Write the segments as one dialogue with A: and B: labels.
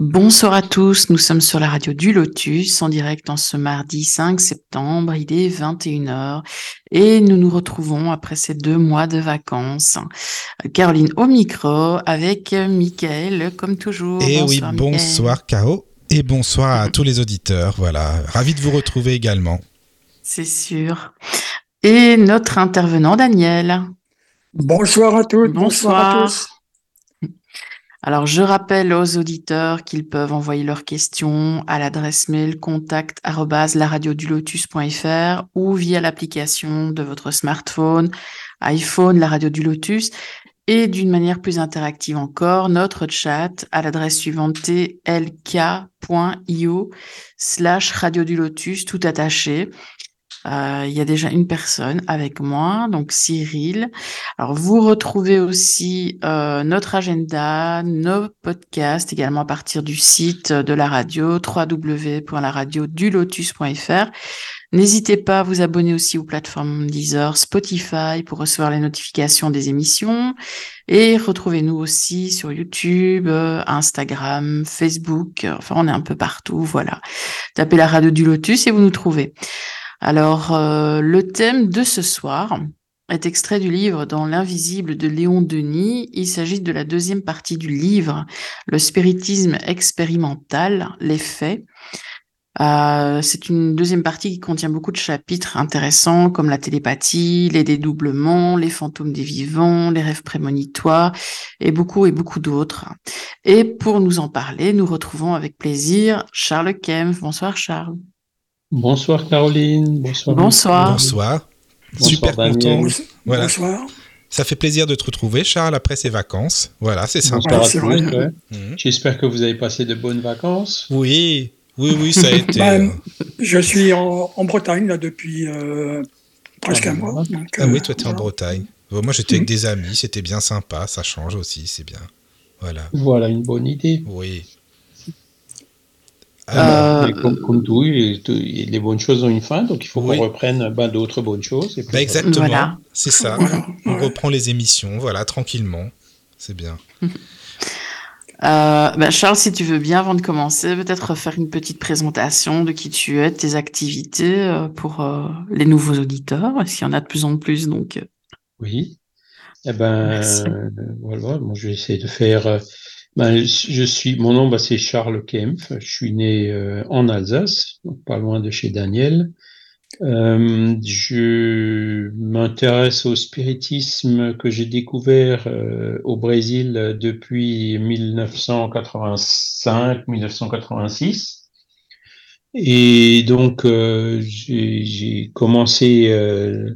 A: Bonsoir à tous, nous sommes sur la radio du Lotus en direct en ce mardi 5 septembre, il est 21h et nous nous retrouvons après ces deux mois de vacances. Caroline au micro avec Mickaël comme toujours.
B: Et Eh oui, bonsoir Caro et bonsoir à tous les auditeurs. Voilà, ravi de vous retrouver également.
A: C'est sûr. Et notre intervenant Daniel.
C: Bonsoir à toutes, bonsoir, à tous.
A: Alors, je rappelle aux auditeurs qu'ils peuvent envoyer leurs questions à l'adresse mail contact laradiodulotus.fr ou via l'application de votre smartphone, iPhone, la radio du Lotus, et d'une manière plus interactive encore, notre chat à l'adresse suivante tlk.io slash radio du Lotus, tout attaché. Euh, il y a déjà une personne avec moi, donc Cyril. Alors, vous retrouvez aussi euh, notre agenda, nos podcasts également à partir du site de la radio, www.laradiodulotus.fr. N'hésitez pas à vous abonner aussi aux plateformes Deezer, Spotify pour recevoir les notifications des émissions. Et retrouvez-nous aussi sur YouTube, euh, Instagram, Facebook. Enfin, on est un peu partout, voilà. Tapez la radio du Lotus et vous nous trouvez. Alors, euh, le thème de ce soir est extrait du livre Dans l'invisible de Léon Denis. Il s'agit de la deuxième partie du livre, Le spiritisme expérimental, les faits. Euh, c'est une deuxième partie qui contient beaucoup de chapitres intéressants comme la télépathie, les dédoublements, les fantômes des vivants, les rêves prémonitoires et beaucoup et beaucoup d'autres. Et pour nous en parler, nous retrouvons avec plaisir Charles Kempf. Bonsoir Charles.
D: Bonsoir Caroline, bonsoir.
A: Bonsoir.
B: Bonsoir.
D: Bonsoir,
B: Super
D: Daniel.
B: content. Voilà.
C: Bonsoir.
B: Ça fait plaisir de te retrouver, Charles, après ces vacances. Voilà, c'est sympa.
D: Bonsoir à
C: c'est
D: tous.
C: vrai.
D: ouais.
B: Mhm.
D: J'espère que vous avez passé de bonnes vacances.
B: Oui, oui, oui, ça a été.
C: Ben,
B: euh,
C: Je suis en, en Bretagne là depuis euh, presque
D: Ah,
C: un mois. donc,
B: Ah
C: euh,
B: oui, toi, tu es en. Bretagne. Bon, moi, j'étais avec
C: Mhm.
B: des amis, c'était bien sympa, ça change aussi, c'est bien. Voilà,
D: Voilà une bonne idée.
B: oui.
A: Euh,
D: Mais comme, comme tout, les bonnes choses ont une fin, donc il faut
B: Oui.
D: qu'on reprenne ben, d'autres bonnes choses. et puis
B: bah, exactement,
A: Voilà.
B: c'est ça. On reprend les émissions, voilà, tranquillement. C'est bien.
A: Euh, ben Charles, si tu veux bien, avant de commencer, peut-être faire une petite présentation de qui tu es, de tes activités euh, pour euh, les nouveaux auditeurs, s'il y en a de plus en plus. Donc,
D: Oui. Eh ben,
A: Merci.
D: euh, voilà, moi je vais essayer de faire. Ben, je suis, mon nom, ben, c'est Charles Kempf. Je suis né euh, en Alsace, donc pas loin de chez Daniel. Euh, je m'intéresse au spiritisme que j'ai découvert euh, au Brésil depuis 1985-1986. Et donc, euh, j'ai j'ai commencé euh,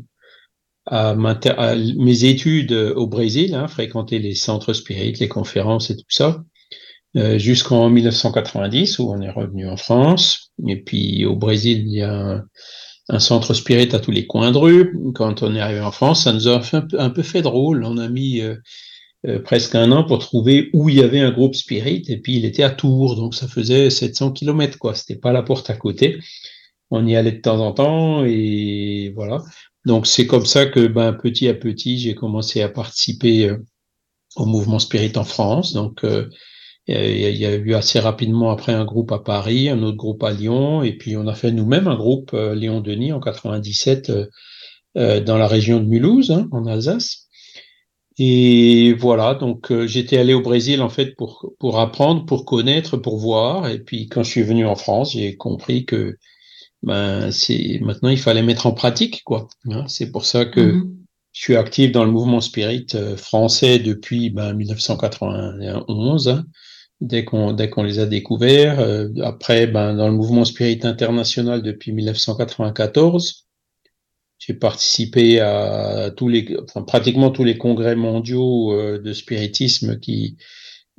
D: à, mes études au Brésil, hein, fréquenter les centres spirites, les conférences et tout ça, euh, jusqu'en 1990 où on est revenu en France. Et puis au Brésil, il y a un, un centre spirit à tous les coins de rue. Quand on est arrivé en France, ça nous a un, peu- fait drôle. On a mis euh, euh, presque un an pour trouver où il y avait un groupe spirit, et puis il était à Tours, donc ça faisait 700 kilomètres, quoi. C'était pas la porte à côté. On y allait de temps en temps, et voilà. Donc c'est comme ça que, ben, petit à petit, j'ai commencé à participer euh, au mouvement spirit en France. Donc euh, il y a- eu assez rapidement après un groupe à Paris, un autre groupe à Lyon, et puis on a fait nous-mêmes un groupe euh, Léon-Denis en 97 euh, euh, dans la région de Mulhouse, hein, en Alsace. Et voilà, donc j'étais allé au Brésil en fait pour pour apprendre, pour connaître, pour voir. Et puis quand je suis venu en France, j'ai compris que ben c'est maintenant il fallait mettre en pratique quoi. hein. C'est pour ça que
A: mhm.
D: je suis actif dans le mouvement spirit euh, français depuis ben, 1991, hein, dès qu'on dès qu'on les a découverts. Euh, après, ben, dans le mouvement spirit international depuis 1994. J'ai participé à tous les, enfin, pratiquement tous les congrès mondiaux euh, de spiritisme qui,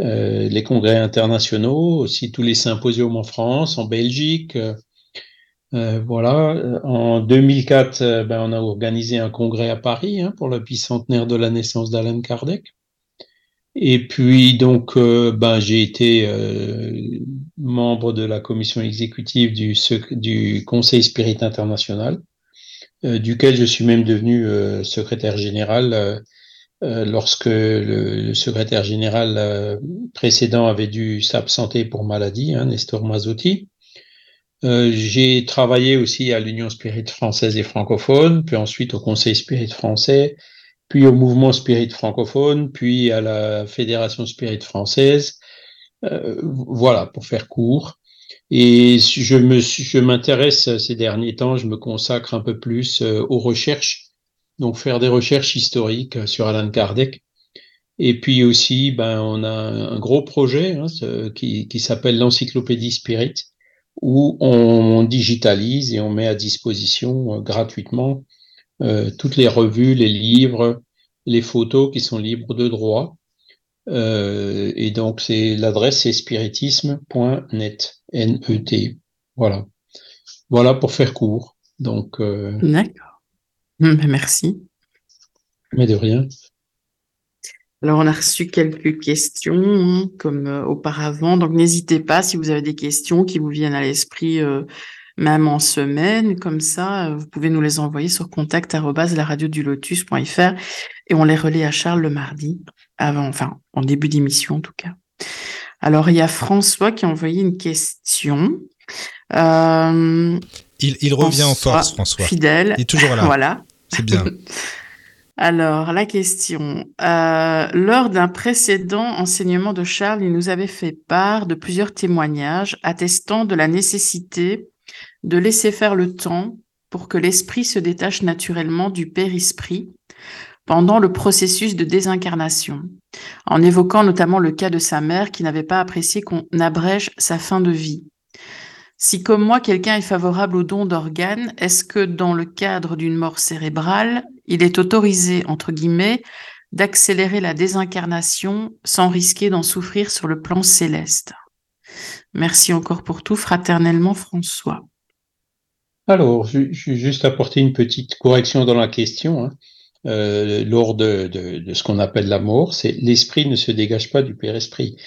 D: euh, les congrès internationaux, aussi tous les symposiums en France, en Belgique. Euh, euh, voilà. En 2004, euh, ben, on a organisé un congrès à Paris hein, pour le bicentenaire de la naissance d'Alan Kardec. Et puis donc, euh, ben j'ai été euh, membre de la commission exécutive du, Conseil Spirit International, duquel je suis même devenu secrétaire général lorsque le, secrétaire général précédent avait dû s'absenter pour maladie, hein, Nestor Mazzotti. Euh, j'ai travaillé aussi à l'Union Spirit française et francophone, puis ensuite au Conseil Spirit français, puis au Mouvement Spirit francophone, puis à la Fédération Spirit française. Euh, voilà, pour faire court. Et je me, je m'intéresse ces derniers temps, je me consacre un peu plus euh, aux recherches, donc faire des recherches historiques sur Alan Kardec. Et puis aussi, ben, on a un gros projet hein, qui, qui s'appelle l'Encyclopédie Spirit, où on digitalise et on met à disposition euh, gratuitement euh, toutes les revues, les livres, les photos qui sont libres de droit. Euh, et donc c'est l'adresse c'est spiritisme.net, N-E-T. Voilà. Voilà pour faire court. Donc.
A: D'accord. Merci.
D: Mais de rien.
A: Alors, on a reçu quelques questions, hein, comme euh, auparavant. Donc, n'hésitez pas si vous avez des questions qui vous viennent à l'esprit, euh, même en semaine, comme ça, euh, vous pouvez nous les envoyer sur contact lotus.fr et on les relaie à Charles le mardi, avant, enfin, en début d'émission en tout cas. Alors, il y a François qui a envoyé une question.
B: il, il, revient en force, François.
A: Fidèle.
B: Il est toujours là.
A: voilà.
B: C'est bien.
A: Alors, la question. Euh, lors d'un précédent enseignement de Charles, il nous avait fait part de plusieurs témoignages attestant de la nécessité de laisser faire le temps pour que l'esprit se détache naturellement du père-esprit pendant le processus de désincarnation, en évoquant notamment le cas de sa mère qui n'avait pas apprécié qu'on abrège sa fin de vie. Si comme moi quelqu'un est favorable au don d'organes, est-ce que dans le cadre d'une mort cérébrale, il est autorisé, entre guillemets, d'accélérer la désincarnation sans risquer d'en souffrir sur le plan céleste Merci encore pour tout, fraternellement François.
D: Alors, je, juste apporter une petite correction dans la question. Hein. Euh, lors de, de ce qu'on appelle la mort, c'est l'esprit ne se dégage pas du Père Esprit,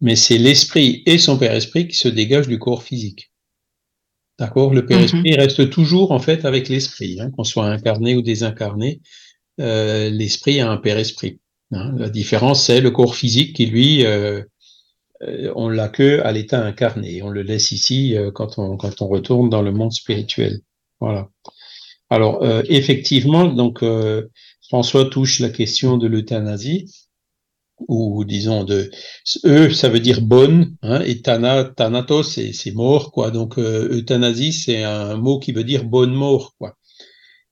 D: mais c'est l'esprit et son Père Esprit qui se dégagent du corps physique. D'accord Le père-esprit mhm. reste toujours en fait avec l'esprit, hein, qu'on soit incarné ou désincarné. Euh, l'esprit a un père-esprit. Hein. La différence, c'est le corps physique qui, lui, euh, euh, on l'a que à l'état incarné. On le laisse ici quand, on, quand on retourne dans le monde spirituel. Voilà. Alors, effectivement, donc François touche la question de l'euthanasie ou disons de eux ça veut dire bonne hein, et tana, thanatos c'est mort quoi. Donc euh, euthanasie c'est un mot qui veut dire bonne mort quoi.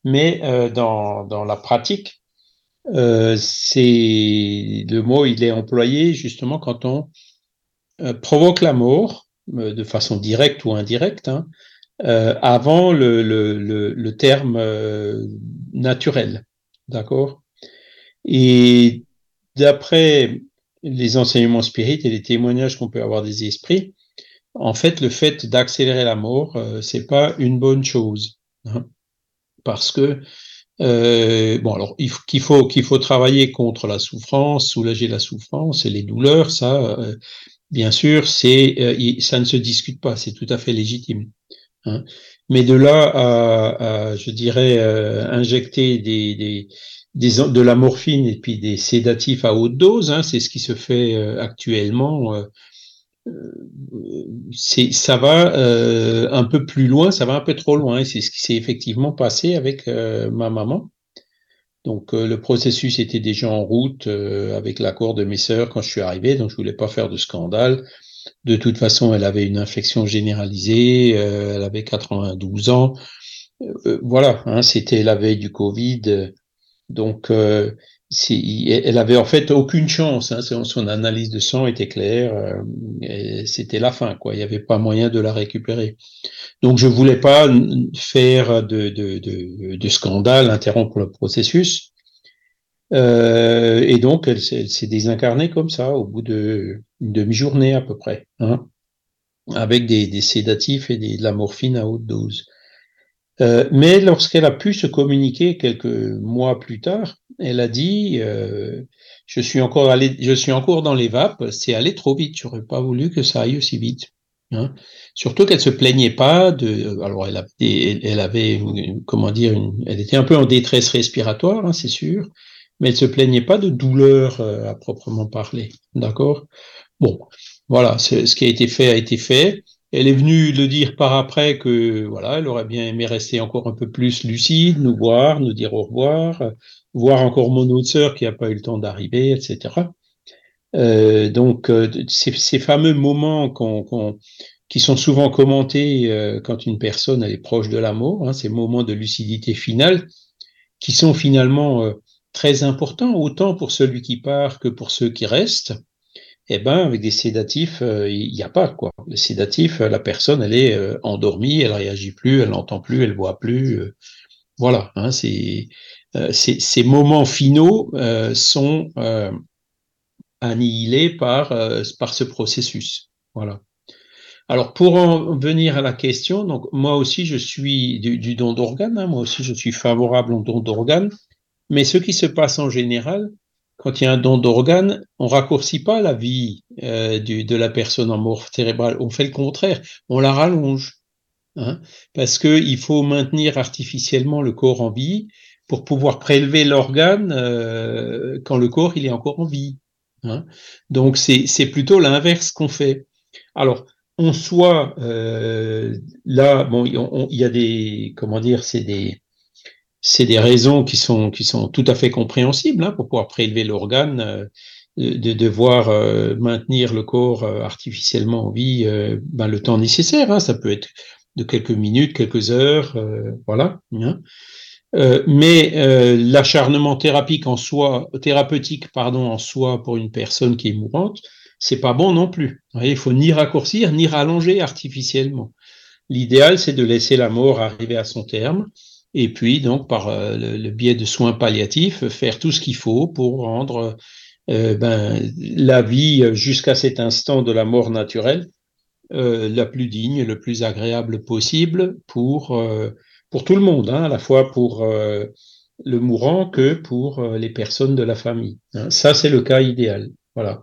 D: Mais euh, dans, dans la pratique euh, c'est le mot il est employé justement quand on euh, provoque la mort euh, de façon directe ou indirecte hein, avant le, le, le, le terme naturel. D'accord? Et d'après les enseignements spirites et les témoignages qu'on peut avoir des esprits, en fait, le fait d'accélérer la mort, euh, c'est pas une bonne chose, hein. parce que euh, bon, alors qu'il faut qu'il faut travailler contre la souffrance, soulager la souffrance et les douleurs, ça, euh, bien sûr, c'est euh, ça ne se discute pas, c'est tout à fait légitime. Hein. Mais de là à, à je dirais, injecter des, des de la morphine et puis des sédatifs à haute dose, hein, c'est ce qui se fait euh, actuellement. Euh, euh, ça va un peu plus loin, ça va un peu trop loin, c'est ce qui s'est effectivement passé avec ma maman. Donc le processus était déjà en route avec l'accord de mes sœurs quand je suis arrivé, donc je voulais pas faire de scandale. De toute façon, elle avait une infection généralisée, elle avait 92 ans. voilà, hein, c'était la veille du Covid. Donc, euh, elle avait en fait aucune chance. Hein, son, analyse de sang était claire. Euh, C'était la fin, quoi. Il n'y avait pas moyen de la récupérer. Donc, je voulais pas faire de, scandale, interrompre le processus. Euh, et donc, elle, s'est désincarnée comme ça, au bout de demi-journée à peu près, hein, avec des, sédatifs et de la morphine à haute dose. Euh, mais lorsqu'elle a pu se communiquer quelques mois plus tard, elle a dit euh, je suis encore allé, je suis encore dans les vapes, c'est allé trop vite. J'aurais pas voulu que ça aille aussi vite. Hein. Surtout qu'elle se plaignait pas de. Alors elle, elle avait, comment dire, une, elle était un peu en détresse respiratoire, hein, c'est sûr, mais elle se plaignait pas de douleur euh, à proprement parler. D'accord? Bon, voilà, ce qui a été fait a été fait. Elle est venue le dire par après que voilà, elle aurait bien aimé rester encore un peu plus lucide, nous voir, nous dire au revoir, voir encore mon autre sœur qui n'a pas eu le temps d'arriver, etc. Euh, donc, euh, ces, fameux moments qui sont souvent commentés euh, quand une personne est proche de la mort, hein, ces moments de lucidité finale, qui sont finalement très importants, autant pour celui qui part que pour ceux qui restent. Eh ben, avec des sédatifs, il n'y a pas quoi. Les sédatifs, la personne, elle est endormie, elle réagit plus, elle n'entend plus, elle voit plus. voilà, hein, ces moments finaux sont annihilé par, euh, par ce processus. Voilà. Alors pour en venir à la question, donc moi aussi je suis du, don d'organes, hein, moi aussi je suis favorable au don d'organes, mais ce qui se passe en général, quand il y a un don d'organes, on raccourcit pas la vie euh, de la personne en mort cérébrale, on fait le contraire, on la rallonge, hein, parce que il faut maintenir artificiellement le corps en vie pour pouvoir prélever l'organe euh, quand le corps il est encore en vie. Hein. Donc c'est plutôt l'inverse qu'on fait. Alors en soi, euh, là, bon, il y a des, comment dire, c'est des, c'est des raisons qui sont qui sont tout à fait compréhensibles hein, pour pouvoir prélever l'organe, euh, de devoir euh, maintenir le corps euh, artificiellement en vie, euh, ben, le temps nécessaire. Hein, ça peut être de quelques minutes, quelques heures, voilà. Hein. Euh, mais euh, l'acharnement thérapeutique en soi, thérapeutique pardon en soi pour une personne qui est mourante, c'est pas bon non plus. il faut ni raccourcir ni rallonger artificiellement. L'idéal, c'est de laisser la mort arriver à son terme, et puis donc par euh, le, biais de soins palliatifs, faire tout ce qu'il faut pour rendre ben, la vie jusqu'à cet instant de la mort naturelle la plus digne, le plus agréable possible pour pour tout le monde, hein, à la fois pour euh, le mourant que pour euh, les personnes de la famille. Hein. Ça, c'est le cas idéal. Voilà.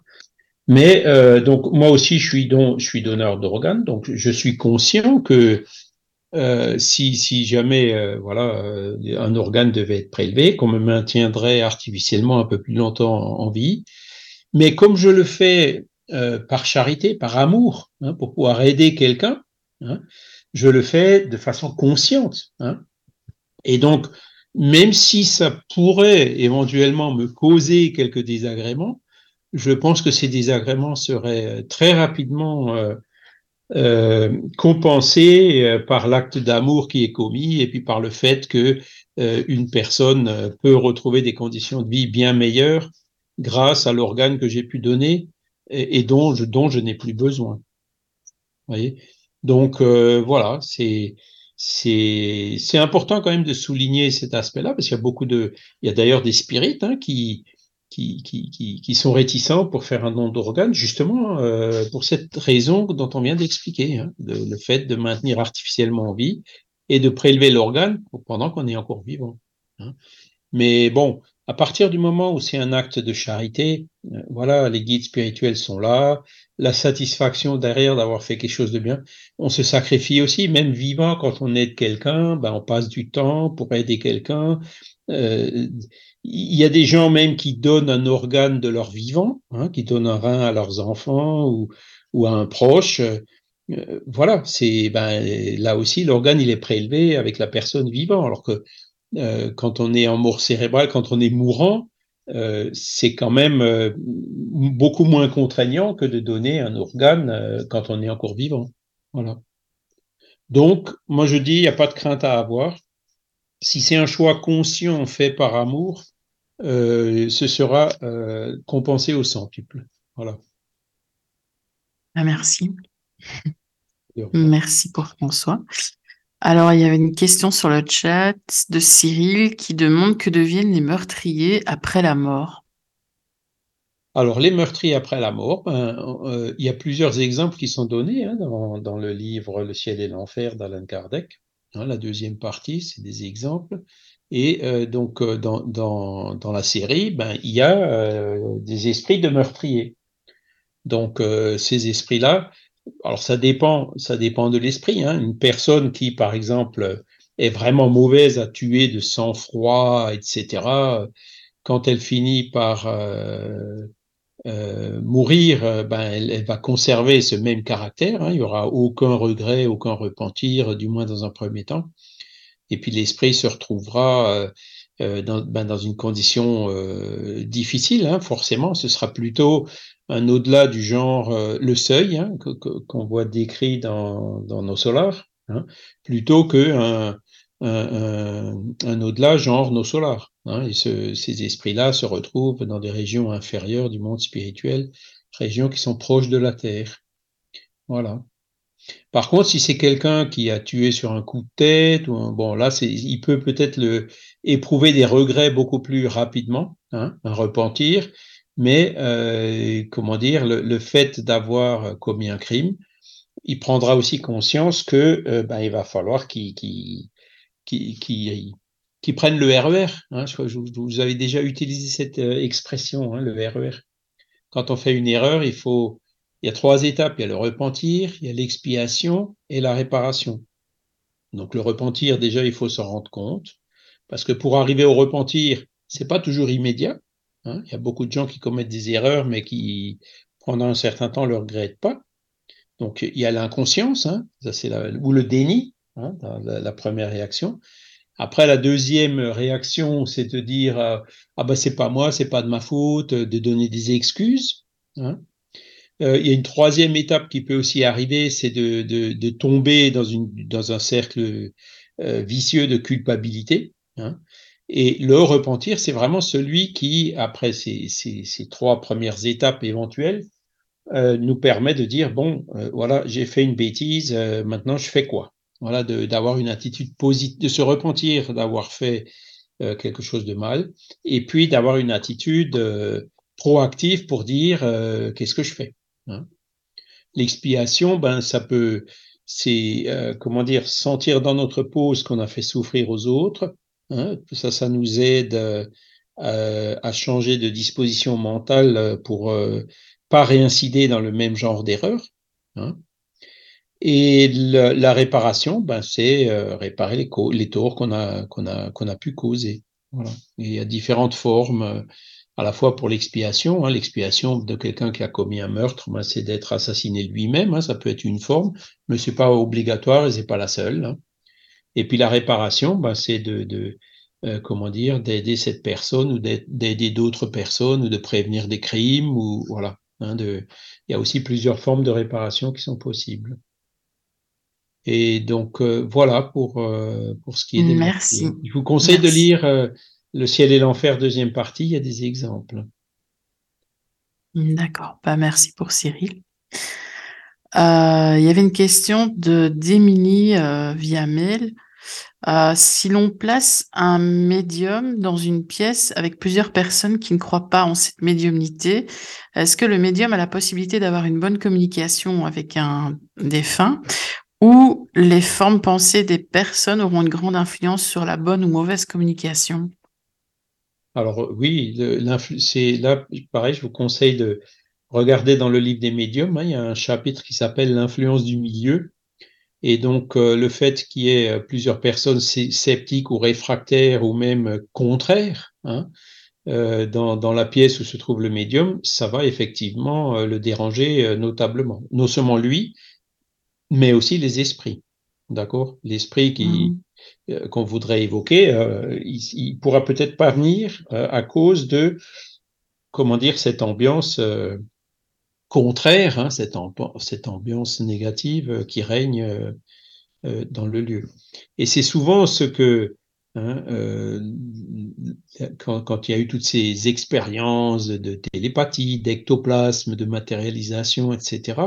D: Mais euh, donc moi aussi, je suis, don, je suis donneur d'organes, donc je suis conscient que si, si jamais voilà un organe devait être prélevé, qu'on me maintiendrait artificiellement un peu plus longtemps en, vie. Mais comme je le fais par charité, par amour, hein, pour pouvoir aider quelqu'un, hein, je le fais de façon consciente. Hein. Et donc, même si ça pourrait éventuellement me causer quelques désagréments, je pense que ces désagréments seraient très rapidement euh, euh, compensés euh, par l'acte d'amour qui est commis et puis par le fait que euh, une personne peut retrouver des conditions de vie bien meilleures grâce à l'organe que j'ai pu donner et, dont je, dont je n'ai plus besoin. Vous voyez? Donc euh, voilà, c'est c'est c'est important quand même de souligner cet aspect-là parce qu'il y a beaucoup de il y a d'ailleurs des spirites hein, qui, qui, qui qui sont réticents pour faire un don d'organes justement euh, pour cette raison dont on vient d'expliquer, hein, le fait de maintenir artificiellement en vie et de prélever l'organe pendant qu'on est encore vivant. Hein. Mais bon, à partir du moment où c'est un acte de charité, euh, voilà, les guides spirituels sont là, la satisfaction derrière d'avoir fait quelque chose de bien. On se sacrifie aussi, même vivant, quand on aide quelqu'un, ben on passe du temps pour aider quelqu'un. Euh, il y a des gens même qui donnent un organe de leur vivant, hein, qui donnent un rein à leurs enfants ou, à un proche. Euh, voilà, c'est ben là aussi l'organe il est prélevé avec la personne vivante, alors que euh, quand on est en mort cérébrale, quand on est mourant, euh, c'est quand même beaucoup moins contraignant que de donner un organe quand on est encore vivant. Voilà. Donc, moi je dis, il n'y a pas de crainte à avoir. Si c'est un choix conscient fait par amour, ce sera compensé au centuple. Voilà.
A: Ah, merci. Merci pour François. Alors, il y avait une question sur le chat de Cyril qui demande que deviennent les meurtriers après la mort.
D: Alors, les meurtriers après la mort, ben, euh, il y a plusieurs exemples qui sont donnés hein, dans, le livre Le ciel et l'enfer d'Alan Kardec. Hein, la deuxième partie, c'est des exemples. Et euh, donc, euh, dans, dans, la série, ben, il y a des esprits de meurtriers. Donc, ces esprits-là, alors ça dépend, ça dépend de l'esprit. Hein. Une personne qui, par exemple, est vraiment mauvaise à tuer de sang-froid, etc., quand elle finit par euh, euh, mourir, euh, ben, elle, va conserver ce même caractère. Hein. Il n'y aura aucun regret, aucun repentir, du moins dans un premier temps. Et puis l'esprit se retrouvera dans, ben, dans, une condition difficile, hein, forcément. Ce sera plutôt un au-delà du genre le seuil hein, qu'on voit décrit dans, nos solars, hein, plutôt qu'un un, au-delà genre nos solars. Et ces esprits-là se retrouvent dans des régions inférieures du monde spirituel, régions qui sont proches de la Terre. Voilà. Par contre, si c'est quelqu'un qui a tué sur un coup de tête, ou bon là, il peut peut-être éprouver des regrets beaucoup plus rapidement, hein, un repentir, mais euh, comment dire, le, le fait d'avoir commis un crime, il prendra aussi conscience que ben, il va falloir qu'il qui, qui, qui prennent le RER. E hein, je, je, vous avez déjà utilisé cette euh, expression, hein, le RER. E Quand on fait une erreur, il faut, il y a trois étapes. Il y a le repentir, il y a l'expiation et la réparation. Donc le repentir, déjà, il faut s'en rendre compte, parce que pour arriver au repentir, c'est pas toujours immédiat. Hein. Il y a beaucoup de gens qui commettent des erreurs, mais qui, pendant un certain temps, ne le regrettent pas. Donc il y a l'inconscience, hein, ou le déni, hein, la, la, première réaction. Après, la deuxième réaction, c'est de dire euh, ah ben c'est pas moi, c'est pas de ma faute, de donner des excuses. Hein. Euh, il y a une troisième étape qui peut aussi arriver, c'est de, tomber dans, un cercle euh, vicieux de culpabilité. Hein. Et le repentir, c'est vraiment celui qui, après ces, trois premières étapes éventuelles, euh, nous permet de dire bon, voilà, j'ai fait une bêtise, maintenant je fais quoi? Voilà, d'avoir une attitude positive, de se repentir d'avoir fait quelque chose de mal, et puis d'avoir une attitude proactive pour dire qu'est-ce que je fais? Hein. L'expiation, ben ça peut, c'est euh, comment dire, sentir dans notre peau ce qu'on a fait souffrir aux autres. Hein. Ça, ça nous aide euh, à changer de disposition mentale pour pas réincider dans le même genre d'erreur. Hein. Et la réparation, ben, c'est euh, réparer les, torts qu'on a, pu causer. Et il y a différentes formes, euh, à la fois pour l'expiation. Hein, l'expiation de quelqu'un qui a commis un meurtre, ben, c'est d'être assassiné lui-même. Hein, ça peut être une forme, mais c'est pas obligatoire et c'est pas la seule. Hein. Et puis la réparation, ben, c'est de, de euh, comment dire, d'aider cette personne ou d'aider d'autres personnes ou de prévenir des crimes ou voilà. De, il y a aussi plusieurs formes de réparation qui sont possibles. Et donc euh, voilà pour, euh, pour ce qui est des
A: Merci.
D: Je vous conseille
A: Merci.
D: de lire Le ciel et l'enfer, deuxième partie, il y a des exemples.
A: D'accord, bah, merci pour Cyril. Euh, il y avait une question de d'Émilie euh, via mail. Euh, si l'on place un médium dans une pièce avec plusieurs personnes qui ne croient pas en cette médiumnité, est-ce que le médium a la possibilité d'avoir une bonne communication avec un défunt ou les formes pensées des personnes auront une grande influence sur la bonne ou mauvaise communication?
D: Alors oui, c'est là, pareil, je vous conseille de regarder dans le livre des médiums, hein, il y a un chapitre qui s'appelle l'influence du milieu. Et donc euh, le fait qu'il y ait plusieurs personnes sceptiques ou réfractaires ou même contraires hein, euh, dans, la pièce où se trouve le médium, ça va effectivement euh, le déranger euh, notablement. Non seulement lui, mais aussi les esprits. D'accord? L'esprit qui
A: Mhm.
D: Euh, qu'on voudrait évoquer, euh, il, pourra peut-être pas venir euh, à cause de comment dire cette ambiance contraire, hein, cette, ambi- cette ambiance négative qui règne dans le lieu. Et c'est souvent ce que hein, quand, quand il y a eu toutes ces expériences de télépathie, d'ectoplasme, de matérialisation, etc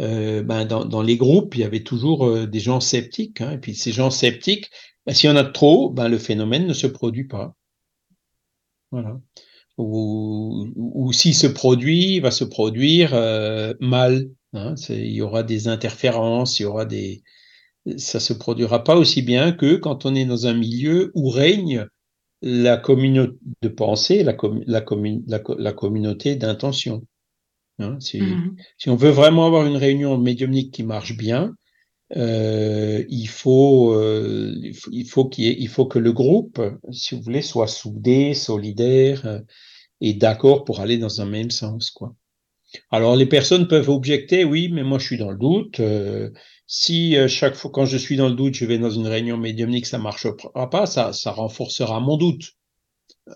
D: euh, ben dans, les groupes, il y avait toujours euh, des gens sceptiques. Hein, et puis ces gens sceptiques, ben, s'il y en a trop, ben, le phénomène ne se produit pas. Voilà. Ou, s'il se produit, il va se produire euh, mal. Hein, il y aura des interférences, il y. Ça se produira pas aussi bien que quand on est dans un milieu où règne la communauté de pensée, la communauté d'intention. Hein. Si,
A: Mhm.
D: si on veut vraiment avoir une réunion médiumnique qui marche bien, euh, il faut, euh, il faut, il faut qu'il y ait- il faut que le groupe, si vous voulez, soit soudé, solidaire euh, et d'accord pour aller dans un même sens, quoi. Alors les personnes peuvent objecter, oui, mais moi je suis dans le doute. si chaque fois quand je suis dans le doute, je vais dans une réunion médiumnique, ça marchera pas, ça, ça renforcera mon doute.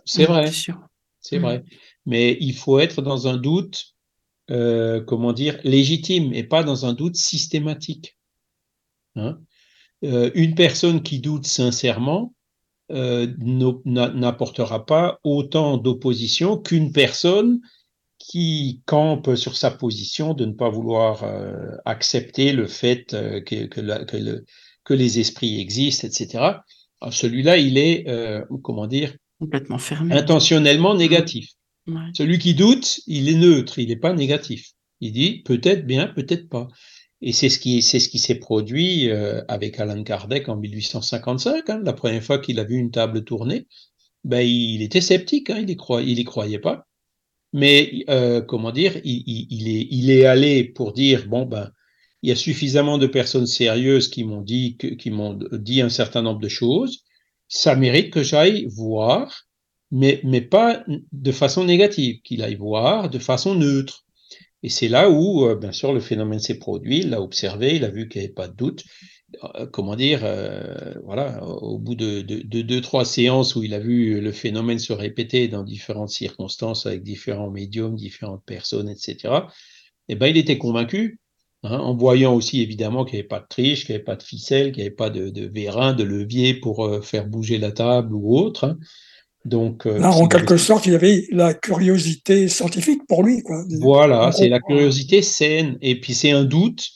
D: C'est
A: Mhm,
D: vrai,
A: c'est
D: vrai. Mais il faut être dans un doute, euh, comment dire, légitime et pas dans un doute systématique. Hein. Euh, une personne qui doute sincèrement euh, n'apportera pas autant d'opposition qu'une personne qui campe sur sa position de ne pas vouloir accepter le fait que, que, la- que le- que les esprits existent, etc. Celui-là, il est, comment dire,
A: Complètement fermé.
D: intentionnellement négatif. Celui qui doute, il est neutre, il n'est pas négatif. Il dit peut-être bien, peut-être pas. Et c'est ce qui, c'est ce qui s'est produit euh, avec Alan Kardec en 1855. hein, la première fois qu'il a vu une table tourner, ben il était sceptique, hein, il y croyait, il y croyait pas. Mais euh, comment dire, il, est, il est allé pour dire bon ben, il y a suffisamment de personnes sérieuses qui m'ont dit, qui m'ont dit un certain nombre de choses. Ça mérite que j'aille voir, mais pas de façon négative, qu'il aille voir de façon neutre. Et c'est là où, euh, bien sûr, le phénomène s'est produit. Il l'a observé, il a vu qu'il n'y avait pas de doute. Euh, comment dire, euh, voilà, au bout de, de, de, deux, trois séances où il a vu le phénomène se répéter dans différentes circonstances avec différents médiums, différentes personnes, etc., eh ben, il était convaincu, hein, en voyant aussi évidemment qu'il n'y avait pas de triche, qu'il n'y avait pas de ficelle, qu'il n'y avait pas de, de vérin, de levier pour faire bouger la table ou autre. Hein. Donc, euh,
C: Là, en quelque sorte, il y avait la curiosité scientifique pour lui. Quoi.
D: Voilà, c'est la curiosité saine, et puis c'est un doute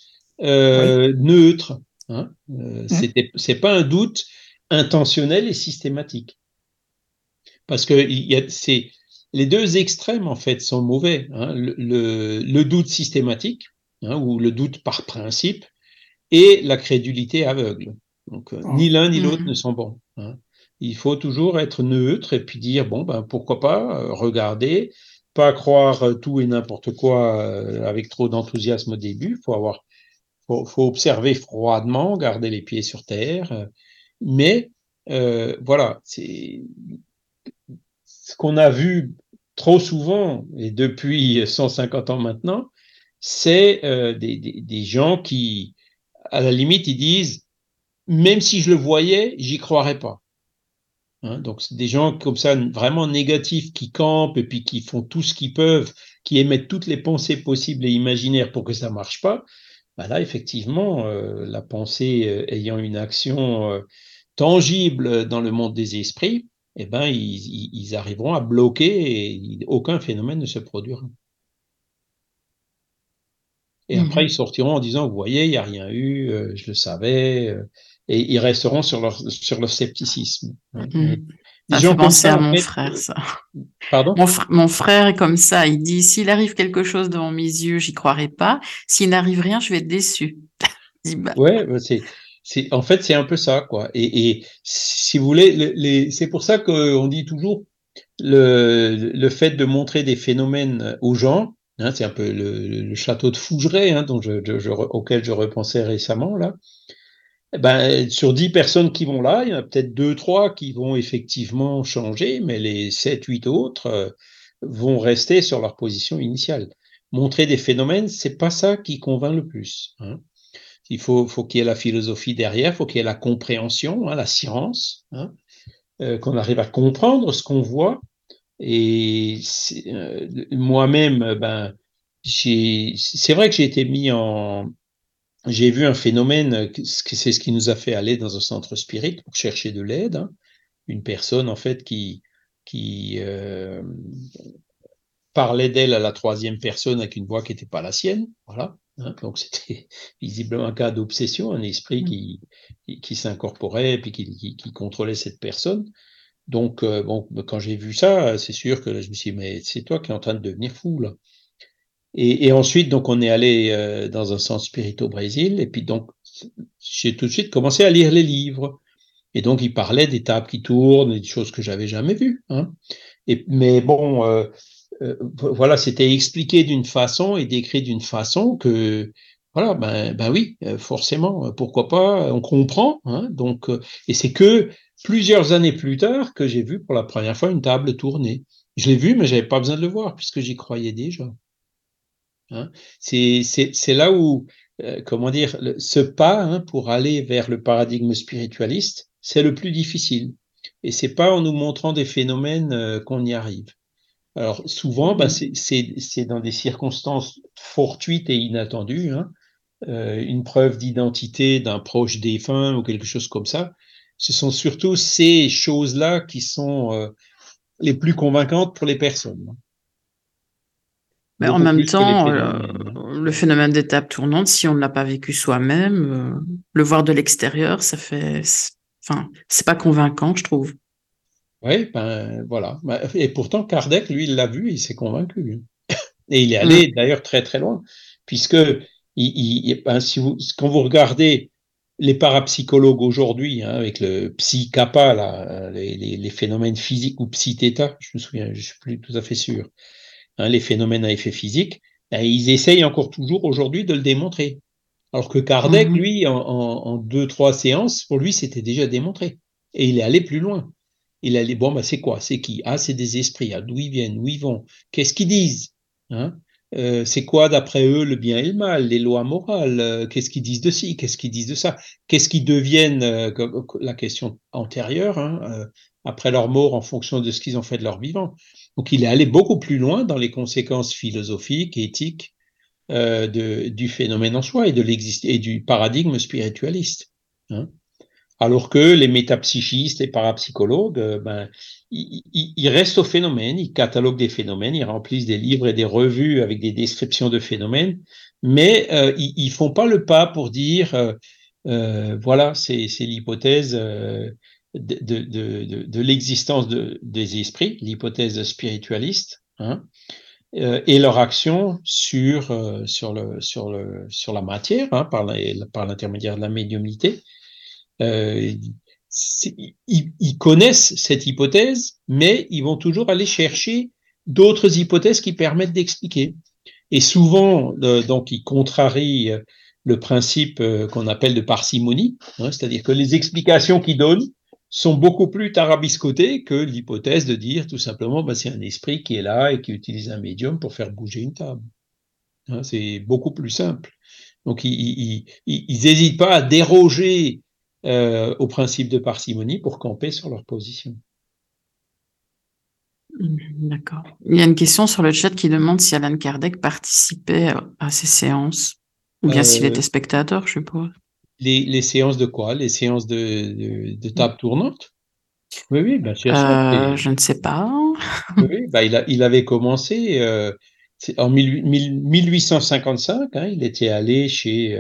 D: euh, neutre. Hein. Euh, c'était- c'est pas un doute intentionnel et systématique, parce que il y a, c'est les deux extrêmes en fait sont mauvais. Hein. Le, le, le doute systématique hein, ou le doute par principe et la crédulité aveugle. Donc euh,
C: Ah.
D: ni l'un ni
A: Mhm.
D: l'autre ne sont bons. Hein. Il faut toujours être neutre et puis dire bon ben pourquoi pas euh, regarder, pas croire euh, tout et n'importe quoi euh, avec trop d'enthousiasme au début. Faut avoir, faut, observer froidement, garder les pieds sur terre. mais euh, voilà, c'est ce qu'on a vu trop souvent et depuis 150 ans maintenant, c'est des, des gens qui, à la limite, ils disent même si je le voyais, j'y croirais pas. Hein, donc, c'est des gens comme ça, vraiment négatifs, qui campent et puis qui font tout ce qu'ils peuvent, qui émettent toutes les pensées possibles et imaginaires pour que ça marche pas. Bah là, effectivement, euh, la pensée euh, ayant une action euh, tangible dans le monde des esprits, eh ben, ils, arriveront à bloquer et aucun phénomène ne se produira. Et après, ils sortiront en disant, vous voyez, il n'y a rien eu, je le savais, et ils resteront sur leur, sur leur scepticisme. Des
A: Ça fait penser
D: ça,
A: à mon frère, ça.
D: Pardon?
A: Mon, fr- mon frère est comme ça. Il dit s'il arrive quelque chose devant mes yeux, j'y croirai pas. S'il n'arrive rien, je vais être déçu. Bah,
D: Ouais, bah, c'est, c'est, en fait, c'est un peu ça, quoi. Et, et si vous voulez, les, c'est pour ça qu'on dit toujours le, le fait de montrer des phénomènes aux gens, hein, c'est un peu le, le château de Fougeray, hein, dont je, je- je- auquel je repensais récemment, là. Eh Ben, sur dix personnes qui vont là, il y en a peut-être deux, trois qui vont effectivement changer, mais les sept, huit autres euh, vont rester sur leur position initiale. Montrer des phénomènes, c'est pas ça qui convainc le plus. Hein. Il faut, faut qu'il y ait la philosophie derrière, faut qu'il y ait la compréhension, hein, la science, hein, euh, qu'on arrive à comprendre ce qu'on voit. Et euh, moi-même, ben, c'est vrai que j'ai été mis en, j'ai vu un phénomène, euh, c'est ce qui nous a fait aller dans un centre spirit pour chercher de l'aide. hein. Une personne, en fait, qui, qui euh, parlait d'elle à la troisième personne avec une voix qui n'était pas la sienne. Voilà. hein. Donc, c'était visiblement un cas d'obsession, un esprit qui, qui, qui s'incorporait et puis qui, qui, qui contrôlait cette personne. Donc, euh, bon, quand j'ai vu ça, c'est sûr que je me suis dit, mais c'est toi qui es en train de devenir fou, là. Et, et ensuite, donc, on est allé euh, dans un centre spirit au Brésil, et puis donc, j'ai tout de suite commencé à lire les livres. Et donc, il parlait des tables qui tournent, et des choses que j'avais jamais vues. Hein. Et, mais bon, euh, euh, voilà, c'était expliqué d'une façon et décrit d'une façon que, voilà, ben, ben oui, euh, forcément, pourquoi pas, on comprend. Hein, donc, et c'est que plusieurs années plus tard que j'ai vu pour la première fois une table tourner. Je l'ai vu, mais j'avais pas besoin de le voir puisque j'y croyais déjà. Hein. C'est là où, comment dire, ce pas hein, pour aller vers le paradigme spiritualiste, c'est le plus difficile. Et c'est pas en nous montrant des phénomènes qu'on y arrive. Alors souvent, bah, mmh c'est dans des circonstances fortuites et inattendues, hein, euh, une preuve d'identité d'un proche défunt ou quelque chose comme ça. Ce sont surtout ces choses-là qui sont euh, les plus convaincantes pour les personnes.
A: Mais en même temps, euh, le phénomène d'étape tournante, si on ne l'a pas vécu soi-même, le voir de l'extérieur, ça fait, enfin, c'est pas convaincant, je trouve.
D: Oui, ben voilà. Ben, et pourtant, Kardec, lui, il l'a vu, il s'est convaincu. Et il est allé mm. d'ailleurs très très loin, puisque il, ben, si vous, quand vous regardez les parapsychologues aujourd'hui, hein, avec le psy là, les, les, phénomènes physiques ou psy je me souviens, je suis plus tout à fait sûr, hein, les phénomènes à effet physique, ben, ils essayent encore toujours aujourd'hui de le démontrer. Alors que Kardec, mm-hmm. lui, en, en deux, trois séances, pour lui, c'était déjà démontré. Et il est allé plus loin. Il a dit, bon, ben, c'est quoi? C'est qui Ah, c'est des esprits. Ah, d'où ils viennent? Où ils vont? Qu'est-ce qu'ils disent? Hein? Euh, C'est quoi, d'après eux, le bien et le mal Les lois morales? Euh, Qu'est-ce qu'ils disent de ci? Qu'est-ce qu'ils disent de ça? Qu'est-ce qu'ils deviennent euh, La question antérieure, hein, après leur mort, en fonction de ce qu'ils ont fait de leur vivant? Donc, il est allé beaucoup plus loin dans les conséquences philosophiques, éthiques du phénomène en soi et du paradigme spiritualiste. Hein alors que les métapsychistes, les parapsychologues, euh, ben, ils, restent au phénomène, ils cataloguent des phénomènes, ils remplissent des livres et des revues avec des descriptions de phénomènes, mais euh, ils, ne font pas le pas pour dire, euh, voilà, c'est l'hypothèse de, de, l'existence des esprits, l'hypothèse spiritualiste, hein, et leur action sur, sur, le, sur, le, sur la matière, hein, par l'intermédiaire de la médiumnité. Euh, ils, connaissent cette hypothèse, mais ils vont toujours aller chercher d'autres hypothèses qui permettent d'expliquer. Et souvent, donc, ils contrarient euh, le principe euh, qu'on appelle de parcimonie, hein, c'est-à-dire que les explications qu'ils donnent sont beaucoup plus tarabiscotées que l'hypothèse de dire tout simplement bah, c'est un esprit qui est là et qui utilise un médium pour faire bouger une table. Hein, c'est beaucoup plus simple. Donc ils n'hésitent pas à déroger euh, au principe de parcimonie pour camper sur leur position.
A: Mmh, d'accord. Il y a une question sur le chat qui demande si Alan Kardec participait à ces séances, ou bien s'il euh, était spectateur, je suppose.
D: Les, les, séances de quoi? Les séances de, de, table tournante?
A: Oui, oui, bien sûr. Euh, je ne sais pas.
D: oui, bah, il, a, il, avait commencé en 1855, hein, il était allé chez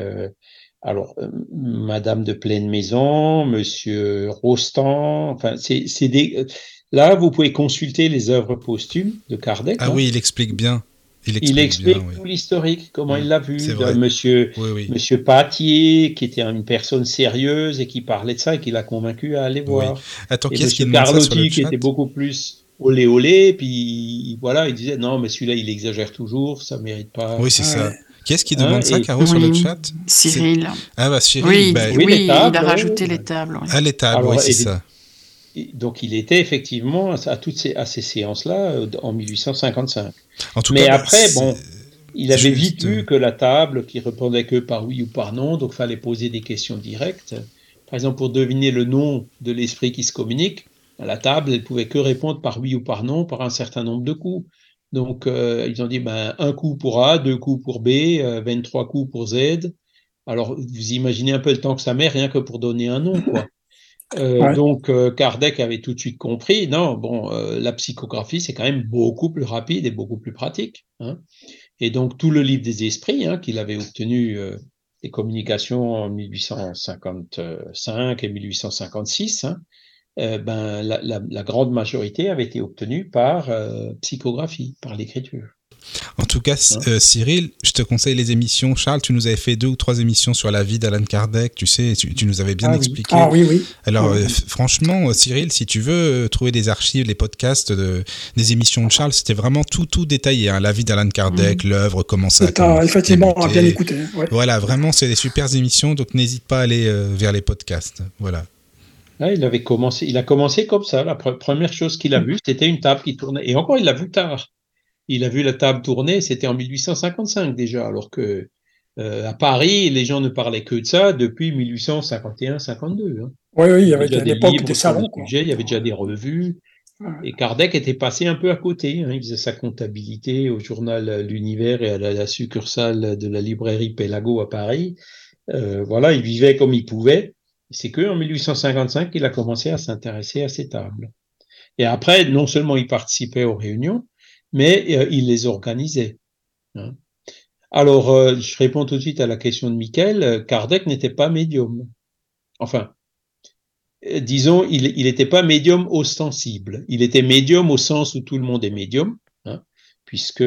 D: alors, euh, Madame de Pleine Maison, Monsieur Rostand, enfin, c'est des. Euh, là, vous pouvez consulter les œuvres posthumes de Kardec.
B: Ah hein. oui, il explique bien.
D: Il explique, tout l'historique, comment il l'a vu. Monsieur, Monsieur Patier, qui était une personne sérieuse et qui parlait de ça et qui l'a convaincu à aller voir.
B: Attends,
D: et Monsieur Carlotti, qui était beaucoup plus olé olé, puis voilà, il disait non, mais celui-là, il exagère toujours, ça mérite pas.
B: Oui, c'est ça. Qui est-ce qui demande hein, ça, Caro, sur le chat
A: Cyril.
B: Ah bah Cyril,
A: oui,
B: bah,
A: oui, il a rajouté les tables.
B: Ah, les tables, oui, c'est ça.
D: Donc il était effectivement à toutes ces, à ces séances-là euh, en 1855. En tout Mais après, bon, il avait vite vu euh, que la table qui répondait que par oui ou par non, donc fallait poser des questions directes. Par exemple, pour deviner le nom de l'esprit qui se communique, à la table, elle pouvait que répondre par oui ou par non par un certain nombre de coups. Donc, euh, ils ont dit ben, un coup pour A, deux coups pour B, 23 euh, coups pour Z. Alors, vous imaginez un peu le temps que ça met, rien que pour donner un nom, quoi. Euh, donc, Kardec avait tout de suite compris, non, bon, la psychographie, c'est quand même beaucoup plus rapide et beaucoup plus pratique. Hein. Et donc, tout le livre des esprits, hein, qu'il avait obtenu des communications en 1855 et 1856, euh, ben, la, grande majorité avait été obtenue par euh, psychographie, par l'écriture.
B: En tout cas,
D: Hein?
B: euh, Cyril, je te conseille les émissions. Charles, tu nous avais fait deux ou trois émissions sur la vie d'Alan Kardec, tu sais, tu, tu nous avais bien
D: Ah oui.
B: expliqué.
C: Ah oui, oui.
B: Alors,
C: Oui.
B: franchement, Cyril, si tu veux trouver des archives, les podcasts de, des émissions de Charles, c'était vraiment tout, tout détaillé. hein. La vie d'Alan Kardec, l'œuvre, comment ça a
C: effectivement à
B: débuté.
C: bien écouter. ouais.
B: Voilà, vraiment, c'est des super émissions, donc n'hésite pas à aller euh, vers les podcasts. Voilà.
D: Ah, il avait commencé, il a commencé comme ça. La pre- première chose qu'il a vue, c'était une table qui tournait. Et encore, il l'a vu tard. Il a vu la table tourner, c'était en 1855 déjà, alors que euh, à Paris, les gens ne parlaient que de ça depuis 1851-52. Hein.
C: Oui, oui, il y avait
D: déjà des livres
C: salons. quoi.
D: sujet, il y avait déjà des revues. Et Kardec était passé un peu à côté. hein. Il faisait sa comptabilité au journal L'Univers et à la, la succursale de la librairie Pélago à Paris. Euh, voilà, il vivait comme il pouvait. C'est que en 1855 qu'il a commencé à s'intéresser à ces tables. Et après, non seulement il participait aux réunions, mais euh, il les organisait. hein. Alors, euh, je réponds tout de suite à la question de Michael. Euh, Kardec n'était pas médium. Enfin, disons, il n'était pas médium ostensible. Il était médium au sens où tout le monde est médium, hein, puisque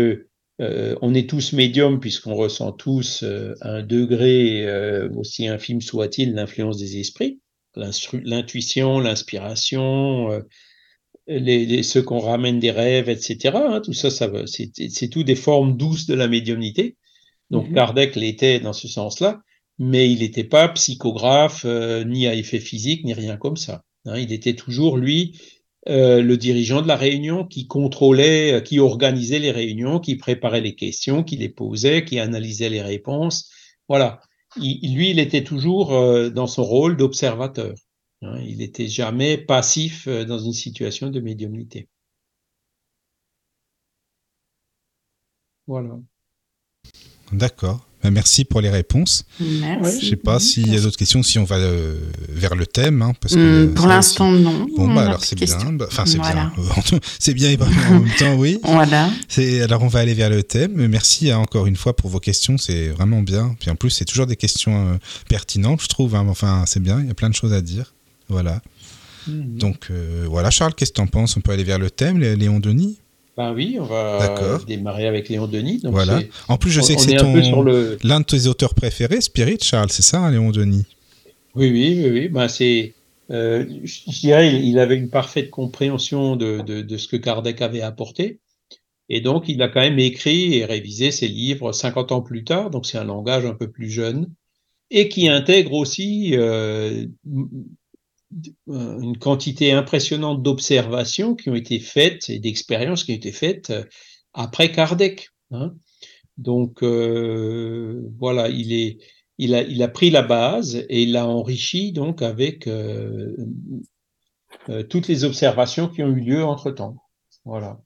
D: euh, on est tous médiums, puisqu'on ressent tous euh, un degré euh, aussi infime soit-il l'influence des esprits, l'intuition, l'inspiration, les, les- ceux qu'on ramène des rêves, etc. hein, tout ça, ça c'est tout des formes douces de la médiumnité. Donc
C: Mhm.
D: Kardec l'était dans ce sens-là, mais il n'était pas psychographe, ni à effet physique, ni rien comme ça. hein. il était toujours, lui, euh, le dirigeant de la réunion qui contrôlait, euh, qui organisait les réunions, qui préparait les questions, qui les posait, qui analysait les réponses. Voilà. Il- lui, il était toujours euh, dans son rôle d'observateur. hein. il n'était jamais passif dans une situation de médiumnité. Voilà.
B: D'accord. Ben, merci pour les réponses.
A: Merci.
B: Je sais pas s'il y a d'autres questions, si on va euh, vers le thème. hein, parce que,
A: Hum,
B: euh,
A: pour
B: ça
A: l'instant, non.
B: Bon,
A: On
B: bah alors c'est bien. Enfin, c'est
A: Voilà.
B: bien. c'est bien et pas bien en même temps, oui.
A: Voilà.
B: C'est- Alors on va aller vers le thème. Merci hein, encore une fois pour vos questions, c'est vraiment bien. Puis en plus c'est toujours des questions euh, pertinentes, je trouve. hein. Enfin c'est bien, il y a plein de choses à dire. Voilà. Donc euh, voilà Charles, qu'est-ce que t'en penses? On peut aller vers le thème, Lé- Léon Denis?
D: Ben oui, on va démarrer avec Léon Denis. Donc
B: voilà. En plus je
D: on-
B: sais que c'est
D: le.
B: l'un de tes auteurs préférés, Spirit, Charles, c'est ça, hein, Léon Denis?
D: Oui, oui, oui, oui. Ben c'est. euh, je je dirais, il il avait une parfaite compréhension de, de, de ce que Kardec avait apporté. Et donc, il a quand même écrit et révisé ses livres 50 ans plus tard. Donc, c'est un langage un peu plus jeune. Et qui intègre aussi euh, une quantité impressionnante d'observations qui ont été faites et d'expériences qui ont été faites euh, après Kardec. hein. Donc euh, voilà, il est, il a, il a pris la base et il l'a enrichi donc avec euh, toutes les observations qui ont eu lieu entre temps. Voilà.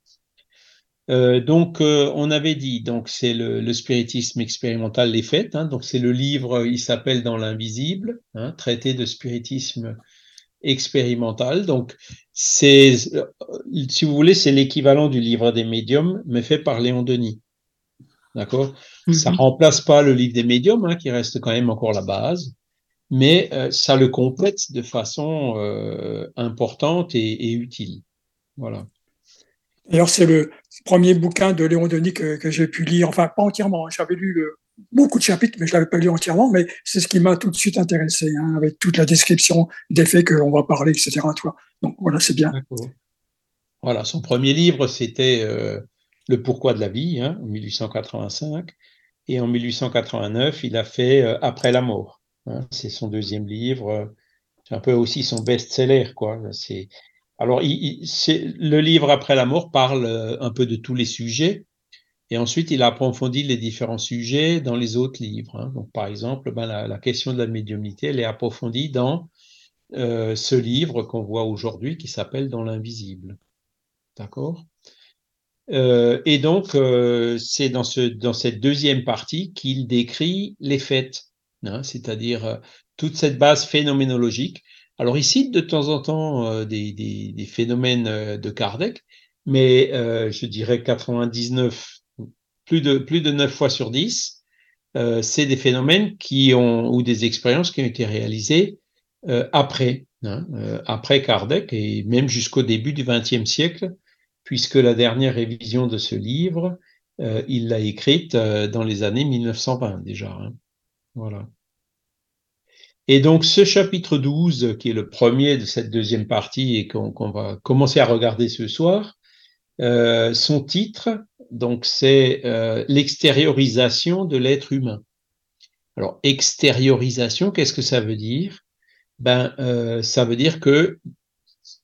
D: Donc, on avait dit, donc c'est le, spiritisme expérimental les faits. hein, donc c'est le livre, il s'appelle Dans l'invisible, hein, traité de spiritisme expérimental. Donc c'est, si vous voulez, c'est l'équivalent du livre des médiums, mais fait par Léon Denis. D'accord? Ça
A: Mhm.
D: remplace pas le livre des médiums, hein, qui reste quand même encore la base, mais euh, ça le complète de façon euh, importante et, et utile. Voilà.
C: D'ailleurs, c'est le premier bouquin de Léon Denis que, que j'ai pu lire, enfin pas entièrement, hein. j'avais lu le- beaucoup de chapitres, mais je l'avais pas lu entièrement, mais c'est ce qui m'a tout de suite intéressé, hein, avec toute la description des faits que l'on va parler, etc. Donc voilà, c'est bien.
D: Voilà, son premier livre, c'était euh, Le pourquoi de la vie, hein, en 1885. Et en 1889, il a fait euh, Après la mort. hein. c'est son deuxième livre. euh, C'est un peu aussi son best-seller, quoi. Alors, le livre Après la mort parle un peu de tous les sujets. Et ensuite, il a approfondi les différents sujets dans les autres livres. hein. Donc, par exemple, ben, la, question de la médiumnité, elle est approfondie dans euh, ce livre qu'on voit aujourd'hui qui s'appelle Dans l'invisible. D'accord? Euh, Et donc, euh, c'est dans, ce, dans cette deuxième partie qu'il décrit les faits, hein, c'est-à-dire toute cette base phénoménologique. Alors, il cite de temps en temps des, des, phénomènes de Kardec, mais je dirais 99, plus de, plus de 9 fois sur 10, euh, c'est des phénomènes qui ont, ou des expériences qui ont été réalisées euh, après, hein, euh, après Kardec et même jusqu'au début du XXe siècle, puisque la dernière révision de ce livre il l'a écrite dans les années 1920 déjà. Hein. Voilà. Et donc ce chapitre 12, qui est le premier de cette deuxième partie et qu'on va commencer à regarder ce soir, son titre, donc c'est euh, l'extériorisation de l'être humain. Alors extériorisation, qu'est-ce que ça veut dire? Ben euh, ça veut dire que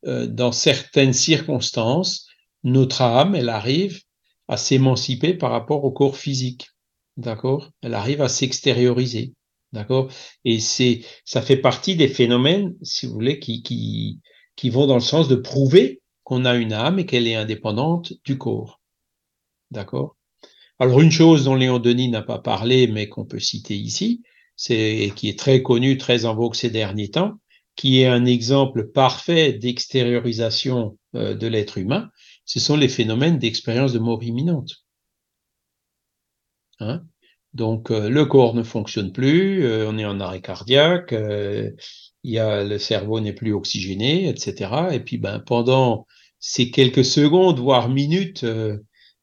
D: dans certaines circonstances, notre âme, elle arrive à s'émanciper par rapport au corps physique. D'accord? Elle arrive à s'extérioriser. D'accord? Et c'est, ça fait partie des phénomènes, si vous voulez, qui, qui, qui vont dans le sens de prouver qu'on a une âme et qu'elle est indépendante du corps. D'accord Alors, une chose dont Léon Denis n'a pas parlé, mais qu'on peut citer ici, c'est, qui est très connu, très en vogue ces derniers temps, qui est un exemple parfait d'extériorisation euh, de l'être humain, ce sont les phénomènes d'expérience de mort imminente. Hein? Donc euh, le corps ne fonctionne plus, euh, on est en arrêt cardiaque, le cerveau n'est plus oxygéné, etc. Et puis ben, pendant ces quelques secondes, voire minutes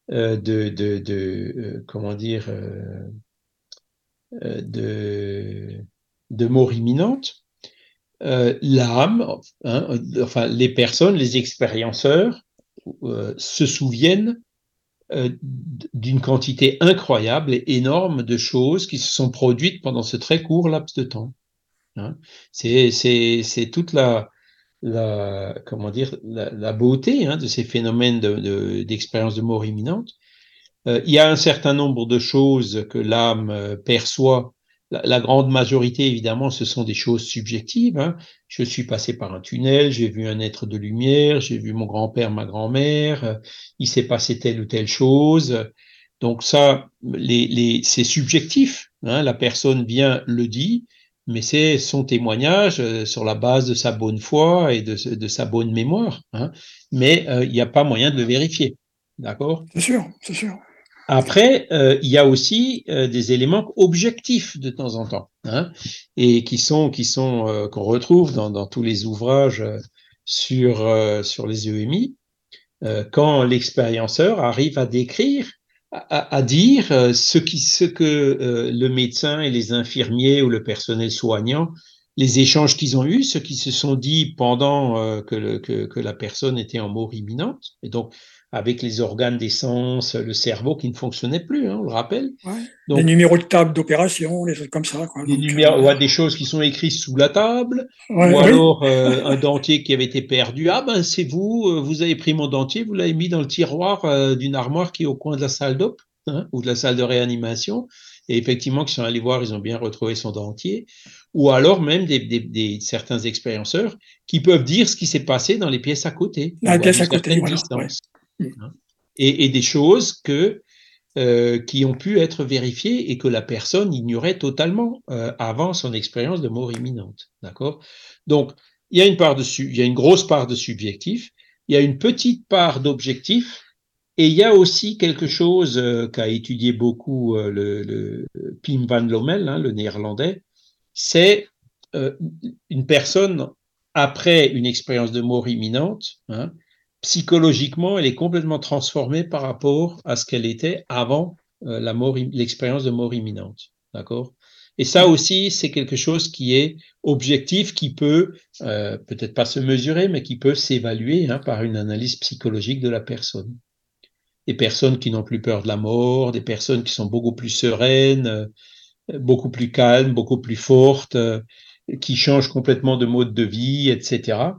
D: de, de, de comment dire, de, de mort imminente, l'âme, hein, enfin les personnes, les expérienceurs se souviennent euh, d'une quantité incroyable et énorme de choses qui se sont produites pendant ce très court laps de temps. Hein. C'est toute la, la, comment dire, la, beauté hein, de ces phénomènes d'expérience de, de, mort imminente. Euh, il y a un certain nombre de choses que l'âme euh, perçoit la, grande majorité, évidemment, ce sont des choses subjectives. Hein. Je suis passé par un tunnel, j'ai vu un être de lumière, j'ai vu mon grand-père, ma grand-mère, euh, il s'est passé telle ou telle chose. Donc ça, les, les, c'est subjectif. Hein. La personne vient, le dit, mais c'est son témoignage euh, sur la base de sa bonne foi et de, de sa bonne mémoire. Hein. Mais euh, il n'y a pas moyen de le vérifier. D'accord?
C: C'est sûr, c'est sûr.
D: Après, euh, il y a aussi euh, des éléments objectifs de temps en temps, hein, et qui sont qui sont euh, qu'on retrouve dans, dans, tous les ouvrages sur sur les EMI, quand l'expérienceur arrive à décrire, à, à dire ce qui ce que le médecin et les infirmiers ou le personnel soignant les échanges qu'ils ont eus, ce qui se sont dit pendant que, le, que, que, la personne était en mort imminente. Et donc, avec les organes d'essence, le cerveau qui ne fonctionnait plus, hein, on le rappelle.
C: Donc, les numéros de table d'opération, les choses comme ça. Quoi.
D: Des, numéros, euh, des choses qui sont écrites sous la table, ou alors euh, un dentier qui avait été perdu. Ah ben c'est vous, euh, vous avez pris mon dentier, vous l'avez mis dans le tiroir d'une armoire qui est au coin de la salle d'op hein, ou de la salle de réanimation. Et effectivement, qu'ils sont allés voir, ils ont bien retrouvé son dentier. Ou alors même des, des, des certains expérienceurs qui peuvent dire ce qui s'est passé dans les pièces à côté.
C: La pièce à côté, voilà,
D: Hein. et, et, des choses que, euh, qui ont pu être vérifiées et que la personne ignorait totalement euh, avant son expérience de mort imminente. D'accord? Donc, il y, a une part de, il y a une grosse part de subjectif, il y a une petite part d'objectif, et il y a aussi quelque chose euh, qu'a étudié beaucoup le, Pim van Lommel, hein, le néerlandais, c'est une personne après une expérience de mort imminente, hein, psychologiquement, elle est complètement transformée par rapport à ce qu'elle était avant euh, la mort, l'expérience de mort imminente. D'accord? Et ça aussi, c'est quelque chose qui est objectif, qui peut euh, peut-être pas se mesurer, mais qui peut s'évaluer hein, par une analyse psychologique de la personne. Des personnes qui n'ont plus peur de la mort, des personnes qui sont beaucoup plus sereines, euh, beaucoup plus calmes, beaucoup plus fortes, qui changent complètement de mode de vie, etc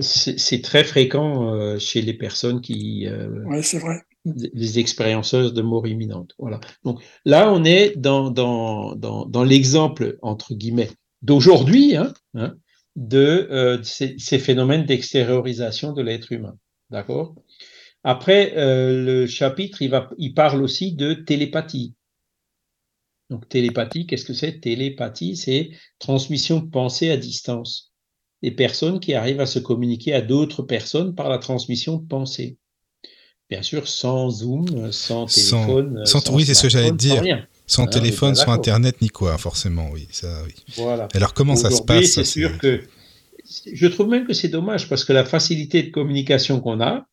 D: c'est très fréquent euh, chez les personnes qui.
C: Euh, oui, c'est vrai.
D: Les expérienceuses de mort imminente. Voilà. Donc là, on est dans, dans, dans, dans l'exemple, entre guillemets, d'aujourd'hui, hein, hein, de euh, ces, ces, phénomènes d'extériorisation de l'être humain. D'accord? Après, euh, le chapitre, il, va, il parle aussi de télépathie. Donc, télépathie, qu'est-ce que c'est? Télépathie, c'est transmission de pensée à distance des personnes qui arrivent à se communiquer à d'autres personnes par la transmission de pensée. Bien sûr, sans Zoom, sans téléphone.
B: Sans, sans oui, c'est ce que j'allais dire. Sans, téléphone, sans Internet, ni quoi, forcément, oui. Ça, oui.
D: Voilà.
B: Alors, comment ça se passe
D: C'est sûr que. Je trouve même que c'est dommage parce que la facilité de communication qu'on a,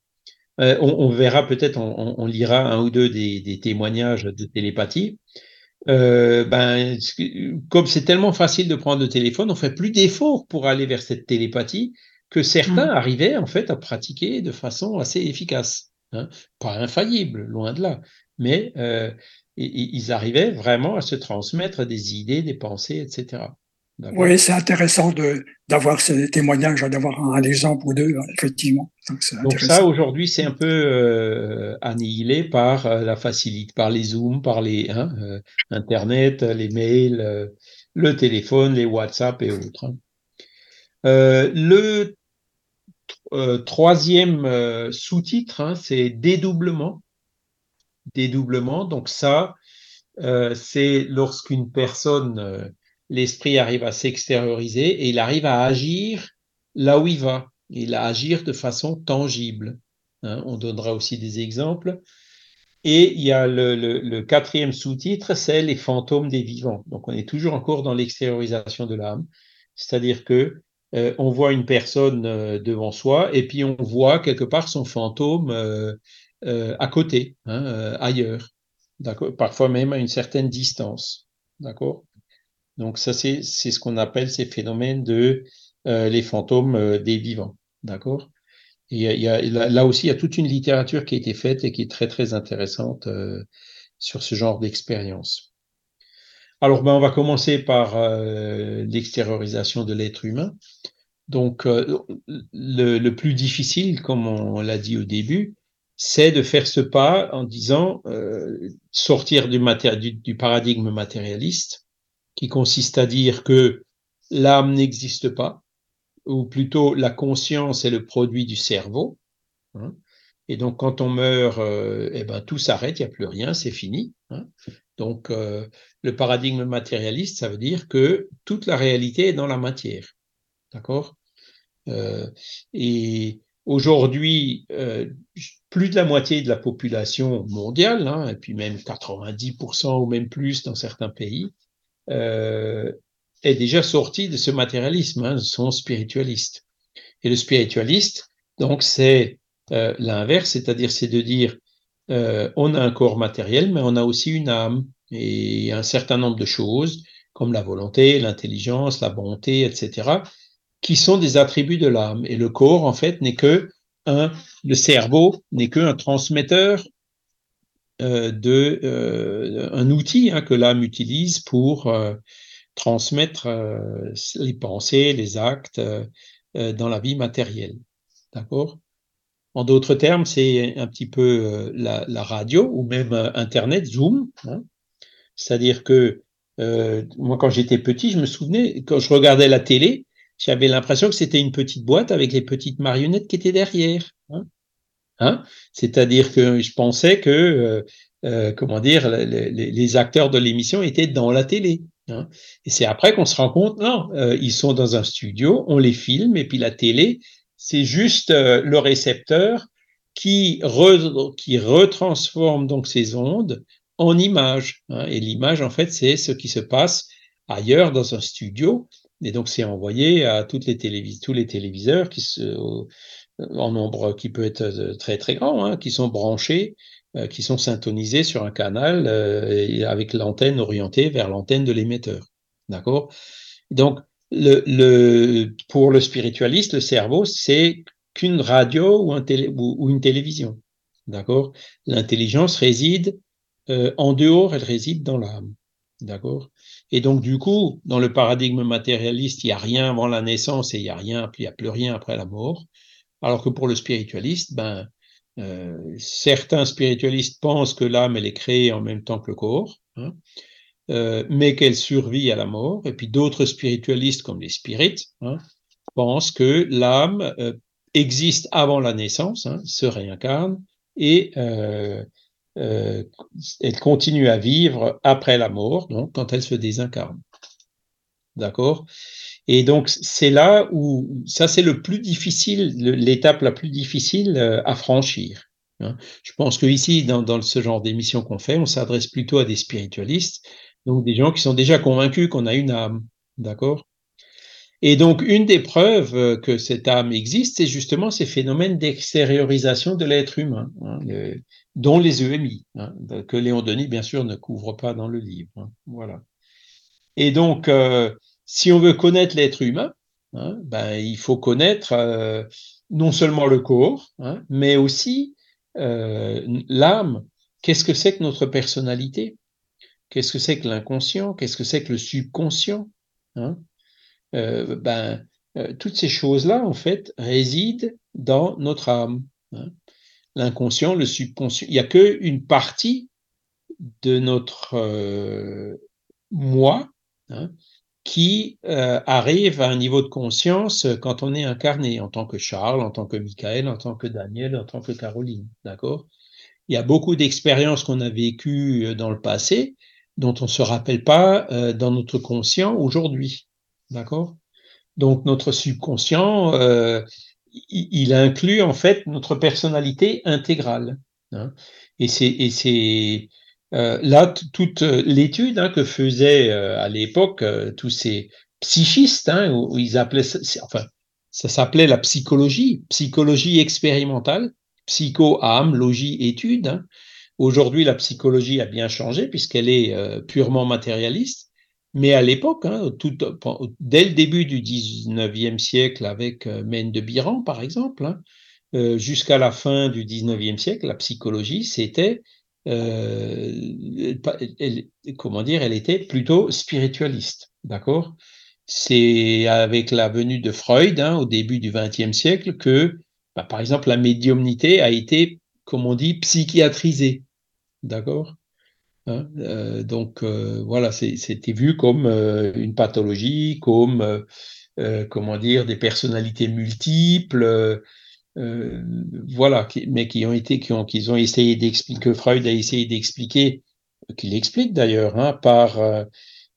D: euh, on, verra peut-être, on, lira un ou deux des, témoignages de télépathie. Euh, ben, comme c'est tellement facile de prendre le téléphone, on fait plus d'efforts pour aller vers cette télépathie que certains mmh. arrivaient en fait à pratiquer de façon assez efficace, hein. pas infaillible, loin de là, mais euh, ils arrivaient vraiment à se transmettre des idées, des pensées, etc.
C: Oui, c'est intéressant d'avoir ces témoignages, d'avoir un, exemple ou deux, effectivement.
D: Donc, ça, aujourd'hui, c'est un peu euh, annihilé par euh, la facilité, par les Zooms, par les hein, euh, Internet, les mails, le téléphone, les WhatsApp et autres. Hein. le troisième sous-titre, hein, c'est dédoublement. Dédoublement, donc ça, c'est lorsqu'une personne l'esprit arrive à s'extérioriser et il arrive à agir là où il va. Il à agir de façon tangible. Hein. on donnera aussi des exemples. Et il y a le, quatrième sous-titre, c'est les fantômes des vivants. Donc on est toujours encore dans l'extériorisation de l'âme. C'est-à-dire que euh, on voit une personne euh, devant soi et puis on voit quelque part son fantôme euh, à côté, hein, ailleurs. Parfois même à une certaine distance. D'accord? Donc ça, c'est ce qu'on appelle ces phénomènes de euh, les fantômes euh, des vivants. D'accord? A, là, aussi, il y a toute une littérature qui a été faite et qui est très, très intéressante euh, sur ce genre d'expérience. Alors, ben, on va commencer par l'extériorisation de l'être humain. Donc, le, plus difficile, comme on, l'a dit au début, c'est de faire ce pas en disant sortir du paradigme matérialiste qui consiste à dire que l'âme n'existe pas, ou plutôt la conscience est le produit du cerveau. Hein. et donc quand on meurt, euh, eh ben, tout s'arrête, il n'y a plus rien, c'est fini. Hein. donc euh, le paradigme matérialiste, ça veut dire que toute la réalité est dans la matière. D'accord? Euh, Et aujourd'hui, plus de la moitié de la population mondiale, hein, et puis même 90% ou même plus dans certains pays, euh, est déjà sorti de ce matérialisme, hein, son spiritualiste. Et le spiritualiste, donc, c'est euh, l'inverse, c'est-à-dire c'est de dire euh, on a un corps matériel, mais on a aussi une âme et un certain nombre de choses, comme la volonté, l'intelligence, la bonté, etc., qui sont des attributs de l'âme. Et le corps, en fait, n'est que un, le cerveau n'est qu'un transmetteur de euh, un outil hein, que l'âme utilise pour euh, transmettre les pensées, les actes dans la vie matérielle. D'accord? En d'autres termes, c'est un petit peu la, radio ou même Internet, Zoom. Hein. C'est-à-dire que moi, quand j'étais petit, je me souvenais, quand je regardais la télé, j'avais l'impression que c'était une petite boîte avec les petites marionnettes qui étaient derrière. Hein. Hein? C'est-à-dire que je pensais que, euh, euh, comment dire, les, acteurs de l'émission étaient dans la télé. Hein? Et c'est après qu'on se rend compte, non, euh, ils sont dans un studio, on les filme, et puis la télé, c'est juste le récepteur qui, retransforme donc ces ondes en images. Hein? Et l'image, en fait, c'est ce qui se passe ailleurs dans un studio. Et donc, c'est envoyé à toutes les tous les téléviseurs qui se, en nombre qui peut être euh, très très grand, hein, qui sont branchés, euh, qui sont syntonisés sur un canal euh, avec l'antenne orientée vers l'antenne de l'émetteur. D'accord? Donc, le, le, pour le spiritualiste, le cerveau, c'est qu'une radio ou, ou, une télévision. D'accord? L'intelligence réside en dehors, elle réside dans l'âme. D'accord? Et donc, du coup, dans le paradigme matérialiste, il n'y a rien avant la naissance et il n'y a rien, puis il n'y a plus rien après la mort. Alors que pour le spiritualiste, ben, euh, certains spiritualistes pensent que l'âme, est créée en même temps que le corps, hein, euh, mais qu'elle survit à la mort. Et puis d'autres spiritualistes, comme les spirites, hein, pensent que l'âme euh, existe avant la naissance, hein, se réincarne, et elle continue à vivre après la mort, donc quand elle se désincarne. D'accord? Et donc, c'est là où, ça c'est le plus difficile, l'étape la plus difficile euh, à franchir. Hein. Je pense que ici, dans, dans ce genre d'émission qu'on fait, on s'adresse plutôt à des spiritualistes, donc des gens qui sont déjà convaincus qu'on a une âme, d'accord? Et donc, une des preuves que cette âme existe, c'est justement ces phénomènes d'extériorisation de l'être humain, hein, dont les EMI, hein, que Léon Denis, bien sûr, ne couvre pas dans le livre. Hein, voilà. Et donc, euh, si on veut connaître l'être humain, ben, il faut connaître euh, non seulement le corps, mais aussi euh, l'âme. Qu'est-ce que c'est que notre personnalité? Qu'est-ce que c'est que l'inconscient? Qu'est-ce que c'est que le subconscient? Euh, ben, toutes ces choses-là, en fait, résident dans notre âme. Hein. L'inconscient, le subconscient. Il n'y a qu'une partie de notre moi qui arrive à un niveau de conscience quand on est incarné en tant que Charles, en tant que Michael, en tant que Daniel, en tant que Caroline. D'accord? Il y a beaucoup d'expériences qu'on a vécues dans le passé dont on ne se rappelle pas dans notre conscient aujourd'hui. D'accord? Donc notre subconscient, euh, il, inclut en fait notre personnalité intégrale. Hein. Et c'est euh, là toute l'étude hein, que faisaient euh, à l'époque tous ces psychistes, hein, où, ils appelaient, enfin, ça s'appelait la psychologie, psychologie expérimentale, psycho-âme, logie, étude. Aujourd'hui, la psychologie a bien changé puisqu'elle est purement matérialiste. Mais à l'époque, hein, dès le début du 19e siècle, avec euh, Mène de Biran, par exemple, hein, euh, jusqu'à la fin du 19e siècle, la psychologie, c'était, euh, comment dire, elle était plutôt spiritualiste, d'accord? C'est avec la venue de Freud, hein, au début du 20e siècle, que, bah, par exemple, la médiumnité a été, comme on dit, psychiatrisée, d'accord? Hein, euh, donc euh, voilà, c'était vu comme une pathologie, comme comment dire des personnalités multiples, voilà, mais qui ont été, qui ont, qu'ils ont essayé d'expliquer, que Freud a essayé d'expliquer, qu'il explique d'ailleurs, hein, par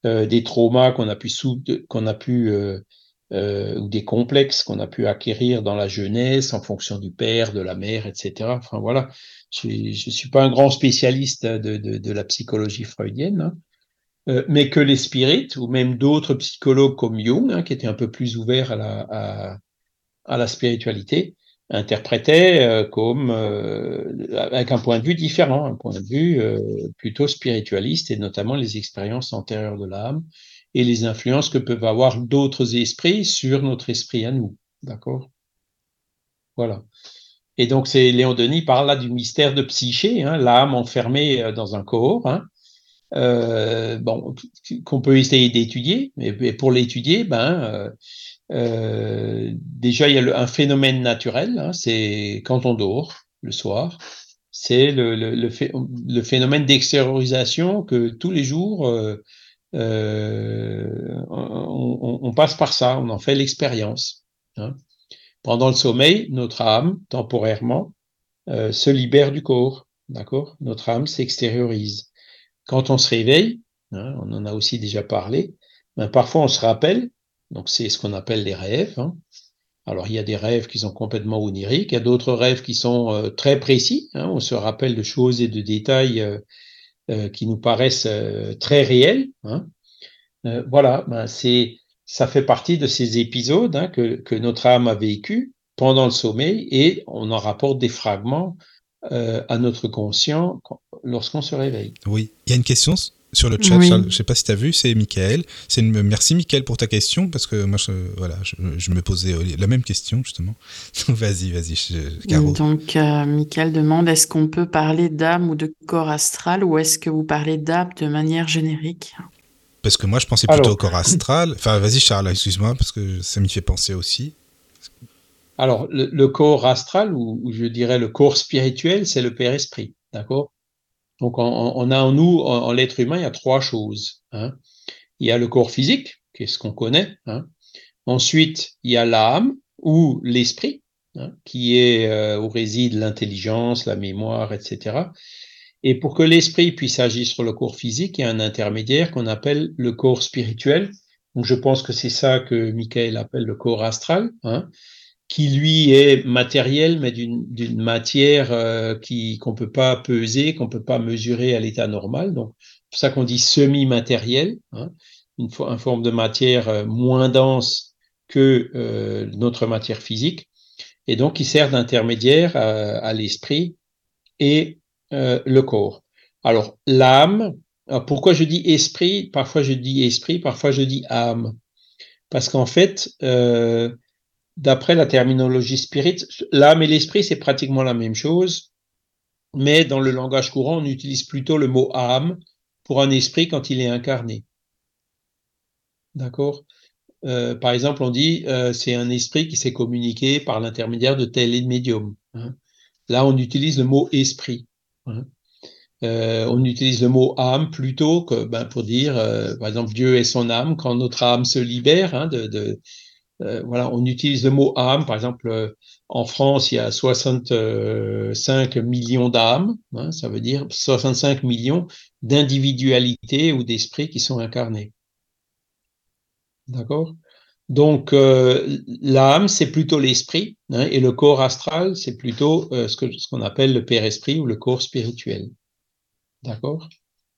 D: des traumas qu'on a pu qu'on a pu ou des complexes qu'on a pu acquérir dans la jeunesse en fonction du père, de la mère, etc. Enfin voilà, je ne suis pas un grand spécialiste de, de, de la psychologie freudienne, hein. euh, mais que les spirites, ou même d'autres psychologues comme Jung, hein, qui étaient un peu plus ouverts à la, à, à la spiritualité, interprétaient euh, comme euh, avec un point de vue différent, un point de vue euh, plutôt spiritualiste, et notamment les expériences antérieures de l'âme et les influences que peuvent avoir d'autres esprits sur notre esprit à nous. D'accord? Voilà. Et donc, c'est Léon Denis parle là du mystère de psyché, hein, l'âme enfermée dans un corps, hein, bon, qu'on peut essayer d'étudier. Mais, pour l'étudier, ben, déjà, il y a un phénomène naturel, hein, c'est quand on dort le soir, c'est le, phénomène d'extériorisation que tous les jours, euh, euh, on, passe par ça, on en fait l'expérience. Hein. Pendant le sommeil, notre âme, temporairement, euh, se libère du corps. D'accord? Notre âme s'extériorise. Quand on se réveille, hein, on en a aussi déjà parlé, ben parfois on se rappelle, donc c'est ce qu'on appelle les rêves. Hein. Alors il y a des rêves qui sont complètement oniriques, il y a d'autres rêves qui sont euh, très précis, hein, on se rappelle de choses et de détails euh, euh qui nous paraissent très réels. Hein. voilà, ben ça fait partie de ces épisodes que, que, notre âme a vécu pendant le sommeil et on en rapporte des fragments à notre conscient lorsqu'on se réveille.
B: Oui, il y a une question sur le chat, je ne sais pas si tu as vu, c'est Michael. C'est une... Merci Michael pour ta question, parce que moi, je, voilà, je, je me posais la même question, justement. vas-y, vas-y, Caro.
A: Donc, euh, Michael demande, est-ce qu'on peut parler d'âme ou de corps astral, ou est-ce que vous parlez d'âme de manière générique?
B: Parce que moi, je pensais plutôt au corps astral. Enfin, vas-y, Charles, excuse-moi, parce que ça m'y fait penser aussi.
D: Alors, le, corps astral, ou, je dirais le corps spirituel, c'est le Père-Esprit, d'accord? Donc, on, a en nous, en, l'être humain, il y a trois choses. Hein. Il y a le corps physique, qui est ce qu'on connaît. Hein. Ensuite, il y a l'âme, ou l'esprit, hein, qui est euh, où réside l'intelligence, la mémoire, etc. Et pour que l'esprit puisse agir sur le corps physique, il y a un intermédiaire qu'on appelle le corps spirituel. Donc je pense que c'est ça que Michael appelle le corps astral, qui lui est matériel, mais d'une matière euh, qui qu'on peut pas peser, qu'on peut pas mesurer à l'état normal. Donc c'est pour ça qu'on dit semi-matériel, hein, une, forme de matière euh, moins dense que euh, notre matière physique, et donc qui sert d'intermédiaire à, l'esprit et euh, le corps. Alors, l'âme, pourquoi je dis esprit? Parfois je dis esprit, parfois je dis âme. Parce qu'en fait, d'après la terminologie spirit, l'âme et l'esprit, c'est pratiquement la même chose, mais dans le langage courant, on utilise plutôt le mot âme pour un esprit quand il est incarné. D'accord? Euh, Par exemple, on dit euh, c'est un esprit qui s'est communiqué par l'intermédiaire de tel médium. Hein. Là, on utilise le mot esprit. Hein. Euh, on utilise le mot âme plutôt que ben, pour dire, par exemple, Dieu est son âme quand notre âme se libère. Hein, de, voilà, on utilise le mot âme. Par exemple, en France, il y a 65 millions d'âmes. ça veut dire 65 millions d'individualités ou d'esprits qui sont incarnés. D'accord? Donc, euh, l'âme, c'est plutôt l'esprit, hein, et le corps astral, c'est plutôt euh, ce qu'on appelle le père-esprit ou le corps spirituel. D'accord?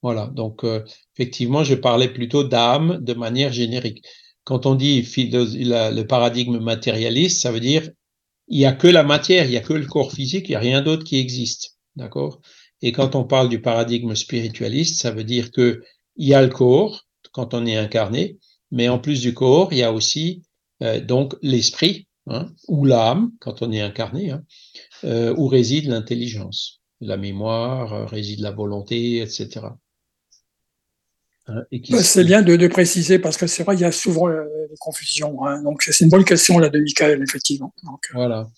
D: Voilà, donc euh, effectivement, je parlais plutôt d'âme de manière générique. Quand on dit le paradigme matérialiste, ça veut dire il n'y a que la matière, il n'y a que le corps physique, il n'y a rien d'autre qui existe. D'accord? Et quand on parle du paradigme spiritualiste, ça veut dire que il y a le corps quand on est incarné, mais en plus du corps, il y a aussi euh, donc l'esprit hein, ou l'âme quand on est incarné, hein, euh, où réside l'intelligence, la mémoire, euh, réside la volonté, etc.
C: Hein, bah, c'est bien de, préciser parce que c'est vrai, il y a souvent des confusions. donc c'est une bonne question là de Michael, effectivement.
D: voilà.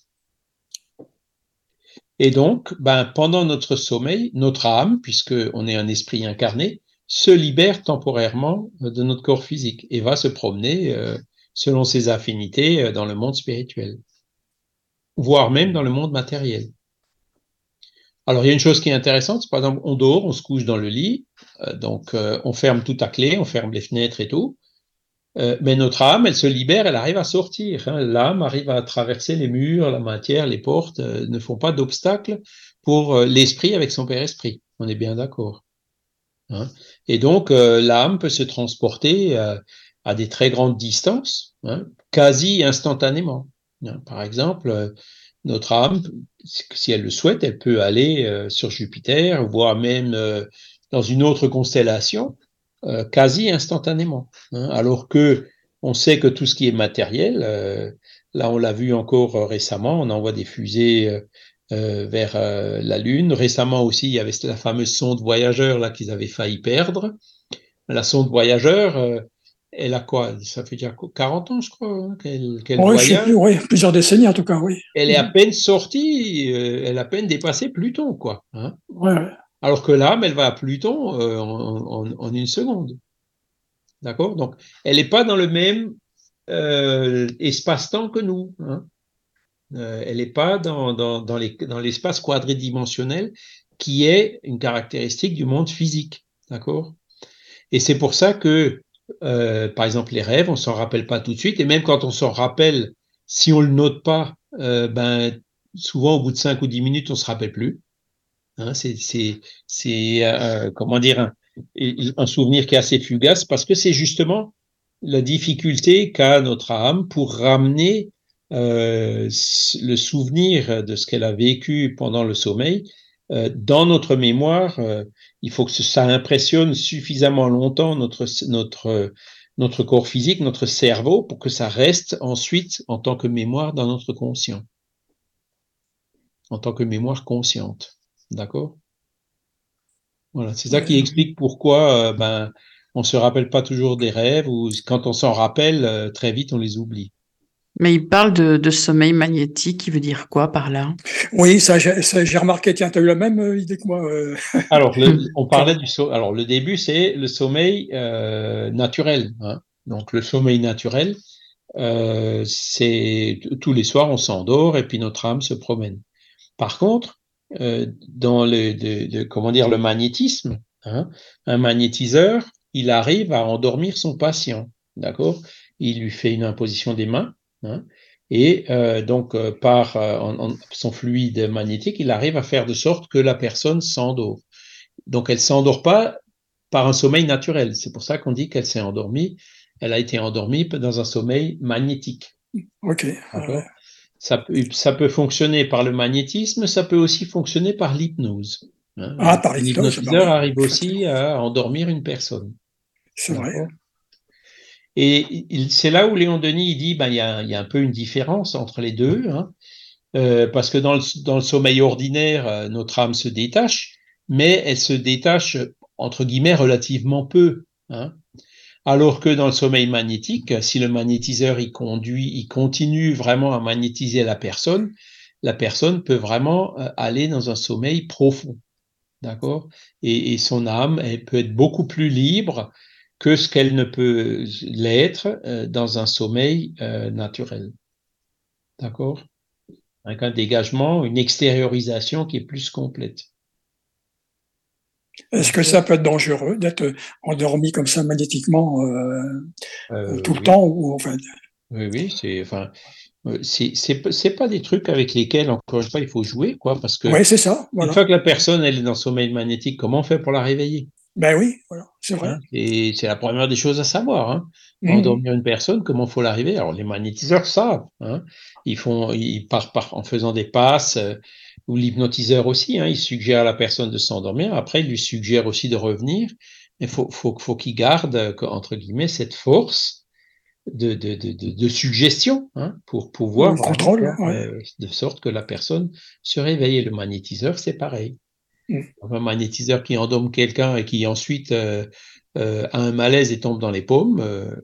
D: Et donc, ben, pendant notre sommeil, notre âme, puisque on est un esprit incarné, se libère temporairement de notre corps physique et va se promener euh, selon ses affinités euh, dans le monde spirituel, voire même dans le monde matériel. Alors il y a une chose qui est intéressante, par exemple on dort, on se couche dans le lit, euh, donc on ferme tout à clé, on ferme les fenêtres et tout, mais notre âme, elle se libère, elle arrive à sortir. Hein. L'âme arrive à traverser les murs, la matière, les portes, ne font pas d'obstacle pour l'esprit avec son père esprit. On est bien d'accord. Hein. Et donc, euh, l'âme peut se transporter euh, à des très grandes distances, hein, quasi instantanément. Par exemple, euh, notre âme, si elle le souhaite, elle peut aller sur Jupiter, voire même dans une autre constellation, quasi instantanément. alors que on sait que tout ce qui est matériel, là on l'a vu encore récemment, on envoie des fusées euh, vers euh, la Lune. Récemment aussi, il y avait la fameuse sonde voyageur là qu'ils avaient failli perdre. La sonde voyageur, euh, elle a quoi? Ça fait déjà 40 ans, je crois, hein, qu'elle qu
C: voyage. oui, plusieurs décennies en tout cas, oui.
D: Elle est à peine sortie, elle a à peine dépassé Pluton, quoi. Hein ouais. Alors que l'âme, elle va à Pluton en, en, une seconde. D'accord? Donc, elle n'est pas dans le même espace-temps que nous. Hein euh, elle n'est pas dans, l'espace quadridimensionnel qui est une caractéristique du monde physique. D'accord? Et c'est pour ça que, euh, par exemple, les rêves, on s'en rappelle pas tout de suite. Et même quand on s'en rappelle, si on le note pas, euh, ben, souvent au bout de 5 ou 10 minutes, on se rappelle plus. Hein, c'est, c'est, comment dire, un, souvenir qui est assez fugace parce que c'est justement la difficulté qu'a notre âme pour ramener euh, le souvenir de ce qu'elle a vécu pendant le sommeil, euh, dans notre mémoire, euh, il faut que ça impressionne suffisamment longtemps notre, notre, notre corps physique, notre cerveau, pour que ça reste ensuite en tant que mémoire dans notre conscient, en tant que mémoire consciente. D'accord? Voilà, c'est ça qui explique pourquoi ben, on se rappelle pas toujours des rêves ou quand on s'en rappelle, très vite on les oublie.
A: Mais il parle de, sommeil magnétique, il veut dire quoi par là?
C: Oui, ça, j'ai remarqué. Tiens, tu as eu la même euh, idée que moi. Euh.
D: Alors, on parlait du sommeil. Alors, le début, c'est le sommeil euh, naturel. Hein. Donc, le sommeil naturel, c'est tous les soirs, on s'endort et puis notre âme se promène. Par contre, dans le, comment dire, le magnétisme, hein, un magnétiseur, il arrive à endormir son patient. D'accord? Il lui fait une imposition des mains Hein. et euh, donc, euh, par euh, son fluide magnétique, il arrive à faire de sorte que la personne s'endort. Donc, elle s'endort pas par un sommeil naturel. C'est pour ça qu'on dit qu'elle s'est endormie elle a été endormie dans un sommeil magnétique.
C: Ok.
D: Ça peut, ça peut fonctionner par le magnétisme, ça peut aussi fonctionner par l'hypnose.
C: Hein. Ah, par l'hypnose.
D: L'hypnotiseur arrive aussi à endormir une personne.
C: C'est vrai.
D: Et c'est là où Léon Denis dit ben, il, y a, il y a un peu une différence entre les deux, hein. euh, parce que dans le, dans le sommeil ordinaire, euh, notre âme se détache, mais elle se détache entre guillemets relativement peu. Hein. Alors que dans le sommeil magnétique, si le magnétiseur il conduit, il continue vraiment à magnétiser la personne, la personne peut vraiment euh, aller dans un sommeil profond. D'accord? Et, et, son âme, elle peut être beaucoup plus libre que ce qu'elle ne peut l'être euh, dans un sommeil euh, naturel. D'accord? Avec un dégagement, une extériorisation qui est plus complète.
C: Est-ce que ça peut être dangereux d'être endormi comme ça magnétiquement euh, tout le temps ou enfin...
D: Oui, oui, c'est enfin c'est pas des trucs avec lesquels encore une fois il faut jouer quoi parce que
C: oui, c'est ça.
D: Une fois que la personne elle est dans le sommeil magnétique, comment on fait pour la réveiller?
C: Ben oui, voilà, c'est vrai.
D: Hein, et c'est la première des choses à savoir. Hein. Mmh. Endormir une personne, comment faut l'arriver? Alors les magnétiseurs savent. Hein. Ils font, ils partent par, en faisant des passes, euh, ou l'hypnotiseur aussi. Hein, il suggère à la personne de s'endormir. Après, il lui suggère aussi de revenir. Mais faut, faut, faut qu'il garde entre guillemets cette force de, de, de, de suggestion hein, pour pouvoir
C: le contrôle,
D: euh, de sorte que la personne se réveille. le magnétiseur, c'est pareil. Mm. Un magnétiseur qui endorme quelqu'un et qui ensuite euh, euh, a un malaise et tombe dans les paumes,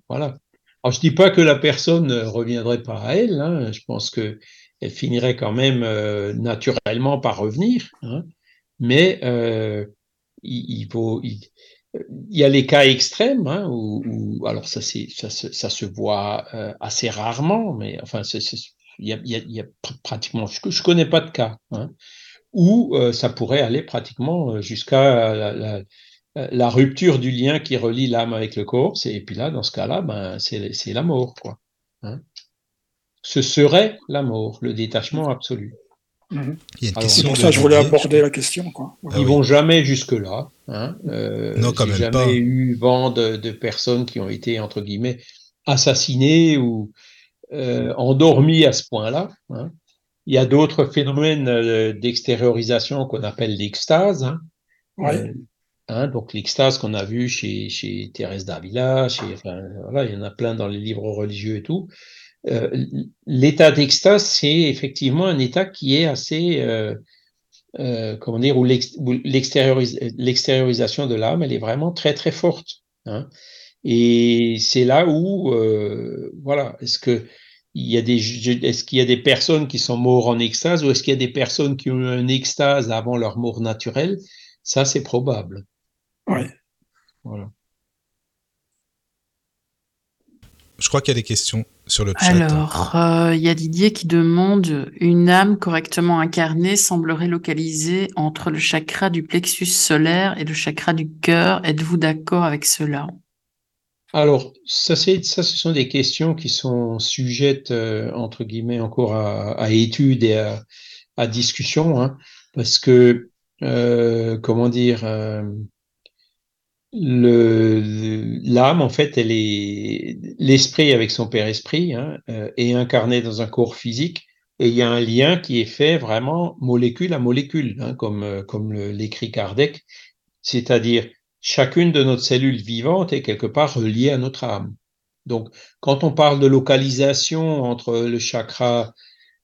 D: voilà. Alors je dis pas que la personne ne reviendrait pas à elle, hein, je pense que elle finirait quand même naturellement par revenir, hein, mais il, il, y a les cas extrêmes hein, où, alors ça, se voit assez rarement, mais enfin il y a, pratiquement, je, je connais pas de cas. Hein, euh, ça pourrait aller pratiquement euh, jusqu'à la, rupture du lien qui relie l'âme avec le corps. Et puis là, dans ce cas-là, ben, c'est la mort. Quoi. Ce serait la mort, le détachement absolu.
C: Mhm. C'est pour ça que je voulais aborder la question. Quoi.
D: Ah Ils vont jamais jusque-là. Hein. Euh, non, quand même jamais pas. eu vent de, de, personnes qui ont été, entre guillemets, assassinées ou euh, endormies à ce point-là. Hein. Il y a d'autres phénomènes euh, d'extériorisation qu'on appelle l'extase. Hein. Euh, hein, donc l'extase qu'on a vu chez, chez Thérèse d'Avila, chez, enfin, voilà, il y en a plein dans les livres religieux et tout. Euh, l'état d'extase, c'est effectivement un état qui est assez, euh, euh, comment dire, où l'extériorisation de l'âme, elle est vraiment très très forte. Hein. Et c'est là où, voilà, est-ce que il y a des, est-ce qu'il y a des personnes qui sont mortes en extase ou est-ce qu'il y a des personnes qui ont eu un extase avant leur mort naturelle? Ça, c'est probable.
C: Oui.
D: Voilà.
B: Je crois qu'il y a des questions sur le chat.
A: Alors, euh, il y a Didier qui demande une âme correctement incarnée semblerait localisée entre le chakra du plexus solaire et le chakra du cœur. Êtes-vous d'accord avec cela?
D: Alors, ça, ça, ce sont des questions qui sont sujettes, euh, entre guillemets, encore à, à étude et à, à discussion, hein, parce que, euh, comment dire, euh, l'âme, en fait, elle est l'esprit avec son père esprit hein, euh, est incarné dans un corps physique, et il y a un lien qui est fait vraiment molécule à molécule, hein, comme comme l'écrit Kardec, c'est-à-dire chacune de nos cellules vivantes est quelque part reliée à notre âme. Donc, quand on parle de localisation entre le chakra,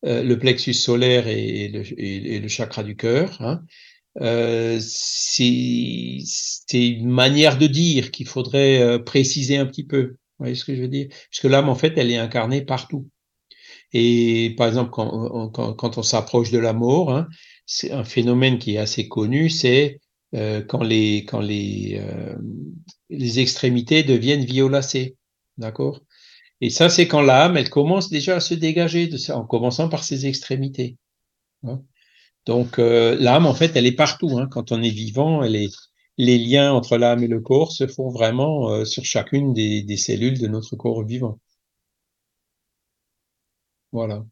D: euh, le plexus solaire et le, chakra du cœur, hein, euh, c'est une manière de dire qu'il faudrait euh, préciser un petit peu. Vous voyez ce que je veux dire? Parce que l'âme, en fait, elle est incarnée partout. Et par exemple, quand, on s'approche de la mort, hein, c'est un phénomène qui est assez connu, c'est euh, quand les quand les les extrémités deviennent violacées, d'accord? Et ça, c'est quand l'âme, elle commence déjà à se dégager de ça, en commençant par ses extrémités. Hein? Donc euh, l'âme, en fait, elle est partout. Hein. Quand on est vivant, elle est les liens entre l'âme et le corps se font vraiment sur chacune des, des, cellules de notre corps vivant. Voilà.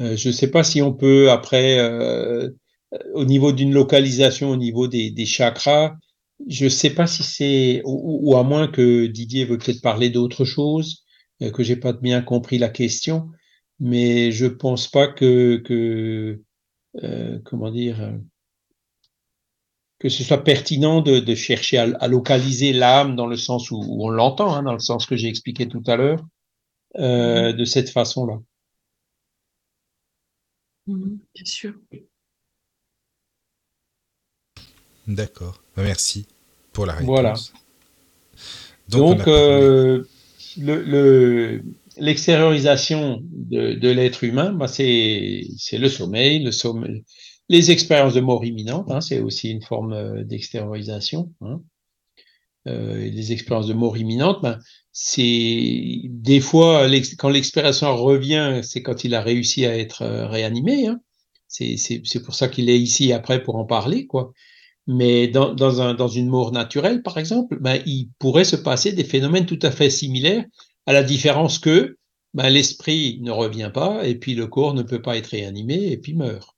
D: je ne sais pas si on peut après au niveau d'une localisation, au niveau des, des chakras, je ne sais pas si c'est, ou, à moins que Didier veut peut-être parler d'autre chose, euh, que j'ai pas bien compris la question, mais je pense pas que, que euh, comment dire, euh, que ce soit pertinent de, de chercher à, localiser l'âme dans le sens où, on l'entend, hein, dans le sens que j'ai expliqué tout à l'heure, euh, de cette façon-là.
A: Mmh, bien sûr.
B: D'accord. Merci pour la réponse.
D: Voilà. Donc, euh, le, l'extériorisation de, l'être humain, bah c'est, le sommeil, le sommeil, les expériences de mort imminente, hein, c'est aussi une forme euh, d'extériorisation. Hein. Euh, les expériences de mort imminente, ben, c'est des fois quand l'expérience revient, c'est quand il a réussi à être euh, réanimé. Hein. C'est pour ça qu'il est ici après pour en parler, quoi. Mais dans, dans, un, dans une mort naturelle, par exemple, ben, il pourrait se passer des phénomènes tout à fait similaires, à la différence que ben, l'esprit ne revient pas et puis le corps ne peut pas être réanimé et puis meurt.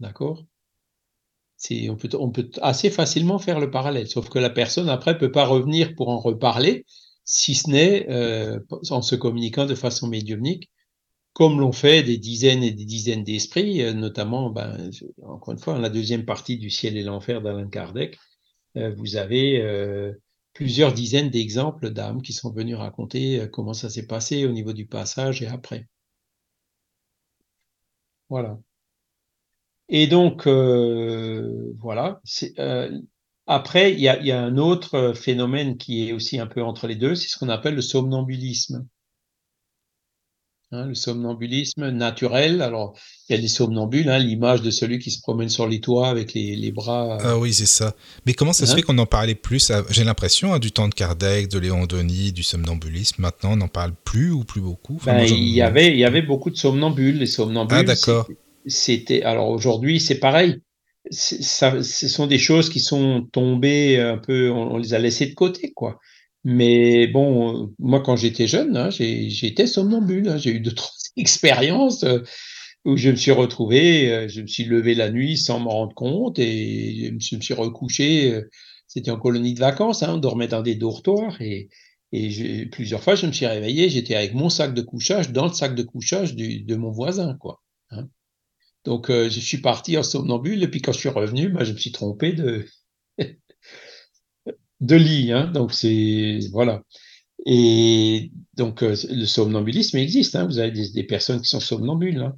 D: D'accord? On peut, assez facilement faire le parallèle, sauf que la personne après ne peut pas revenir pour en reparler, si ce n'est euh, en se communiquant de façon médiumnique, comme l'ont fait des dizaines et des dizaines d'esprits, euh, notamment, ben, encore une fois, dans la deuxième partie du ciel et l'enfer d'Alain Kardec, euh, vous avez plusieurs dizaines d'exemples d'âmes qui sont venus raconter comment ça s'est passé au niveau du passage et après. Voilà. Et donc, euh, voilà. Euh, après, il y a, un autre phénomène qui est aussi un peu entre les deux, c'est ce qu'on appelle le somnambulisme. Hein, le somnambulisme naturel. Alors, il y a des somnambules, hein, l'image de celui qui se promène sur les toits avec les, les bras.
B: Ah oui, c'est ça. Mais comment ça se hein? fait qu'on en parlait plus J'ai l'impression, hein, du temps de Kardec, de Léon Denis, du somnambulisme, maintenant, on n'en parle plus ou plus beaucoup?
D: Ben, il, y avait, il y avait beaucoup de somnambules. Les somnambules,
B: ah, d'accord
D: c'était alors aujourd'hui c'est pareil. Ça, ce sont des choses qui sont tombées un peu, on, les a laissées de côté quoi. Mais bon, moi quand j'étais jeune, hein, j'étais somnambule. Hein, j'ai eu de trois expériences euh, où je me suis retrouvé, euh, je me suis levé la nuit sans m'en rendre compte et je me suis recouché. Euh, c'était en colonie de vacances, hein, on dormait dans des dortoirs et, plusieurs fois je me suis réveillé, j'étais avec mon sac de couchage dans le sac de couchage de mon voisin, quoi. Hein. Donc, euh, je suis parti en somnambule, et puis quand je suis revenu, bah, je me suis trompé de, de lit. Hein, donc, c'est. Voilà. Et donc, euh, le somnambulisme existe. Hein, vous avez des, personnes qui sont somnambules. Hein.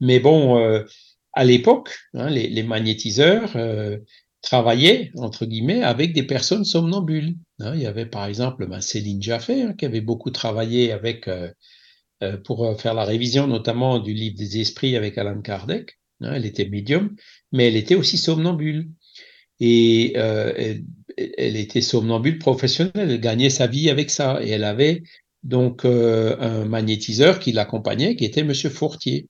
D: Mais bon, euh, à l'époque, hein, les, les, magnétiseurs travaillaient, entre guillemets, avec des personnes somnambules. Hein. Il y avait par exemple ben, Céline Jaffé, hein, qui avait beaucoup travaillé avec euh, pour euh, faire la révision notamment du livre des esprits avec Alan Kardec. Elle était médium, mais elle était aussi somnambule. Et euh, elle, était somnambule professionnelle, elle gagnait sa vie avec ça. Et elle avait donc un magnétiseur qui l'accompagnait, qui était Monsieur Fortier.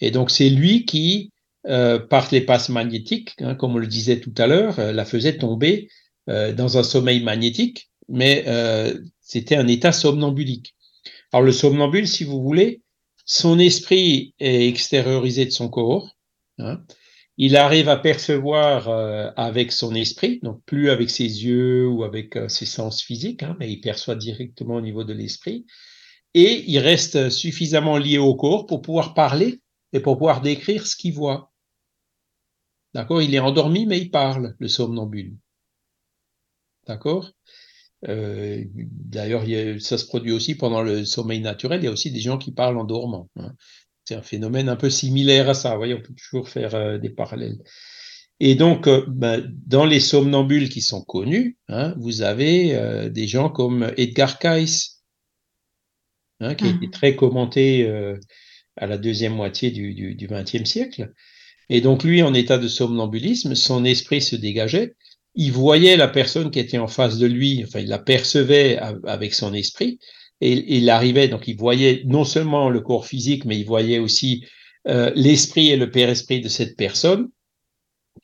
D: Et donc c'est lui qui, par les passes magnétiques, hein, comme on le disait tout à l'heure, la faisait tomber dans un sommeil magnétique, mais c'était un état somnambulique. Alors le somnambule, si vous voulez, son esprit est extériorisé de son corps. Hein. Il arrive à percevoir euh, avec son esprit, donc plus avec ses yeux ou avec euh, ses sens physiques, hein, mais il perçoit directement au niveau de l'esprit. Et il reste suffisamment lié au corps pour pouvoir parler et pour pouvoir décrire ce qu'il voit. D'accord? Il est endormi, mais il parle, le somnambule. D'accord? Euh, D'ailleurs, ça se produit aussi pendant le sommeil naturel. Il y a aussi des gens qui parlent en dormant. Hein. C'est un phénomène un peu similaire à ça. Vous voyez, on peut toujours faire euh, des parallèles. Et donc, euh, ben, dans les somnambules qui sont connus, hein, vous avez euh, des gens comme Edgar Cayce, hein, qui a été mmh. très commenté à la deuxième moitié du XXe siècle. Et donc, lui, en état de somnambulisme, son esprit se dégageait il voyait la personne qui était en face de lui, enfin, il la percevait avec son esprit, il arrivait, donc il voyait non seulement le corps physique, mais il voyait aussi euh, l'esprit et le père-esprit de cette personne.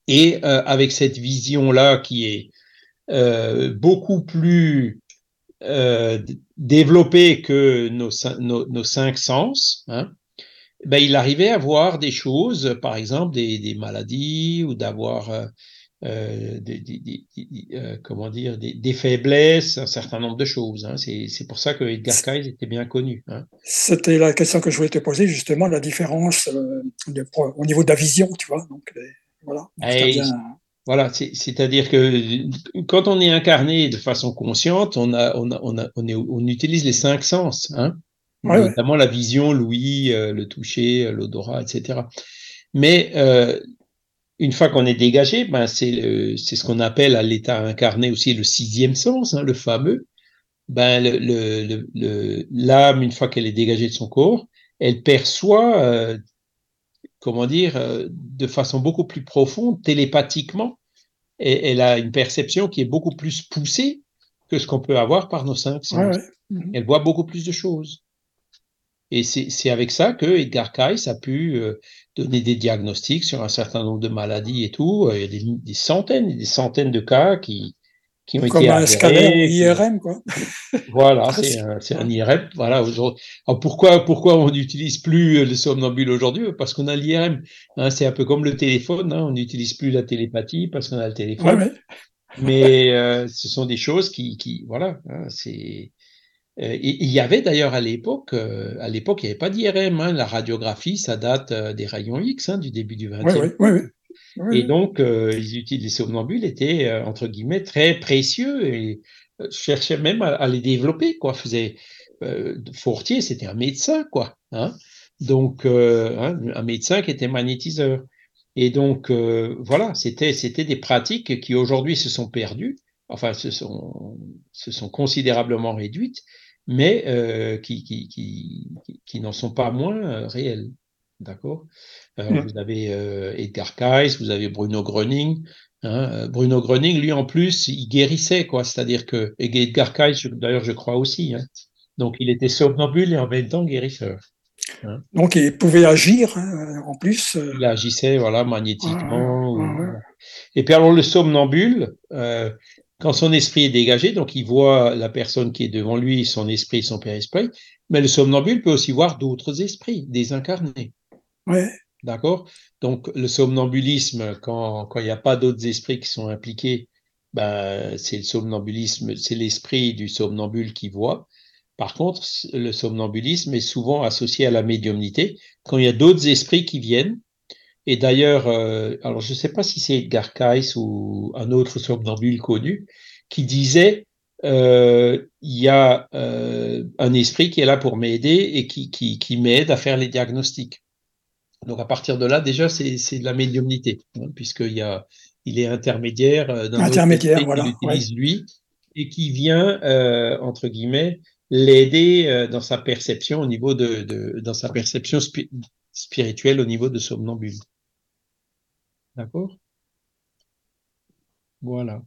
D: Et euh, avec cette vision-là qui est euh, beaucoup plus développée que nos, cinq sens, hein, ben, il arrivait à voir des choses, par exemple des maladies ou d'avoir euh, des, des, des, euh, comment dire, des, faiblesses, un certain nombre de choses. Hein. C'est pour ça que Edgar Cayce était bien connu. Hein.
C: C'était la question que je voulais te poser, justement, la différence euh, de, au niveau de la vision, tu vois. Donc, voilà.
D: Voilà, c'est-à-dire que quand on est incarné de façon consciente, on, a, on, a, on, a, on, est, on utilise les cinq sens, hein, notamment la vision, l'ouïe, le toucher, l'odorat, etc. Mais euh, une fois qu'on est dégagé, ben c'est ce qu'on appelle à l'état incarné aussi le sixième sens, hein, le fameux. Ben le, le, l'âme, une fois qu'elle est dégagée de son corps, elle perçoit, euh, comment dire, euh, de façon beaucoup plus profonde, télépathiquement, et elle a une perception qui est beaucoup plus poussée que ce qu'on peut avoir par nos cinq sens. Mhm. Elle voit beaucoup plus de choses. Et c'est avec ça que Edgar Cayce a pu euh, donner des diagnostics sur un certain nombre de maladies et tout. Il y a des, des centaines et des centaines de cas qui, qui ont
C: Comme
D: été
C: un scanner IRM, quoi.
D: Voilà, c'est un, un, IRM. Voilà, Alors pourquoi, pourquoi on n'utilise plus le somnambule aujourd'hui? Parce qu'on a l'IRM. Hein, c'est un peu comme le téléphone. Hein, on n'utilise plus la télépathie parce qu'on a le téléphone. Ouais, ouais. Mais euh, ce sont des choses qui, qui voilà, hein, c'est euh, il y avait d'ailleurs à l'époque, euh, à l'époque, il n'y avait pas d'IRM. Hein, la radiographie, ça date euh, des rayons X, hein, du début du XXe
C: siècle. Oui, oui,
D: et donc, les outils des somnambules étaient entre guillemets très précieux et cherchaient même à, les développer. Quoi, faisait Fortier, c'était un médecin, quoi. Hein. donc, un médecin qui était magnétiseur. Et donc, voilà, c'était c'était des pratiques qui aujourd'hui se sont perdues enfin se sont, se sont considérablement réduites, mais euh, qui, qui, qui, qui n'en sont pas moins euh, réelles. D'accord? Mmh. Vous avez euh, Edgar Cayce, vous avez Bruno Gröning. Hein, euh, Bruno Gröning, lui, en plus, il guérissait, quoi. C'est-à-dire que, et Edgar Cayce, d'ailleurs, je crois aussi. Hein. Donc, il était somnambule et en même temps guérisseur.
C: Hein. Donc, il pouvait agir, en plus.
D: Il agissait, voilà, magnétiquement. Et puis, alors, le somnambule, euh, quand son esprit est dégagé, donc il voit la personne qui est devant lui, son esprit, son père-esprit, mais le somnambule peut aussi voir d'autres esprits désincarnés.
C: Ouais.
D: D'accord? Donc le somnambulisme, quand il n'y a pas d'autres esprits qui sont impliqués, ben, c'est le somnambulisme, c'est l'esprit du somnambule qui voit. Par contre, le somnambulisme est souvent associé à la médiumnité. Quand il y a d'autres esprits qui viennent, et d'ailleurs, euh, alors je ne sais pas si c'est Edgar Cayce ou un autre somnambule connu, qui disait euh, il y a euh, un esprit qui est là pour m'aider et qui, qui, qui m'aide à faire les diagnostics. Donc à partir de là, déjà, c'est de la médiumnité, hein, puisqu'il y a, il est intermédiaire euh, d'un
C: intermédiaire, voilà,
D: utilise lui et qui vient euh, entre guillemets l'aider dans sa perception au niveau de, de dans sa perception spirituelle au niveau de somnambule. D'accord? Voilà.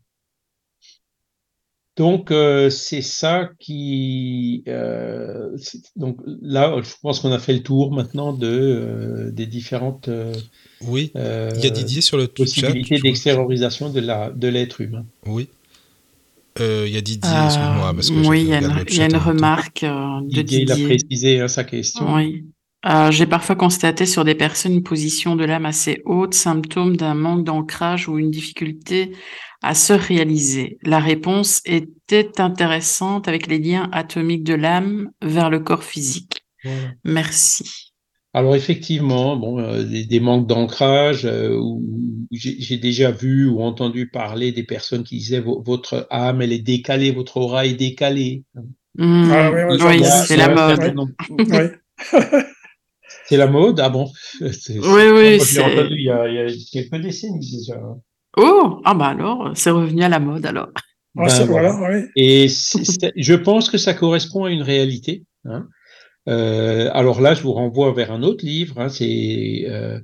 D: Donc, euh, c'est ça qui. Euh, donc là, je pense qu'on a fait le tour maintenant de, euh, des différentes.
B: oui, il y a Didier sur le
D: possibilités d'extériorisation de l'être de humain.
B: Oui. Il y a Didier, excuse-moi.
A: oui, il y a une, y a une remarque de Didier.
D: Il a précisé hein, sa question.
A: Oui. Euh, j'ai parfois constaté sur des personnes une position de l'âme assez haute, symptôme d'un manque d'ancrage ou une difficulté à se réaliser. La réponse était intéressante avec les liens atomiques de l'âme vers le corps physique. Merci.
D: Alors effectivement, bon, euh, des, manques d'ancrage, euh, j'ai déjà vu ou entendu parler des personnes qui disaient votre âme elle est décalée, votre aura est décalée.
A: Mmh. Ah oui, c'est la mode.
D: C'est la mode Ah bon?
A: Oui, oui.
D: J'ai entendu il y, a, il y, a, quelques décennies déjà.
A: Oh, ah bah alors, c'est revenu à la mode alors.
C: Ah, ben, voilà. oui.
D: Et je pense que ça correspond à une réalité. Hein. Euh, alors là, je vous renvoie vers un autre livre. Hein, c'est euh,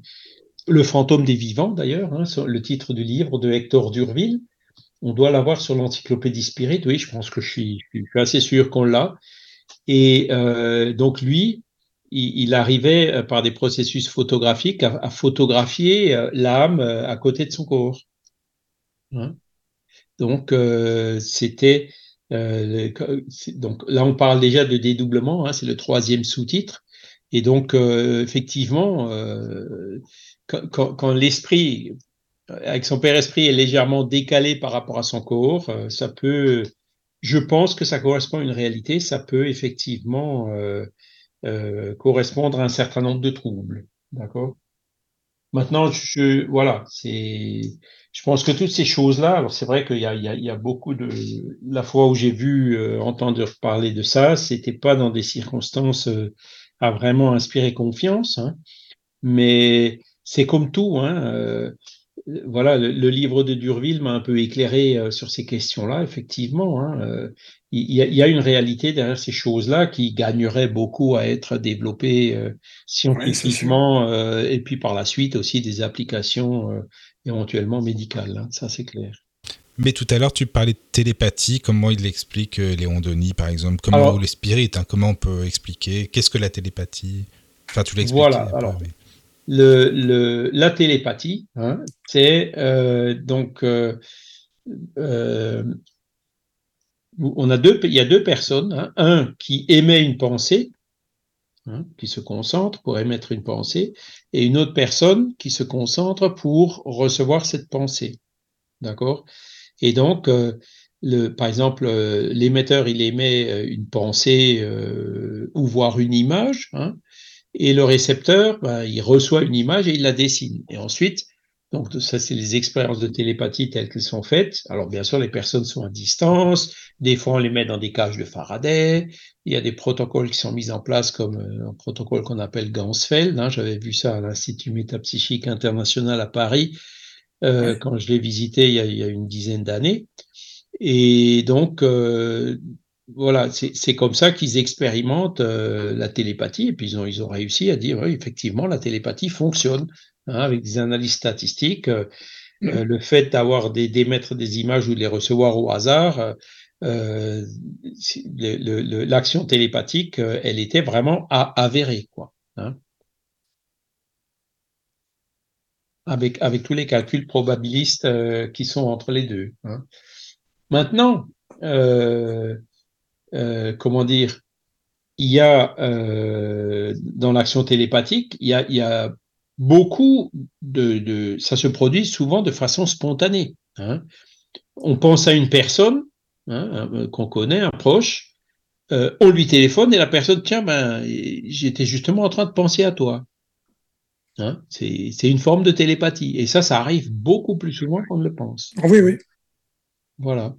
D: Le fantôme des vivants, d'ailleurs, hein, le titre du livre de Hector Durville. On doit l'avoir sur l'encyclopédie Spirit. Oui, je pense que je suis, je suis assez sûr qu'on l'a. Et euh, donc lui, il, arrivait euh, par des processus photographiques à, photographier euh, l'âme euh, à côté de son corps. Hein. donc c'était donc là on parle déjà de dédoublement, hein, c'est le troisième sous-titre. Et donc effectivement, quand, quand, l'esprit avec son père esprit est légèrement décalé par rapport à son corps, ça peut, je pense que ça correspond à une réalité, ça peut effectivement correspondre à un certain nombre de troubles. D'accord? Maintenant, je, voilà, c'est, je pense que toutes ces choses-là, alors c'est vrai qu'il y a, y, y a beaucoup de, la fois où j'ai vu, euh, entendre parler de ça, c'était pas dans des circonstances euh, à vraiment inspirer confiance, hein, mais c'est comme tout, hein, euh, voilà, le, livre de Durville m'a un peu éclairé euh, sur ces questions-là, effectivement. Hein, euh, il, y a, il, y a, une réalité derrière ces choses-là qui gagnerait beaucoup à être développées euh, scientifiquement et puis par la suite aussi des applications éventuellement médicales. Hein, ça, c'est clair.
B: Mais tout à l'heure, tu parlais de télépathie, comment il l'explique, Léon Denis, par exemple, comment ou les spirites, hein, comment on peut expliquer, qu'est-ce que la télépathie? Enfin, tu l'expliques.
D: Voilà, alors, la télépathie, hein, c'est euh, donc euh, euh, on a deux, il y a deux personnes, hein, un qui émet une pensée, hein, qui se concentre pour émettre une pensée, et une autre personne qui se concentre pour recevoir cette pensée, d'accord? Et donc par exemple, l'émetteur, il émet une pensée ou voir une image, hein, et le récepteur, ben, il reçoit une image et il la dessine. Et ensuite, donc ça, c'est les expériences de télépathie telles qu'elles sont faites. Alors bien sûr, les personnes sont à distance. Des fois, on les met dans des cages de Faraday. Il y a des protocoles qui sont mis en place, comme euh, un protocole qu'on appelle Gansfeld. Hein. J'avais vu ça à l'Institut métapsychique international à Paris euh, quand je l'ai visité il y a, il y a une dizaine d'années. Et donc, euh, voilà, c'est comme ça qu'ils expérimentent euh, la télépathie, et puis ils ont, ils ont réussi à dire, effectivement, la télépathie fonctionne, hein, avec des analyses statistiques. Euh, euh le fait d'avoir d'émettre des images ou de les recevoir au hasard, l'action télépathique, elle était vraiment à, avérée, quoi. Hein. avec, tous les calculs probabilistes qui sont entre les deux. Hein. Maintenant, euh, comment dire, il y a euh, dans l'action télépathique, il y a, il y a beaucoup de, de, ça se produit souvent de façon spontanée. Hein. On pense à une personne hein, qu'on connaît, un proche, euh, on lui téléphone et la personne, tiens, ben, j'étais justement en train de penser à toi. Hein, c'est une forme de télépathie. Et ça, ça arrive beaucoup plus souvent qu'on ne le pense.
C: Oui, oui.
D: Voilà.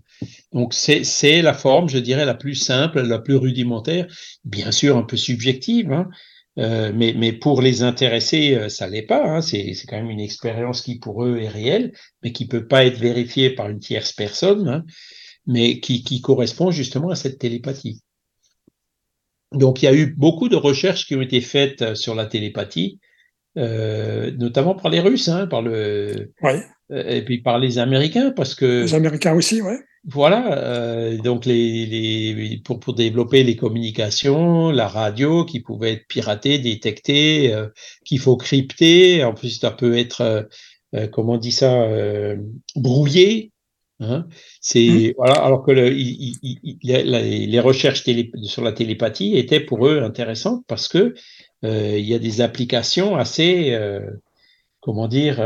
D: Donc c'est la forme, je dirais, la plus simple, la plus rudimentaire, bien sûr un peu subjective, hein, euh, mais, mais pour les intéressés, euh, ça l'est pas. Hein, c'est quand même une expérience qui pour eux est réelle, mais qui peut pas être vérifiée par une tierce personne, hein, mais qui, qui correspond justement à cette télépathie. Donc il y a eu beaucoup de recherches qui ont été faites euh, sur la télépathie, euh, notamment par les Russes, hein, par le,
C: ouais.
D: Euh, et puis par les Américains, parce que
C: les Américains aussi, ouais.
D: Voilà, euh, donc les, les pour, pour développer les communications, la radio qui pouvait être piratée, détectée, euh, qu'il faut crypter. En plus, ça peut être, euh, comment on dit ça, brouillé. Hein c'est mmh. voilà, alors que le, il, il, les, les recherches télé, sur la télépathie étaient pour eux intéressantes parce que il y a des applications assez, comment dire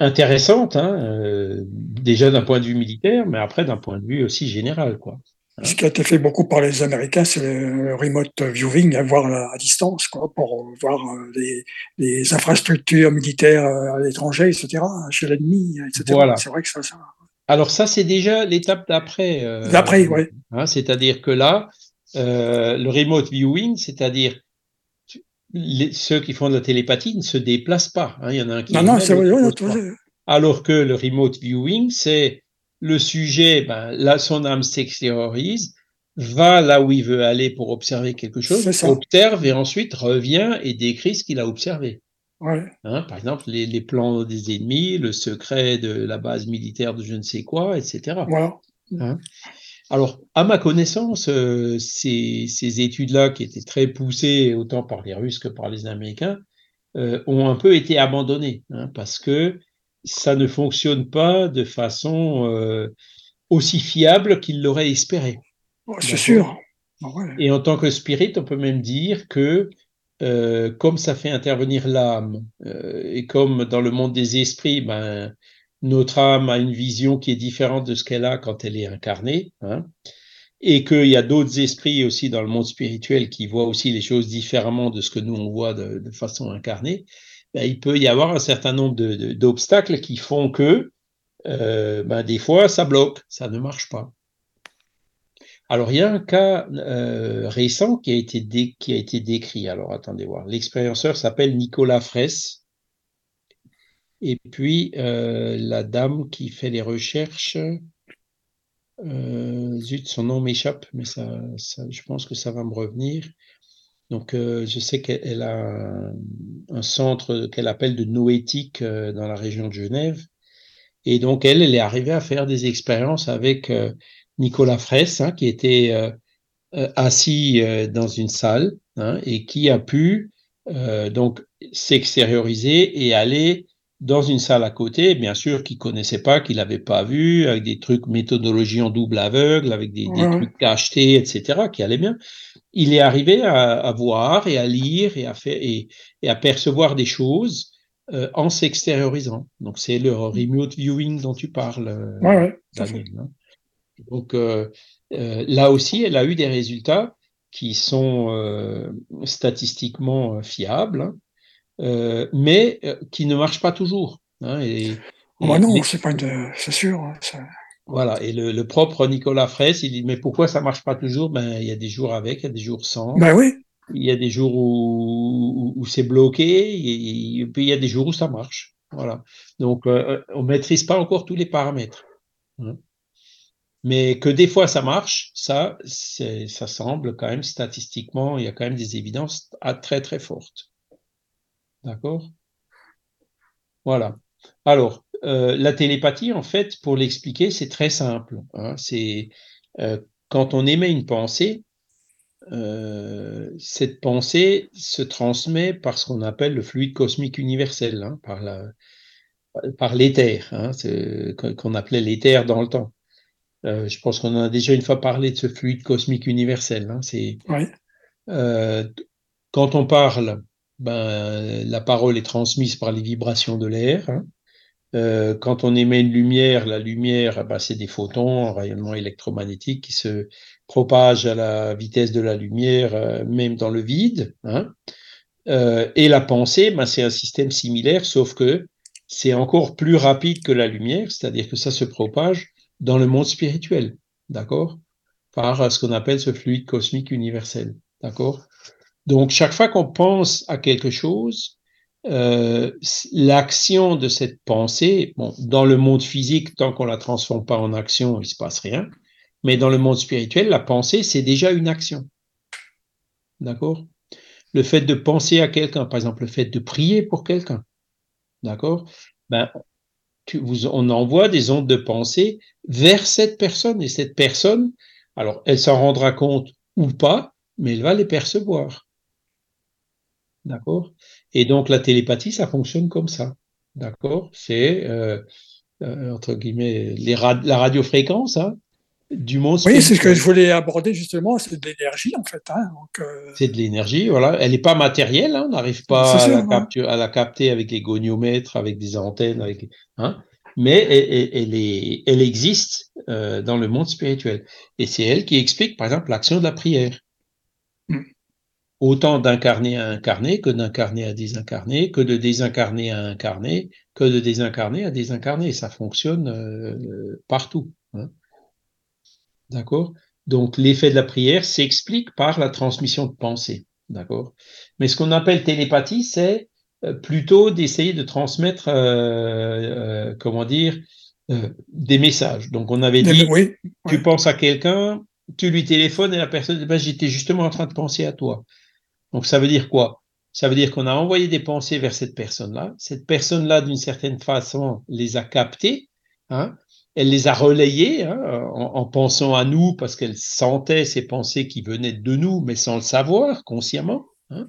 D: intéressante, hein, euh, déjà d'un point de vue militaire, mais après d'un point de vue aussi général. Quoi.
C: Hein. Ce qui a été fait beaucoup par les Américains, c'est le remote viewing, à voir à distance, quoi, pour voir euh, les, les infrastructures militaires euh, à l'étranger, etc., chez l'ennemi, etc.
D: Voilà.
C: C'est vrai que ça, ça...
D: Alors ça, c'est déjà l'étape d'après. Euh,
C: d'après, oui.
D: Hein, c'est-à-dire que là, euh, le remote viewing, c'est-à-dire les, ceux qui font de la télépathie ne se déplacent pas. Hein. Il y en a un qui.
C: Non, non, c'est vrai.
D: Alors que le remote viewing, c'est le sujet, ben, là, son âme s'extériorise, va là où il veut aller pour observer quelque chose, observe et ensuite revient et décrit ce qu'il a observé.
C: Ouais.
D: Hein, par exemple, les, les, plans des ennemis, le secret de la base militaire de je ne sais quoi, etc.
C: Voilà.
D: Hein alors, à ma connaissance, euh, ces, ces études-là, qui étaient très poussées autant par les Russes que par les Américains, euh, ont un peu été abandonnées, hein, parce que ça ne fonctionne pas de façon euh, aussi fiable qu'ils l'auraient espéré.
C: C'est sûr.
D: Et en tant que spirit, on peut même dire que comme ça fait intervenir l'âme, et comme dans le monde des esprits, ben, notre âme a une vision qui est différente de ce qu'elle a quand elle est incarnée, hein, et qu'il y a d'autres esprits aussi dans le monde spirituel qui voient aussi les choses différemment de ce que nous on voit de, façon incarnée, ben, il peut y avoir un certain nombre d'obstacles qui font que euh, ben, des fois ça bloque, ça ne marche pas. Alors, il y a un cas euh, récent qui a, été qui a été décrit. Alors, attendez voir. L'expérienceur s'appelle Nicolas Fraisse. Et puis, euh, la dame qui fait les recherches, euh, zut, son nom m'échappe, mais ça, ça, je pense que ça va me revenir. Donc, euh, je sais qu'elle a un, centre qu'elle appelle de noétique euh, dans la région de Genève. Et donc, elle, elle est arrivée à faire des expériences avec euh, Nicolas Fraisse, hein, qui était euh, assis dans une salle hein, et qui a pu donc s'extérioriser et aller dans une salle à côté, bien sûr, qu'il connaissait pas, qu'il n'avait pas vu, avec des trucs méthodologie en double aveugle, avec des, des trucs achetés, etc., qui allaient bien. Il est arrivé à, à voir et à lire et à faire et, et à percevoir des choses euh, en s'extériorisant. Donc c'est le remote viewing dont tu parles,
C: Ouais, ouais,
D: Daniel. hein. Donc euh, euh, là aussi, elle a eu des résultats qui sont euh, statistiquement euh, fiables, hein, euh, mais euh, qui ne marchent pas toujours. hein, et,
C: bah non,
D: les-
C: c'est pas une, c'est sûr. hein, ça-
D: voilà. Et le, le propre Nicolas Fraisse, il dit mais pourquoi ça marche pas toujours? Ben il y a des jours avec, il y a des jours sans.
C: Ben oui,
D: Il y a des jours où, où, où c'est bloqué, et, et puis il y a des jours où ça marche. Voilà. Donc, euh, on maîtrise pas encore tous les paramètres. hein. Mais que des fois ça marche, ça, ça semble quand même statistiquement, il y a quand même des évidences à très très fortes. D'accord? Voilà. Alors, euh, la télépathie, en fait, pour l'expliquer, c'est très simple. hein. C'est euh, quand on émet une pensée, euh, cette pensée se transmet par ce qu'on appelle le fluide cosmique universel, hein, par la, par l'éther, hein, qu'on appelait l'éther dans le temps. Je pense qu'on en a déjà une fois parlé de ce fluide cosmique universel. C'est
C: oui.
D: quand on parle, ben, la parole est transmise par les vibrations de l'air. hein. Euh, quand on émet une lumière, la lumière, ben, c'est des photons, un rayonnement électromagnétique qui se propage à la vitesse de la lumière, euh, même dans le vide. hein. Euh, et la pensée, ben, c'est un système similaire, sauf que c'est encore plus rapide que la lumière, c'est-à-dire que ça se propage dans le monde spirituel, d'accord? Par ce qu'on appelle ce fluide cosmique universel, d'accord? Donc, chaque fois qu'on pense à quelque chose, euh, l'action de cette pensée, dans le monde physique, tant qu'on la transforme pas en action, il se passe rien. Mais dans le monde spirituel, la pensée, c'est déjà une action. D'accord? Le fait de penser à quelqu'un, par exemple, le fait de prier pour quelqu'un, d'accord? Ben, on envoie des ondes de pensée vers cette personne. Et cette personne, alors, elle s'en rendra compte ou pas, mais elle va les percevoir. D'accord? Et donc, la télépathie, ça fonctionne comme ça. D'accord? C'est, euh, euh, entre guillemets, les la radiofréquence hein, du monde
C: Oui, c'est ce que
D: spirituel.
C: je voulais aborder justement, c'est de l'énergie en fait. Hein, euh,
D: C'est de l'énergie, voilà. Elle n'est pas matérielle, hein, on n'arrive pas à
C: sûr,
D: la,
C: ouais.
D: captu- à la capter avec les goniomètres, avec des antennes, avec, hein, mais elle, elle- elle est, elle existe dans le monde spirituel. Et c'est elle qui explique, par exemple, l'action de la prière. Autant d'incarné à incarné que d'incarné à désincarné, que de désincarné à incarné, que de désincarné à désincarné. Ça fonctionne euh, partout. hein. D'accord? Donc, l'effet de la prière s'explique par la transmission de pensée. D'accord? Mais ce qu'on appelle télépathie, c'est euh, plutôt d'essayer de transmettre, euh, euh, comment dire, des messages. Donc, on avait dit,
C: oui,
D: tu penses à quelqu'un, tu lui téléphones et la personne dit, ben, j'étais justement en train de penser à toi. Donc, ça veut dire quoi? Ça veut dire qu'on a envoyé des pensées vers cette personne-là. Cette personne-là, d'une certaine façon, les a captées. Hein elle les a relayées hein, en, en, pensant à nous parce qu'elle sentait ces pensées qui venaient de nous, mais sans le savoir consciemment. Hein.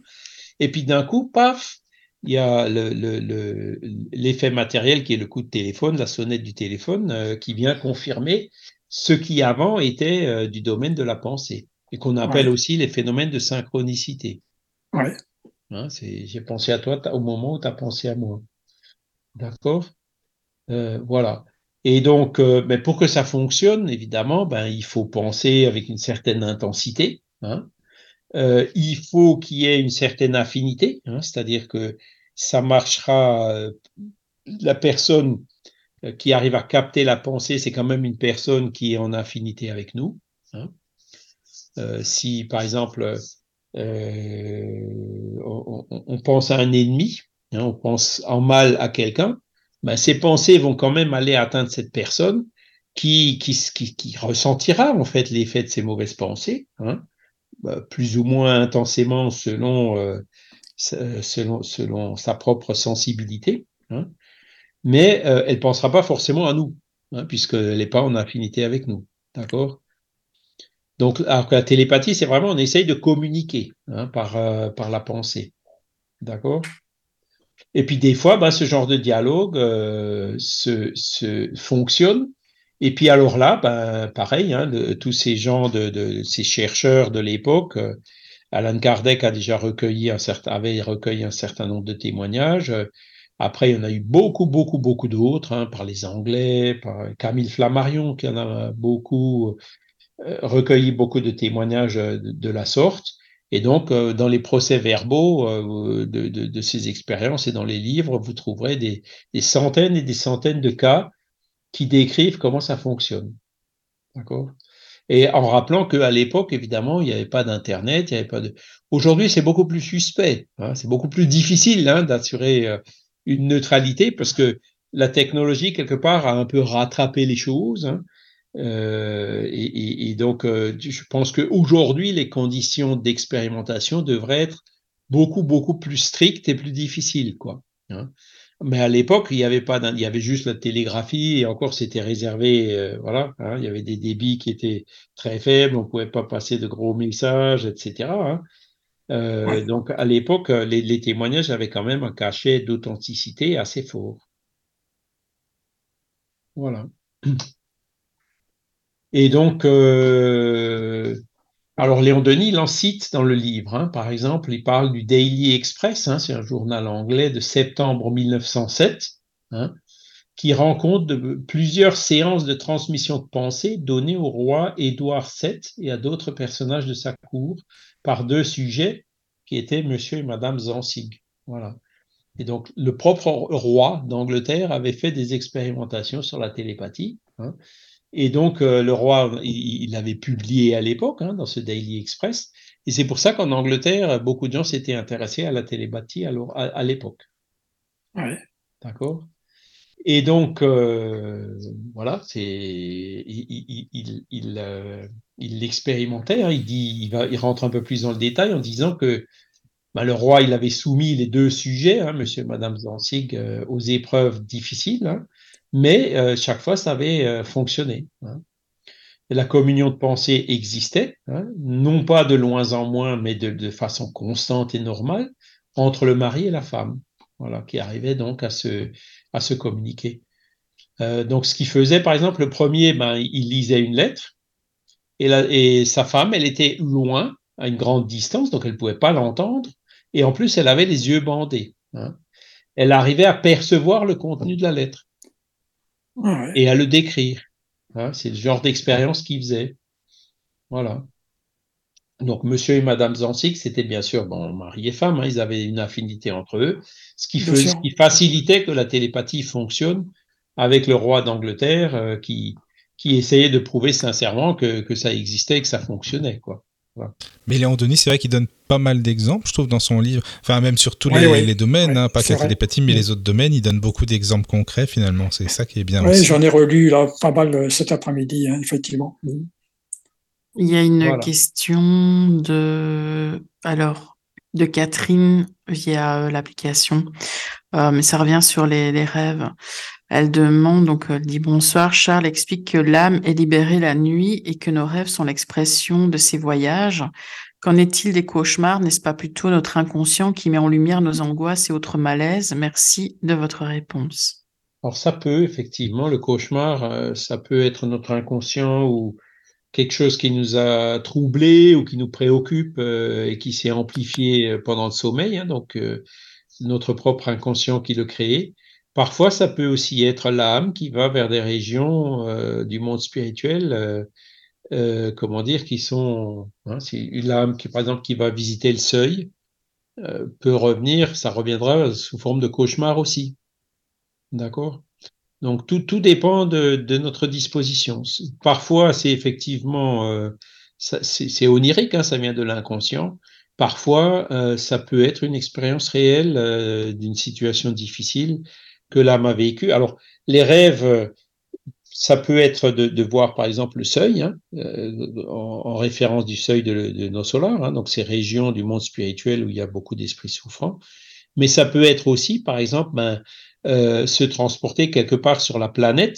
D: Et puis d'un coup, paf, il y a l'effet le, le, le, matériel qui est le coup de téléphone, la sonnette du téléphone, euh, qui vient confirmer ce qui avant était euh, du domaine de la pensée et qu'on appelle
C: Ouais.
D: aussi les phénomènes de synchronicité.
C: Ouais.
D: Hein, j'ai pensé à toi au moment où tu as pensé à moi. D'accord? Euh, Voilà. Et donc, euh, mais pour que ça fonctionne, évidemment, ben, il faut penser avec une certaine intensité. Hein. Euh, il faut qu'il y ait une certaine affinité, hein, c'est-à-dire que ça marchera. la personne qui arrive à capter la pensée, c'est quand même une personne qui est en affinité avec nous. Si, par exemple, on, on, pense à un ennemi, hein, on pense en mal à quelqu'un, ben, ces pensées vont quand même aller atteindre cette personne qui, qui, qui, qui ressentira en fait l'effet de ces mauvaises pensées, hein, ben, plus ou moins intensément selon, euh, selon, selon sa propre sensibilité. Hein, mais euh, elle pensera pas forcément à nous, hein, puisqu'elle n'est pas en affinité avec nous. D'accord? Donc, alors la télépathie, c'est vraiment, on essaye de communiquer hein, par, euh, par la pensée. D'accord? Et puis des fois, bah, ce genre de dialogue euh, se, se, fonctionne. Et puis alors là, bah, pareil, hein, tous ces gens, de, ces chercheurs de l'époque, euh, Alan Kardec a déjà recueilli un certain, avait recueilli un certain nombre de témoignages. Après, il y en a eu beaucoup, beaucoup, beaucoup d'autres, hein, par les Anglais, par Camille Flammarion, qui en a beaucoup recueilli beaucoup de témoignages de, de la sorte. Et donc, euh, dans les procès-verbaux euh, de, de, ces expériences et dans les livres, vous trouverez des, des, centaines et des centaines de cas qui décrivent comment ça fonctionne. D'accord? Et en rappelant qu'à l'époque, évidemment, il n'y avait pas d'Internet, il n'y avait pas de... Aujourd'hui, c'est beaucoup plus suspect, hein, c'est beaucoup plus difficile hein, d'assurer euh, une neutralité parce que la technologie, quelque part, a un peu rattrapé les choses. Hein, euh, et, et, donc, euh, je pense qu'aujourd'hui, les conditions d'expérimentation devraient être beaucoup, beaucoup plus strictes et plus difficiles. Quoi, hein. Mais à l'époque, il y avait pas, il y avait juste la télégraphie et encore c'était réservé, euh, voilà, hein, il y avait des débits qui étaient très faibles, on pouvait pas passer de gros messages, etc. Hein. Euh, Donc à l'époque, les, les, témoignages avaient quand même un cachet d'authenticité assez fort. Voilà. Et donc, euh, alors Léon Denis, il en cite dans le livre. Hein, par exemple, il parle du Daily Express, hein, c'est un journal anglais de septembre 1907, hein, qui rend compte de plusieurs séances de transmission de pensée données au roi Édouard VII et à d'autres personnages de sa cour par deux sujets qui étaient Monsieur et Madame Zanzig. Voilà. Et donc, le propre roi d'Angleterre avait fait des expérimentations sur la télépathie. Hein, et donc, euh, le roi, il, l'avait publié à l'époque, hein, dans ce Daily Express. Et c'est pour ça qu'en Angleterre, beaucoup de gens s'étaient intéressés à la télépathie à, l'époque.
C: Ouais.
D: D'accord? Et donc, euh, voilà, c'est, il, il, il, euh, l'expérimentait. Hein, il, dit, il, va, il rentre un peu plus dans le détail en disant que bah, le roi, il avait soumis les deux sujets, hein, monsieur et madame Zanzig, euh, aux épreuves difficiles. Mais euh, chaque fois, ça avait euh, fonctionné. Hein. la communion de pensée existait, hein, non pas de loin en moins, mais de, façon constante et normale, entre le mari et la femme, voilà, qui arrivait donc à se, à se communiquer. Euh, donc, ce qu'il faisait, par exemple, le premier, ben, il lisait une lettre, et sa femme, elle était loin, à une grande distance, donc elle ne pouvait pas l'entendre, et en plus, elle avait les yeux bandés. Hein. Elle arrivait à percevoir le contenu de la lettre et à le décrire. Hein, c'est le genre d'expérience qu'il faisait. Voilà. Donc, monsieur et madame Zanzig, c'était bien sûr, bon, mari et femme, hein, ils avaient une affinité entre eux, ce qui, faisait, ce qui facilitait que la télépathie fonctionne avec le roi d'Angleterre euh, qui, qui essayait de prouver sincèrement que, que ça existait et que ça fonctionnait, quoi.
B: Mais Léon Denis, c'est vrai qu'il donne pas mal d'exemples, je trouve, dans son livre. Enfin, même sur tous les, les, domaines, hein, pas que la télépathie, mais les autres domaines, il donne beaucoup d'exemples concrets, finalement. C'est ça qui est bien.
C: Oui, j'en ai relu là, pas mal euh, cet après-midi, hein, effectivement.
A: Il y a une question de, alors, de Catherine via euh, l'application, euh, mais ça revient sur les, les rêves. Elle demande, donc elle dit bonsoir, Charles explique que l'âme est libérée la nuit et que nos rêves sont l'expression de ses voyages. Qu'en est-il des cauchemars? N'est-ce pas plutôt notre inconscient qui met en lumière nos angoisses et autres malaises? Merci de votre réponse.
D: Alors ça peut, effectivement, le cauchemar, euh, ça peut être notre inconscient ou, quelque chose qui nous a troublé ou qui nous préoccupe et qui s'est amplifié pendant le sommeil, hein, donc notre propre inconscient qui le crée. Parfois, ça peut aussi être l'âme qui va vers des régions euh, du monde spirituel, euh, euh, comment dire, qui sont, hein, l'âme qui, par exemple, qui va visiter le seuil, peut revenir, ça reviendra sous forme de cauchemar aussi. D'accord? Donc tout, tout dépend de, de notre disposition. Parfois, c'est effectivement, c'est onirique, hein, ça vient de l'inconscient. Parfois, ça peut être une expérience réelle d'une situation difficile que l'âme a vécu. Alors, les rêves, ça peut être de, voir par exemple le seuil, hein, euh, en, référence du seuil de, nos solars, hein, donc ces régions du monde spirituel où il y a beaucoup d'esprits souffrants. Mais ça peut être aussi, par exemple, ben, euh, se transporter quelque part sur la planète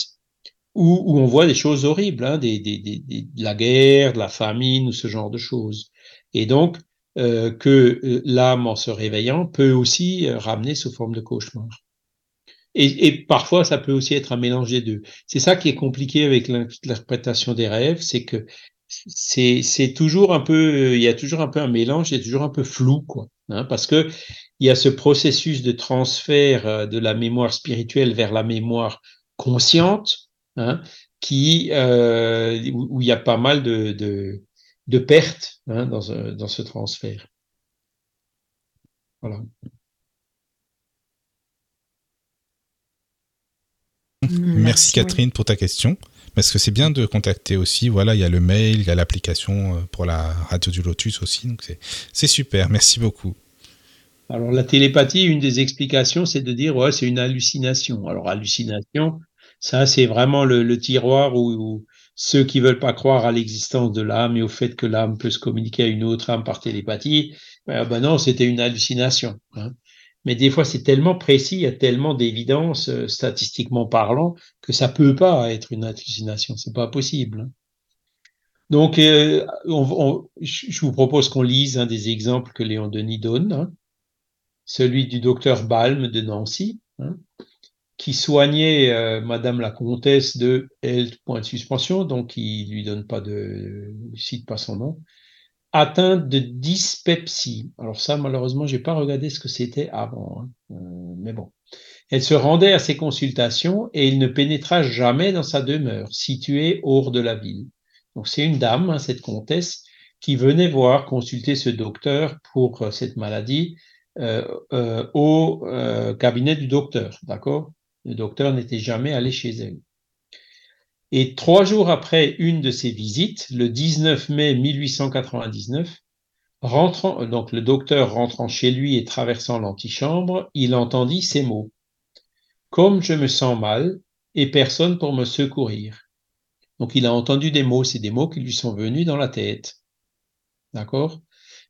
D: où, où on voit des choses horribles, hein, des, des, des, de la guerre, de la famine ou ce genre de choses. Et donc, euh, que l'âme, en se réveillant, peut aussi ramener sous forme de cauchemar. Et, et, parfois, ça peut aussi être un mélange des deux. C'est ça qui est compliqué avec l'interprétation des rêves, c'est que c'est toujours un peu, il y a toujours un peu un mélange, il y a toujours un peu flou, quoi. Hein, parce que il y a ce processus de transfert euh, de la mémoire spirituelle vers la mémoire consciente, hein, qui euh, où, il y a pas mal de, de, de pertes hein, dans, dans ce transfert. Voilà.
B: Merci, Catherine pour ta question. Parce que c'est bien de contacter aussi. Voilà, il y a le mail, il y a l'application euh, pour la radio du Lotus aussi. Donc c'est super. Merci beaucoup.
D: Alors la télépathie, une des explications, c'est de dire ouais, c'est une hallucination. Alors hallucination, ça c'est vraiment le, tiroir où, ceux qui veulent pas croire à l'existence de l'âme et au fait que l'âme peut se communiquer à une autre âme par télépathie, ben, ben non, c'était une hallucination. Hein mais des fois c'est tellement précis, il y a tellement d'évidence euh, statistiquement parlant que ça peut pas être une hallucination, c'est pas possible. Donc, euh, je vous propose qu'on lise un des exemples que Léon Denis donne, hein. celui du docteur Balm de Nancy, hein, qui soignait euh, Madame la comtesse de L. Point de suspension, donc il lui donne pas de, cite pas son nom, atteinte de dyspepsie. Alors ça, malheureusement, j'ai pas regardé ce que c'était avant, hein. euh, mais bon. Elle se rendait à ses consultations et il ne pénétra jamais dans sa demeure, située hors de la ville. Donc c'est une dame, hein, cette comtesse, qui venait voir, consulter ce docteur pour euh, cette maladie euh, euh, au cabinet du docteur, d'accord? Le docteur n'était jamais allé chez elle. Et trois jours après une de ses visites, le 19 mai 1899, rentrant, donc le docteur rentrant chez lui et traversant l'antichambre, il entendit ces mots. Comme je me sens mal et personne pour me secourir. Donc il a entendu des mots, c'est des mots qui lui sont venus dans la tête. D'accord?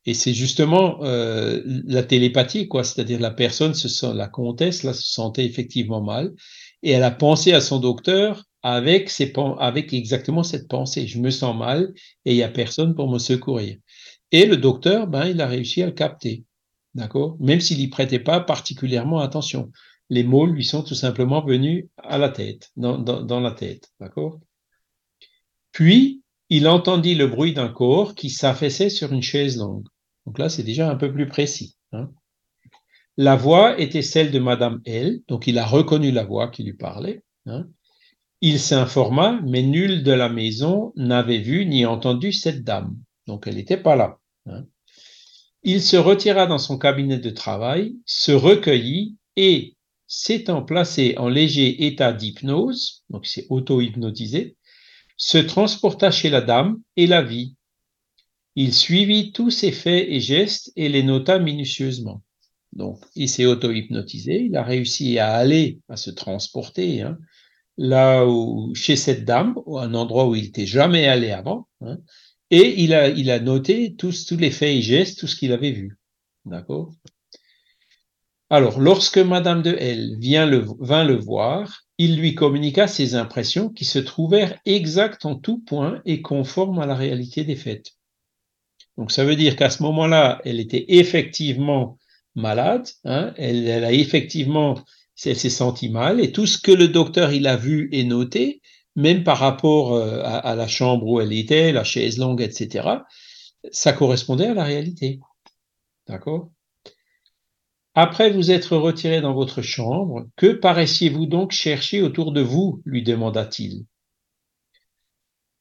D: Et c'est justement euh, la télépathie, quoi. C'est-à-dire la personne, se sent, la comtesse, là, se sentait effectivement mal et elle a pensé à son docteur avec, exactement cette pensée. Je me sens mal et il n'y a personne pour me secourir. Et le docteur, ben, il a réussi à le capter. D'accord? Même s'il n'y prêtait pas particulièrement attention. Les mots lui sont tout simplement venus à la tête, dans, dans, la tête. D'accord? Puis, il entendit le bruit d'un corps qui s'affaissait sur une chaise longue. Donc là, c'est déjà un peu plus précis. Hein la voix était celle de Madame L, donc il a reconnu la voix qui lui parlait. Hein il s'informa, mais nul de la maison n'avait vu ni entendu cette dame. Donc elle n'était pas là. Hein. Il se retira dans son cabinet de travail, se recueillit et, s'étant placé en léger état d'hypnose, donc c'est auto-hypnotisé, se transporta chez la dame et la vit. Il suivit tous ses faits et gestes et les nota minutieusement. Donc, il s'est auto-hypnotisé, il a réussi à aller, à se transporter, hein, là où, chez cette dame, un endroit où il n'était jamais allé avant, hein, et il a, noté tous, tous les faits et gestes, tout ce qu'il avait vu. D'accord? Alors, lorsque Madame de L vient le, vint le voir, il lui communiqua ses impressions qui se trouvèrent exactes en tout point et conformes à la réalité des faits. Donc, ça veut dire qu'à ce moment-là, elle était effectivement malade, hein, elle a effectivement elle s'est sentie mal et tout ce que le docteur il a vu et noté même par rapport euh, à, la chambre où elle était, la chaise longue, etc., ça correspondait à la réalité. D'accord? Après vous être retiré dans votre chambre, que paraissiez-vous donc chercher autour de vous? lui demanda-t-il.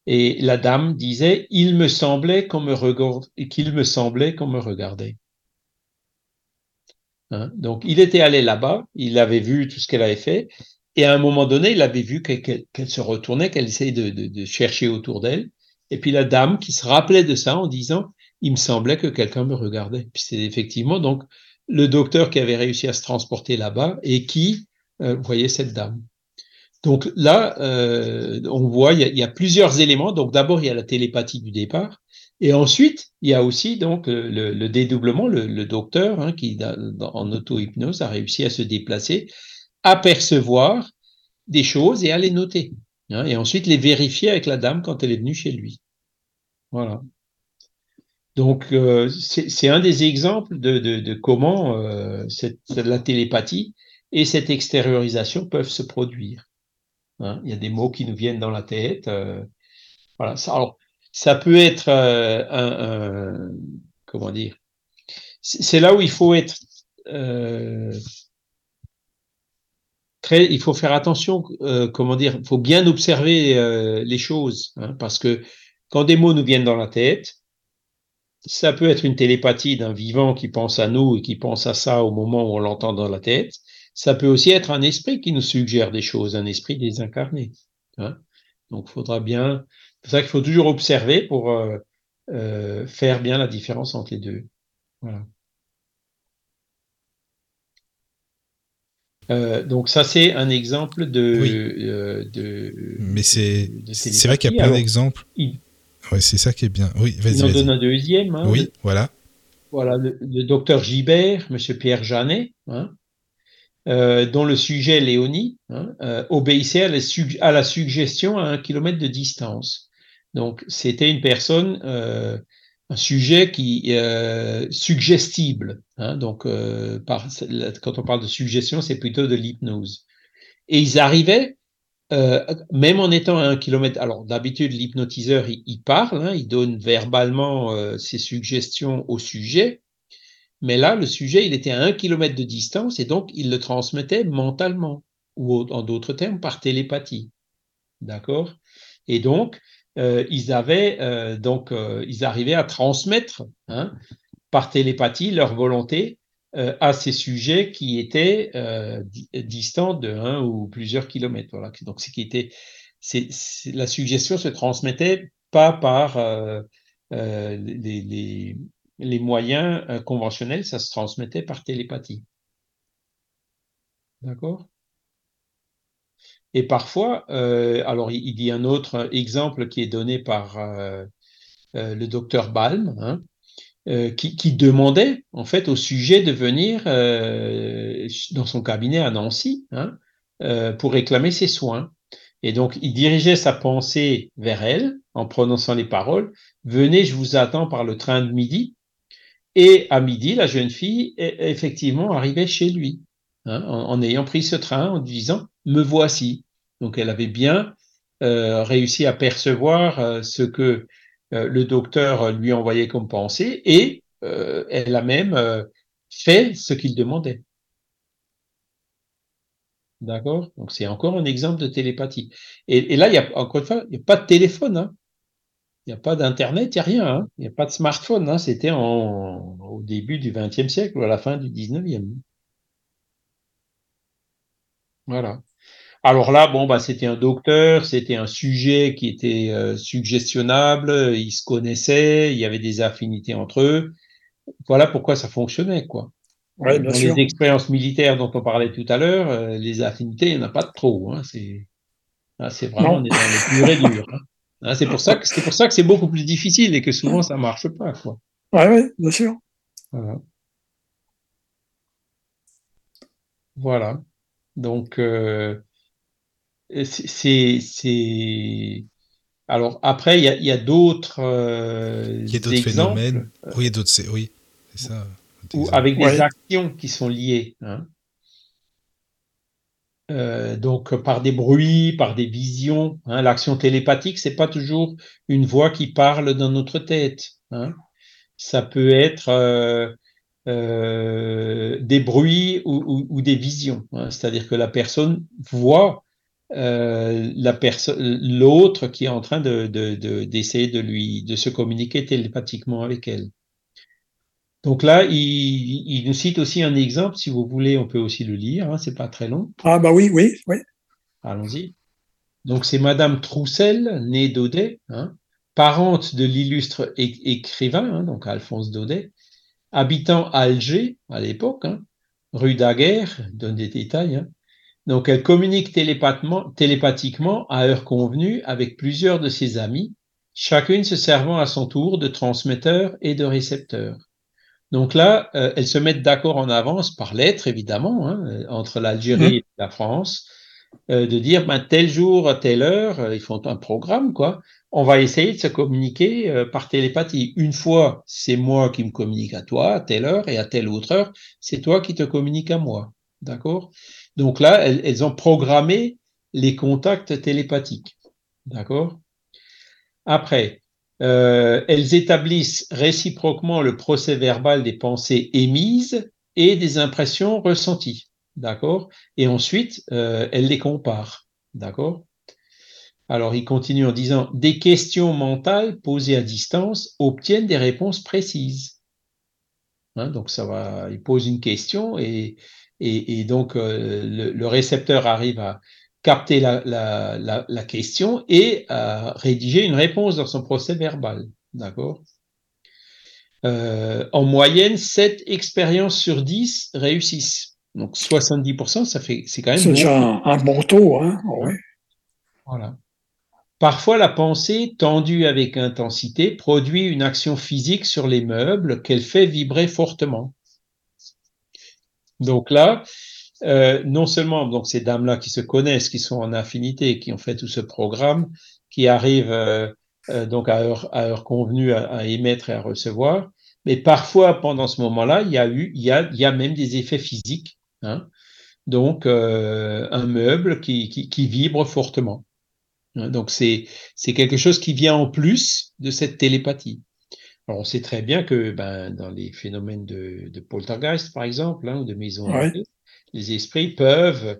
D: Et la dame disait, il me semblait qu'on me regardait. Hein? Donc, il était allé là-bas, il avait vu tout ce qu'elle avait fait, et à un moment donné, il avait vu qu'elle se retournait, qu'elle essayait de, chercher autour d'elle. Et puis la dame qui se rappelait de ça en disant, il me semblait que quelqu'un me regardait. Puis c'est effectivement donc le docteur qui avait réussi à se transporter là-bas et qui euh, voyait cette dame. Donc là, euh, on voit, il y, a, plusieurs éléments. Donc d'abord, il y a la télépathie du départ. Et ensuite, il y a aussi donc le, le dédoublement, le, le docteur hein, qui, en auto-hypnose, a réussi à se déplacer, apercevoir des choses et à les noter. Hein, et ensuite les vérifier avec la dame quand elle est venue chez lui. Voilà. Donc, euh, c'est un des exemples de, de, de comment euh, cette, la télépathie et cette extériorisation peuvent se produire. Hein, il y a des mots qui nous viennent dans la tête. Euh, voilà. Alors, ça peut être euh, un, comment dire? C'est là où il faut être euh, très. Il faut faire attention. comment dire? Il faut bien observer les choses, hein, parce que quand des mots nous viennent dans la tête, ça peut être une télépathie d'un vivant qui pense à nous et qui pense à ça au moment où on l'entend dans la tête. Ça peut aussi être un esprit qui nous suggère des choses, un esprit désincarné. Hein Donc, faudra bien. C'est ça qu'il faut toujours observer pour euh, euh, faire bien la différence entre les deux. Voilà. Euh, donc ça c'est un exemple de.
B: Oui.
D: De
B: Mais c'est c'est vrai qu'il y a plein d'exemples. Il... Ouais, c'est ça qui est bien. Oui, vas-y.
D: Il en donne un deuxième. Hein,
B: oui,
D: le,
B: voilà.
D: Voilà, le, le docteur Gibert, Monsieur Pierre Janet, hein, euh, dont le sujet Léonie hein, euh, obéissait à la, suggestion à un kilomètre de distance. Donc, c'était une personne, euh, un sujet qui euh, suggestible. Hein, donc, euh, par, quand on parle de suggestion, c'est plutôt de l'hypnose. Et ils arrivaient euh, même en étant à un kilomètre, alors d'habitude l'hypnotiseur il, parle, hein, il donne verbalement euh, ses suggestions au sujet, mais là le sujet il était à un kilomètre de distance et donc il le transmettait mentalement ou en d'autres termes par télépathie, d'accord? Et donc euh, ils avaient euh, donc euh, ils arrivaient à transmettre hein, par télépathie leur volonté à ces sujets qui étaient distants de un ou plusieurs kilomètres. Donc, ce qui était, la suggestion se transmettait pas par les, moyens conventionnels, ça se transmettait par télépathie. D'accord? Et parfois, euh, alors il, il, dit un autre exemple qui est donné par le docteur Balm, hein, euh, qui, qui, demandait en fait au sujet de venir euh, dans son cabinet à Nancy hein, euh, pour réclamer ses soins. Et donc il dirigeait sa pensée vers elle en prononçant les paroles Venez, je vous attends par le train de midi. Et à midi, la jeune fille est effectivement arrivée chez lui hein, en, ayant pris ce train en disant Me voici. Donc elle avait bien euh, réussi à percevoir ce que euh, le docteur lui envoyait comme pensée et euh, elle a même euh, fait ce qu'il demandait. D'accord? Donc c'est encore un exemple de télépathie. Et, et là, il y a encore une fois, il n'y a pas de téléphone. Hein. Il n'y a pas d'internet, il n'y a rien. Hein. Il n'y a pas de smartphone. Hein. C'était au début du XXe siècle ou à la fin du XIXe. Voilà. Alors là, bon, bah, c'était un docteur, c'était un sujet qui était euh, suggestionnable, ils se connaissaient, il y avait des affinités entre eux. Voilà pourquoi ça fonctionnait, quoi.
C: Ouais, bien
D: Dans
C: sûr.
D: les expériences militaires dont on parlait tout à l'heure, euh, les affinités, il n'y en a pas de trop. Hein, c'est ah, vraiment, on est dans les plus durs. Hein. Hein, c'est pour ça que c'est pour ça que c'est beaucoup plus difficile et que souvent ça marche pas, quoi.
C: Ouais, ouais, bien sûr.
D: Voilà. Voilà. Donc, euh, c'est, c'est, alors après, il y a, y a d'autres euh,
B: il y a d'autres phénomènes. Oui, d'autres, c'est, oui, c'est ça.
D: Ou avec des actions qui sont liées. Hein. euh, donc par des bruits, par des visions. Hein. L'action télépathique, c'est pas toujours une voix qui parle dans notre tête. Hein. Ça peut être euh, des bruits ou, ou, des visions. Hein. C'est-à-dire que la personne voit euh, la personne, l'autre qui est en train de, d'essayer de, lui, de se communiquer télépathiquement avec elle. Donc là, il, il, nous cite aussi un exemple. Si vous voulez, on peut aussi le lire. Hein, c'est pas très long.
C: Ah bah oui, oui, oui.
D: Allons-y. Donc c'est Madame Troussel, née Daudet, hein, parente de l'illustre écrivain, hein, donc Alphonse Daudet, habitant Alger à l'époque, hein, rue Daguerre, donne des détails. Hein. Donc elle communique télépathiquement à heure convenue avec plusieurs de ses amis, chacune se servant à son tour de transmetteur et de récepteur. Donc là, euh, elles se mettent d'accord en avance par lettre, évidemment, hein, euh, entre l'Algérie mmh. et la France, euh, de dire ben, tel jour, à telle heure, ils font un programme, quoi. On va essayer de se communiquer par télépathie. Une fois, c'est moi qui me communique à toi à telle heure, et à telle autre heure, c'est toi qui te communiques à moi. D'accord? Donc là, elles, elles ont programmé les contacts télépathiques. D'accord? Après, euh, elles établissent réciproquement le procès verbal des pensées émises et des impressions ressenties. D'accord? Et ensuite, euh, elles les comparent. D'accord? Alors, il continue en disant Des questions mentales posées à distance obtiennent des réponses précises. Hein, donc, ça va, il pose une question et, et, donc euh, le, récepteur arrive à, capter la, la, la, question et à rédiger une réponse dans son procès verbal. D'accord? Euh, En moyenne, 7 expériences sur 10 réussissent. Donc 70%, ça fait, c'est quand même.
C: C'est déjà un, bon taux. Hein
D: Voilà. Parfois, la pensée, tendue avec intensité, produit une action physique sur les meubles qu'elle fait vibrer fortement. Donc là, euh, non seulement donc ces dames-là qui se connaissent, qui sont en affinité, qui ont fait tout ce programme, qui arrivent euh, euh, donc à heure, convenue à, émettre et à recevoir, mais parfois pendant ce moment-là, il y a eu, il y a, même des effets physiques, hein, donc un meuble qui, vibre fortement. Hein, donc c'est c'est quelque chose qui vient en plus de cette télépathie. Alors on sait très bien que ben, dans les phénomènes de, de poltergeist, par exemple, hein, ou de maison les esprits peuvent,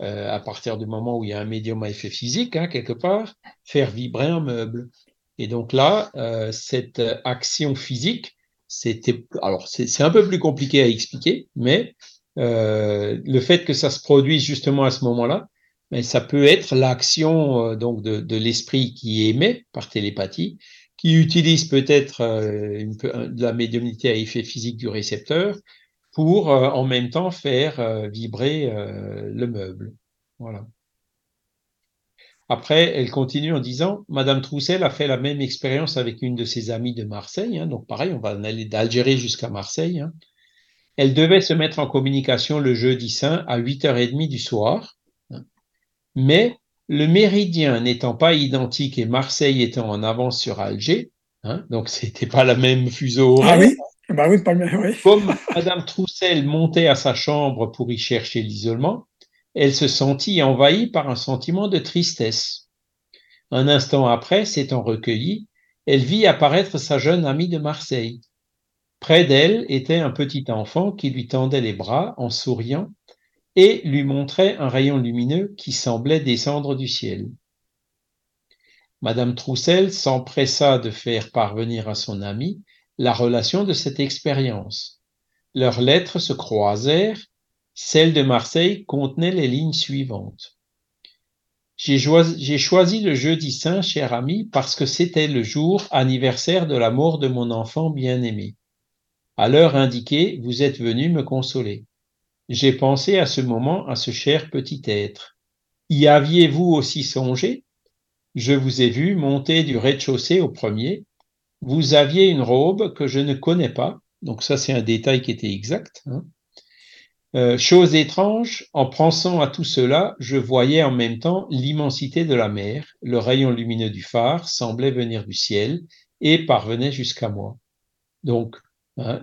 D: euh, à partir du moment où il y a un médium à effet physique, hein, quelque part, faire vibrer un meuble. Et donc là, euh, cette action physique, c'était, alors c'est un peu plus compliqué à expliquer, mais euh, le fait que ça se produise justement à ce moment-là, mais ça peut être l'action donc de, l'esprit qui émet par télépathie, qui utilise peut-être de la médiumnité à effet physique du récepteur, pour euh, en même temps faire euh, vibrer euh, le meuble. Voilà. Après, elle continue en disant, Madame Troussel a fait la même expérience avec une de ses amies de Marseille. Hein, donc pareil, on va aller d'Algérie jusqu'à Marseille. Hein. Elle devait se mettre en communication le jeudi saint à 8h30 du soir. Mais le méridien n'étant pas identique et Marseille étant en avance sur Alger, hein, donc c'était pas la même fuseau
C: horaire. Ah oui bah oui, pas
D: Comme Madame Troussel montait à sa chambre pour y chercher l'isolement, elle se sentit envahie par un sentiment de tristesse. Un instant après, s'étant recueillie, elle vit apparaître sa jeune amie de Marseille. Près d'elle était un petit enfant qui lui tendait les bras en souriant et lui montrait un rayon lumineux qui semblait descendre du ciel. Madame Troussel s'empressa de faire parvenir à son amie la relation de cette expérience. Leurs lettres se croisèrent. Celle de Marseille contenait les lignes suivantes. J'ai choisi, le jeudi saint, cher ami, parce que c'était le jour anniversaire de la mort de mon enfant bien-aimé. À l'heure indiquée, vous êtes venu me consoler. J'ai pensé à ce moment à ce cher petit être. Y aviez-vous aussi songé? Je vous ai vu monter du rez-de-chaussée au premier, vous aviez une robe que je ne connais pas. Donc ça, c'est un détail qui était exact. Hein. Euh, chose étrange, en pensant à tout cela, je voyais en même temps l'immensité de la mer, le rayon lumineux du phare semblait venir du ciel et parvenait jusqu'à moi. Donc, hein,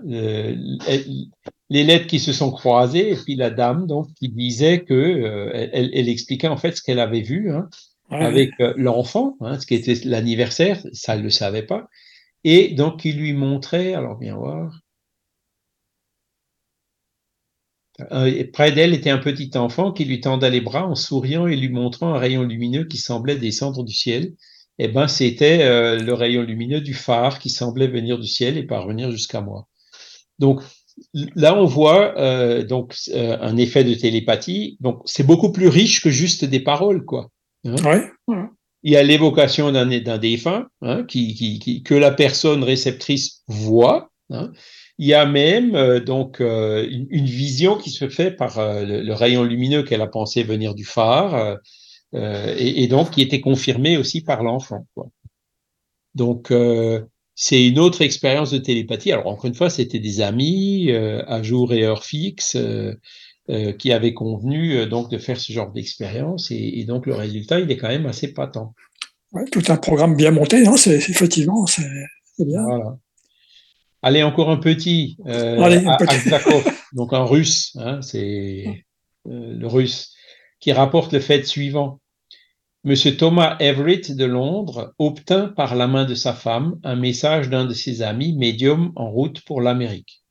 D: les lettres qui se sont croisées, et puis la dame donc qui disait que euh, elle, elle, expliquait en fait ce qu'elle avait vu hein,
C: Ouais.
D: avec euh, l'enfant, hein, ce qui était l'anniversaire, ça elle le savait pas, et donc il lui montrait, alors viens voir, Euh, près d'elle était un petit enfant qui lui tendait les bras en souriant et lui montrant un rayon lumineux qui semblait descendre du ciel. Eh ben, c'était le rayon lumineux du phare qui semblait venir du ciel et parvenir jusqu'à moi. Donc là, on voit euh, donc euh, un effet de télépathie. Donc c'est beaucoup plus riche que juste des paroles, quoi. Hein
C: Ouais.
D: Il y a l'évocation d'un défunt hein, qui, qui, qui- que la personne réceptrice voit. hein. Il y a même euh, donc euh, une, une vision qui se fait par euh, le, le rayon lumineux qu'elle a pensé venir du phare et, et donc qui était confirmée aussi par l'enfant. Donc euh, c'est une autre expérience de télépathie. Alors encore une fois, c'était des amis euh, à jour et heure fixe euh, euh, qui avaient convenu donc de faire ce genre d'expérience et, et donc le résultat il est quand même assez patent.
C: Ouais, tout un programme bien monté, hein, c'est effectivement, c'est bien.
D: Voilà. Allez, encore un petit.
C: Allez, un petit.
D: Aksakov, donc un russe, hein, c'est le russe, qui rapporte le fait suivant. Monsieur Thomas Everett de Londres obtint par la main de sa femme un message d'un de ses amis médium en route pour l'Amérique.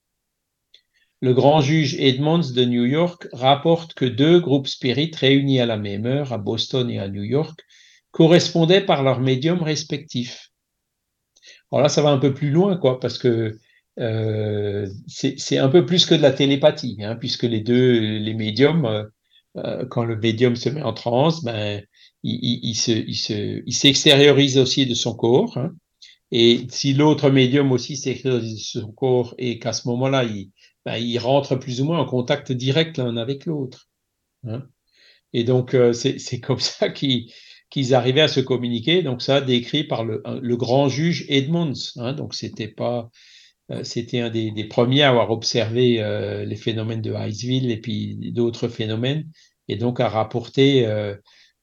D: Le grand juge Edmonds de New York rapporte que deux groupes spirites réunis à la même heure à Boston et à New York correspondaient par leurs médiums respectifs. Alors là, ça va un peu plus loin, quoi, parce que euh, c'est c'est un peu plus que de la télépathie, hein, puisque les deux, les médiums, euh, euh, quand le médium se met en transe, ben, il, se, il se, il s'extériorise aussi de son corps. hein. et si l'autre médium aussi s'extériorise de son corps et qu'à ce moment-là, il, ben, il rentre plus ou moins en contact direct l'un avec l'autre. hein. Et donc, euh, c'est comme ça qu'ils qu'ils arrivaient à se communiquer. Donc, ça, décrit par le, grand juge Edmonds. Hein, donc, c'était pas, euh, c'était un des, premiers à avoir observé euh, les phénomènes de Iceville et puis d'autres phénomènes, et donc à rapporter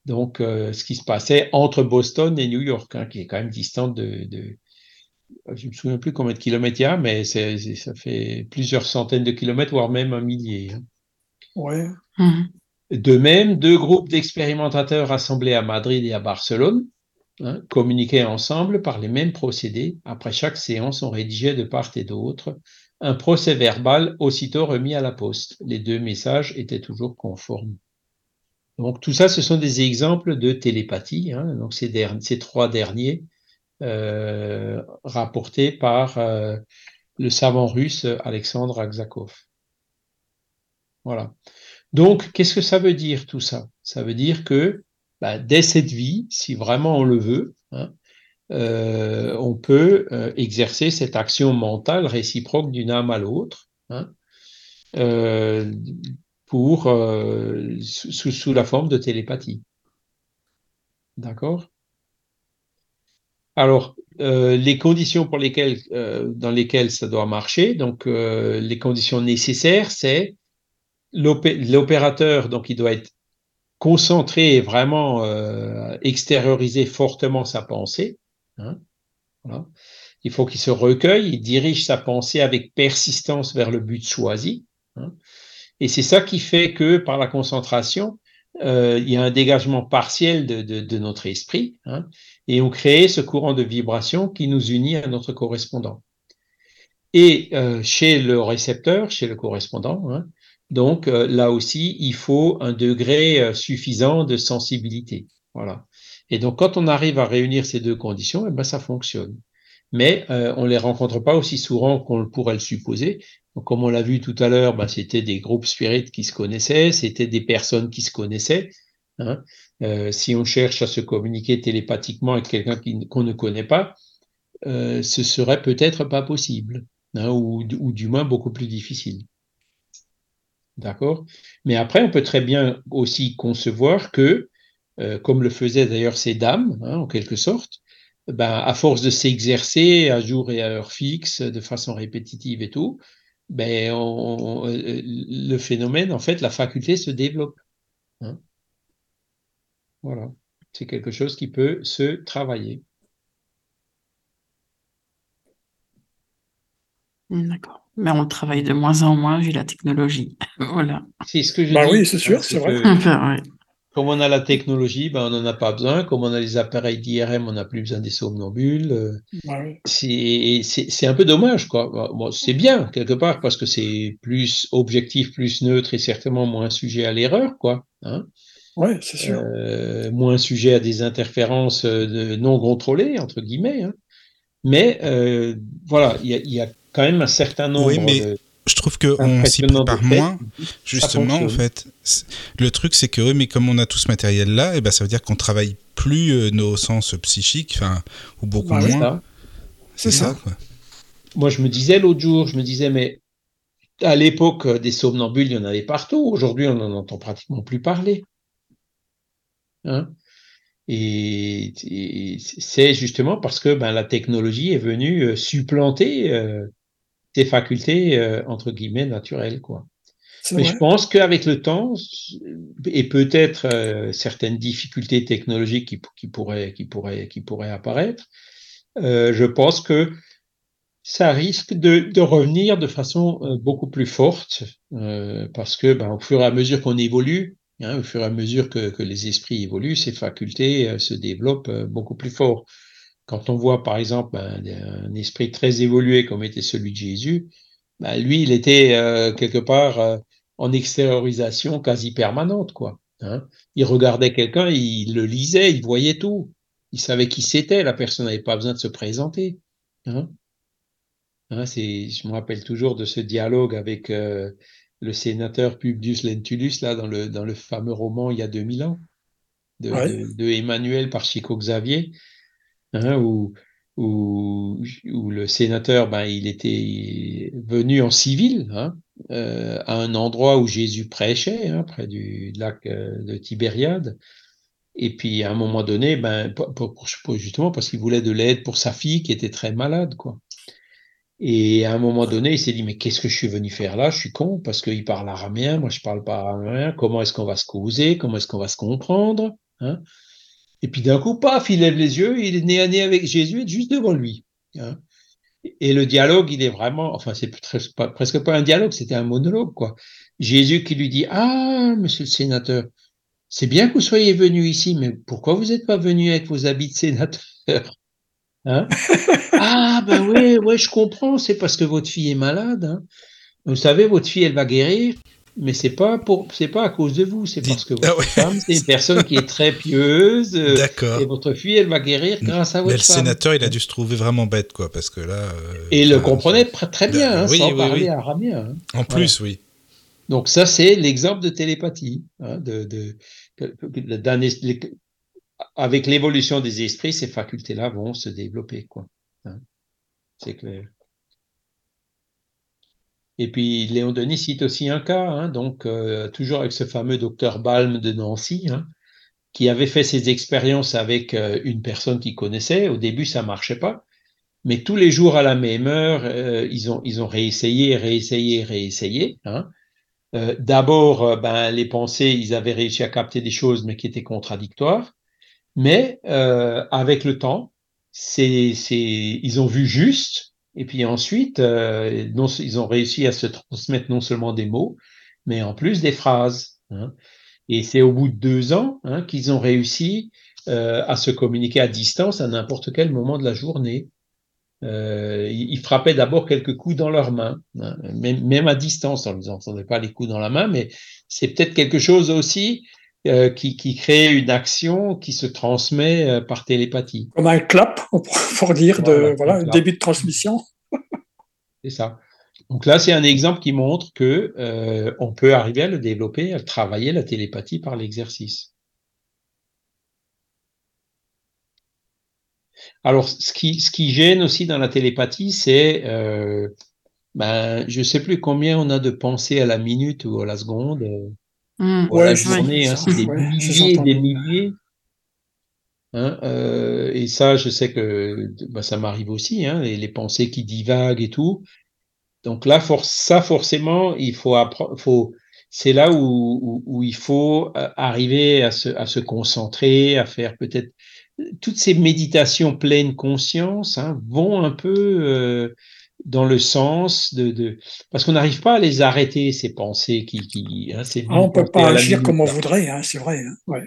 D: donc euh, ce qui se passait entre Boston et New York, hein, qui est quand même distante de, de je me souviens plus combien de kilomètres il y a, mais c'est, c'est- ça fait plusieurs centaines de kilomètres, voire même un millier. hein.
C: Ouais.
D: De même, deux groupes d'expérimentateurs rassemblés à Madrid et à Barcelone hein, communiquaient ensemble par les mêmes procédés. Après chaque séance, on rédigeait de part et d'autre un procès verbal aussitôt remis à la poste. Les deux messages étaient toujours conformes. Donc tout ça, ce sont des exemples de télépathie. Hein, donc ces, trois derniers euh, rapportés par euh, le savant russe Alexandre Aksakov. Voilà. Donc, qu'est-ce que ça veut dire tout ça? Ça veut dire que bah, dès cette vie, si vraiment on le veut, hein, euh, on peut exercer cette action mentale réciproque d'une âme à l'autre hein, euh, sous, la forme de télépathie. D'accord? Alors, euh, les conditions pour lesquelles, euh, dans lesquelles ça doit marcher, donc les conditions nécessaires, c'est l'opé- l'opérateur, donc il doit être concentré et vraiment extérioriser fortement sa pensée. hein. Il faut qu'il se recueille, il dirige sa pensée avec persistance vers le but choisi. Et c'est ça qui fait que par la concentration, euh, il y a un dégagement partiel de, notre esprit, hein, et on crée ce courant de vibration qui nous unit à notre correspondant. Et euh, chez le récepteur, chez le correspondant, hein, donc euh, là aussi, il faut un degré suffisant de sensibilité. Voilà. Et donc quand on arrive à réunir ces deux conditions, eh ben ça fonctionne. Mais on les rencontre pas aussi souvent qu'on pourrait le supposer. Comme on l'a vu tout à l'heure, ben, c'était des groupes spirites qui se connaissaient, c'était des personnes qui se connaissaient. Hein. Euh, si on cherche à se communiquer télépathiquement avec quelqu'un qu'on ne connaît pas, euh, ce serait peut-être pas possible, hein, ou, du moins beaucoup plus difficile. D'accord? Mais après, on peut très bien aussi concevoir que, euh, comme le faisaient d'ailleurs ces dames, hein, en quelque sorte, ben, à force de s'exercer à jour et à heure fixe, de façon répétitive et tout, ben, on- on- euh, le phénomène, en fait, la faculté se développe. hein. Voilà. C'est quelque chose qui peut se travailler.
A: D'accord. Mais on travaille de moins en moins vu la technologie. voilà.
D: C'est ce que je
C: Bah
D: dis.
C: oui, c'est sûr, c'est vrai.
D: que
A: Enfin, ouais.
D: Comme on a la technologie, ben, on n'en a pas besoin. Comme on a les appareils d'IRM, on n'a plus besoin des somnambules. Euh,
C: Bah.
D: C'est un peu dommage, quoi. Bon, c'est bien, quelque part, parce que c'est plus objectif, plus neutre et certainement moins sujet à l'erreur, quoi. Hein
C: Ouais, c'est sûr.
D: Euh, moins sujet à des interférences euh, de- non contrôlées, entre guillemets. hein. Mais euh, voilà, il y a, il y a quand même un certain nombre
B: Oui, mais
D: de...
B: Je trouve qu'on s'y prépare moins, justement, en fait. Le truc, c'est que, oui, mais comme on a tout ce matériel-là, et ben, ça veut dire qu'on travaille plus euh, nos sens psychiques, enfin, ou beaucoup moins. C'est ça,
C: ça.
B: quoi.
D: Moi, je me disais l'autre jour, je me disais, mais à l'époque des somnambules, il y en avait partout. Aujourd'hui, on n'en entend pratiquement plus parler. Hein et, et c'est justement parce que ben, la technologie est venue euh, supplanter euh, tes facultés, euh, entre guillemets, naturelles. Quoi. Mais je pense qu'avec le temps, et peut-être euh, certaines difficultés technologiques qui, qui, pourraient, qui, pourraient, qui pourraient apparaître, euh, je pense que ça risque de, de revenir de façon beaucoup plus forte, parce que ben, au fur et à mesure qu'on évolue, hein, au fur et à mesure que, que les esprits évoluent, ces facultés se développent beaucoup plus fort. Quand on voit par exemple un esprit très évolué comme était celui de Jésus, ben, lui, il était euh, quelque part euh, en extériorisation quasi permanente, quoi. Hein. Il regardait quelqu'un, il le lisait, il voyait tout. Il savait qui c'était, la personne n'avait pas besoin de se présenter. Hein. Hein, je me rappelle toujours de ce dialogue avec euh, le sénateur Publius Lentulus, là, dans le, dans le fameux roman Il y a 2000 ans, de,
C: Ouais.
D: de, de Emmanuel par Chico Xavier, hein, où, le sénateur, ben, il était venu en civil, hein, euh, à un endroit où Jésus prêchait, hein, près du lac euh, de Tibériade. Et puis, à un moment donné, ben, justement parce qu'il voulait de l'aide pour sa fille qui était très malade, quoi. Et à un moment donné, il s'est dit, mais qu'est-ce que je suis venu faire là? Je suis con parce qu'il parle araméen, moi je parle pas araméen. Comment est-ce qu'on va se causer? Comment est-ce qu'on va se comprendre? Hein? Et puis d'un coup, paf, il lève les yeux, il est nez à nez avec Jésus, juste devant lui. hein. Et le dialogue, il est vraiment, enfin, c'est presque pas, presque pas un dialogue, c'était un monologue, quoi. Jésus qui lui dit, ah, monsieur le sénateur, c'est bien que vous soyez venu ici, mais pourquoi vous n'êtes pas venu avec vos habits de sénateur? Hein? Ah, ben oui, ouais, je comprends, c'est parce que votre fille est malade. Hein. Vous savez, votre fille, elle va guérir, mais c'est pas pour, c'est pas à cause de vous, c'est parce que
B: Ah
D: votre
B: ouais.
D: femme, c'est une personne qui est très pieuse, euh,
B: D'accord.
D: et votre fille, elle va guérir grâce à
B: Mais
D: votre
B: le
D: femme.
B: sénateur, il a dû se trouver vraiment bête, quoi, parce que là. euh,
D: Et il le comprenait pr- très bien, hein,
B: oui,
D: sans
B: oui,
D: parler
B: oui.
D: araméen. hein.
B: En plus, oui.
D: Donc ça, c'est l'exemple de télépathie. Hein, de, avec l'évolution des esprits, ces facultés-là vont se développer. quoi. Hein. C'est clair. Et puis Léon Denis cite aussi un cas, hein, donc euh, toujours avec ce fameux docteur Balm de Nancy, hein, qui avait fait ses expériences avec euh, une personne qu'il connaissait. Au début, ça marchait pas, mais tous les jours à la même heure, euh, ils ont ils ont réessayé, réessayé, réessayé. Hein. Euh, D'abord, euh, ben, les pensées, ils avaient réussi à capter des choses, mais qui étaient contradictoires. Mais avec le temps, c'est, c'est, ils ont vu juste, et puis ensuite, euh, ils ont réussi à se transmettre non seulement des mots, mais en plus des phrases. hein. Et c'est au bout de deux ans hein, qu'ils ont réussi euh, à se communiquer à distance à n'importe quel moment de la journée. Euh, ils frappaient d'abord quelques coups dans leurs mains, hein, même, à distance. On ne entendait pas les coups dans la main, mais c'est peut-être quelque chose aussi euh, qui, qui crée une action qui se transmet euh, par télépathie.
C: Comme un clap, pour, dire
D: Voilà,
C: de, voilà,
D: un
C: début de transmission.
D: C'est ça. Donc là, c'est un exemple qui montre que euh, on peut arriver à le développer, à travailler la télépathie par l'exercice. Alors, ce qui, ce qui gêne aussi dans la télépathie, c'est, ben, je sais plus combien on a de pensées à la minute ou à la seconde, euh,
A: Hmm.
D: ou à la
C: Ouais,
D: journée, hein, c'est des
C: ouais,
D: milliers des milliers. Hein, euh, et ça, je sais que ben, ça m'arrive aussi, hein, les, les pensées qui divaguent et tout. Donc là, for ça, forcément, il faut apprendre, faut, c'est là où, où, où il faut euh, arriver à se, à se concentrer, à faire peut-être toutes ces méditations pleines conscience hein, vont un peu euh, dans le sens de, de parce qu'on n'arrive pas à les arrêter ces pensées qui, qui hein, c'est
C: Ah, on peut pas agir comme on
D: là.
C: voudrait, hein, c'est vrai. hein, ouais.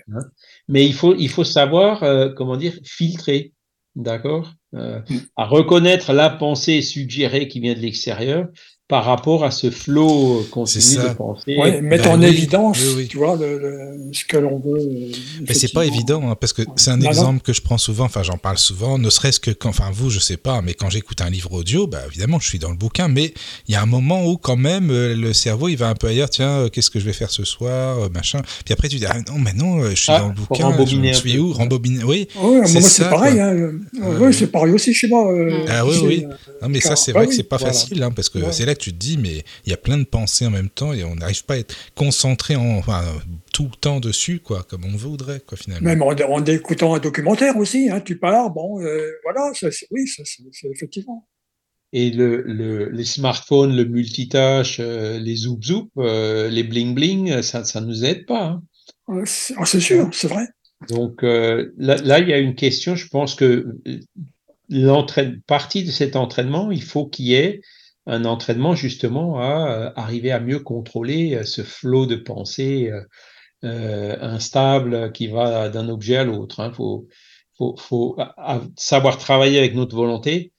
D: mais il faut il faut savoir euh, comment dire filtrer d'accord Euh,
C: Mm.
D: à reconnaître la pensée suggérée qui vient de l'extérieur par rapport à ce flot continu de pensée
C: Ouais, mettre
B: bah
C: en
B: oui,
C: évidence,
B: oui, oui.
C: tu vois, le, le- ce que l'on veut. euh,
B: Mais c'est pas évident, hein, parce que c'est un
C: non.
B: exemple que je prends souvent, enfin j'en parle souvent, ne serait-ce que quand, enfin vous, je sais pas, mais quand j'écoute un livre audio, bah évidemment je suis dans le bouquin, mais il y a un moment où quand même euh, le cerveau il va un peu ailleurs, tiens, euh, qu'est-ce que je vais faire ce soir, machin. Puis après tu dis, ah non, mais non, je suis
D: Ah,
B: dans le bouquin, je
D: un
B: suis où, rembobiner, oui.
C: Ouais,
B: C'est
C: moi,
B: ça,
C: c'est pareil. Hein. euh,
B: Ouais.
C: ouais, c'est pareil aussi chez moi. euh,
B: Ah oui, oui.
C: euh,
B: Non, mais ça, c'est
C: bah
B: vrai que
C: oui,
B: c'est pas facile, hein, parce que c'est là que tu te dis, mais il y a plein de pensées en même temps et on n'arrive pas à être concentré en, enfin, tout le temps dessus, quoi, comme on voudrait, quoi, finalement.
C: Même en, en écoutant un documentaire aussi, hein, tu pars, bon, euh, voilà, ça, oui, ça, c'est c'est effectivement.
D: et le, le les smartphones le multitâche euh, les zoop zoop euh, les bling bling ça ça nous aide pas hein.
C: C'est ah, c'est sûr, c'est vrai.
D: Donc euh, là, là, il y a une question. Je pense que l'entraîne, partie de cet entraînement, il faut qu'il y ait un entraînement justement à euh, arriver à mieux contrôler euh, ce flot de pensée euh, instable qui va d'un objet à l'autre. Il faut, faut, savoir travailler avec notre volonté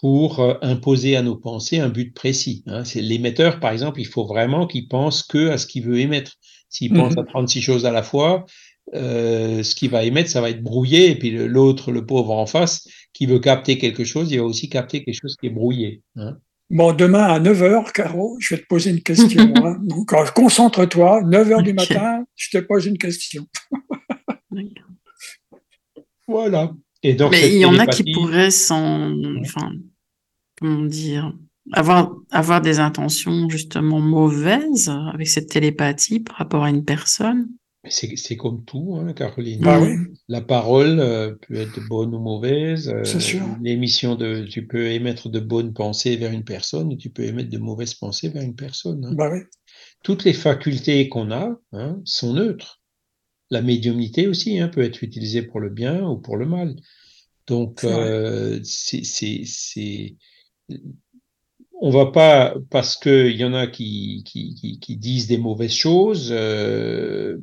D: pour imposer à nos pensées un but précis. Hein. C'est l'émetteur, par exemple, il faut vraiment qu'il pense que à ce qu'il veut émettre. S'il
C: Mhm.
D: pense à 36 choses à la fois, euh, ce qu'il va émettre, ça va être brouillé, et puis l'autre, le pauvre en face, qui veut capter quelque chose, il va aussi capter quelque chose qui est brouillé. Hein.
C: Bon, demain à 9h, Caro, je vais te poser une question. hein. Donc, euh, concentre-toi, 9h du matin, je te pose une question.
D: Voilà. Et donc,
A: Mais il y en a qui pourraient s'en, enfin, comment dire, avoir, avoir des intentions justement mauvaises avec cette télépathie par rapport à une personne.
D: C'est comme tout, hein, Caroline.
C: Bah oui.
D: La parole euh, peut être bonne ou mauvaise. euh,
C: C'est sûr.
D: L'émission de, tu peux émettre de bonnes pensées vers une personne ou tu peux émettre de mauvaises pensées vers une personne. hein.
C: Bah oui.
D: Toutes les facultés qu'on a hein, sont neutres. La médiumnité aussi peut être utilisée pour le bien ou pour le mal. Donc, euh, c'est, on va pas parce que il y en a qui, qui, qui, qui disent des mauvaises choses euh,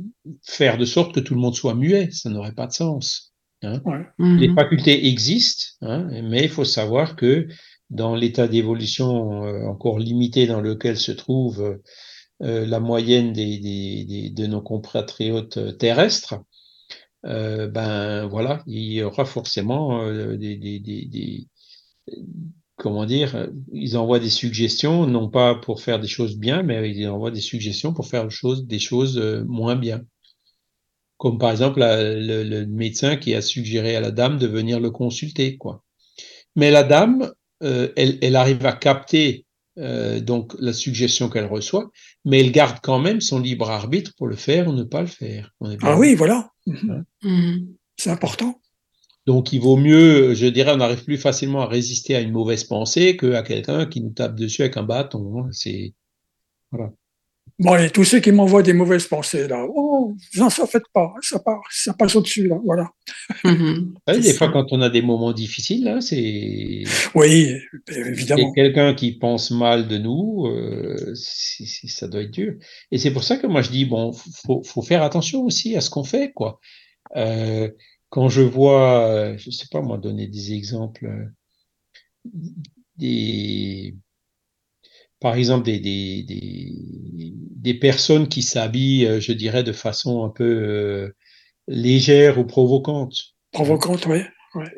D: faire de sorte que tout le monde soit muet. Ça n'aurait pas de sens. Hein.
A: Mhm.
D: Les facultés existent, hein, mais il faut savoir que dans l'état d'évolution euh, encore limité dans lequel se trouve euh, la moyenne des, des, des, de nos compatriotes terrestres, euh, ben voilà, il y aura forcément euh, des, des, des, des comment dire, ils envoient des suggestions, non pas pour faire des choses bien, mais ils envoient des suggestions pour faire des choses, des choses euh, moins bien. Comme par exemple la- le, le médecin qui a suggéré à la dame de venir le consulter, quoi. Mais la dame, euh, elle, elle arrive à capter euh, donc la suggestion qu'elle reçoit, mais elle garde quand même son libre arbitre pour le faire ou ne pas le faire. On est bien
C: Ah oui, voilà. Mhm. C'est important.
D: Donc, il vaut mieux, je dirais, on arrive plus facilement à résister à une mauvaise pensée qu'à quelqu'un qui nous tape dessus avec un bâton. hein. C'est
C: Bon, et tous ceux qui m'envoient des mauvaises pensées, là, oh, non, ça faites pas, ça, part, ça passe au-dessus, là, voilà.
A: Mhm.
D: Ouais, des
A: ça.
D: fois, quand on a des moments difficiles, là, c'est
C: Oui,
D: et
C: évidemment.
D: quelqu'un qui pense mal de nous, euh, ça doit être dur. Et c'est pour ça que moi je dis bon, faut, faut faire attention aussi à ce qu'on fait, quoi. Euh, quand je vois, je sais pas moi, donner des exemples, des, par exemple des des des, des personnes qui s'habillent, euh, je dirais, de façon un peu euh, légère ou provocante.
C: Provocante, oui.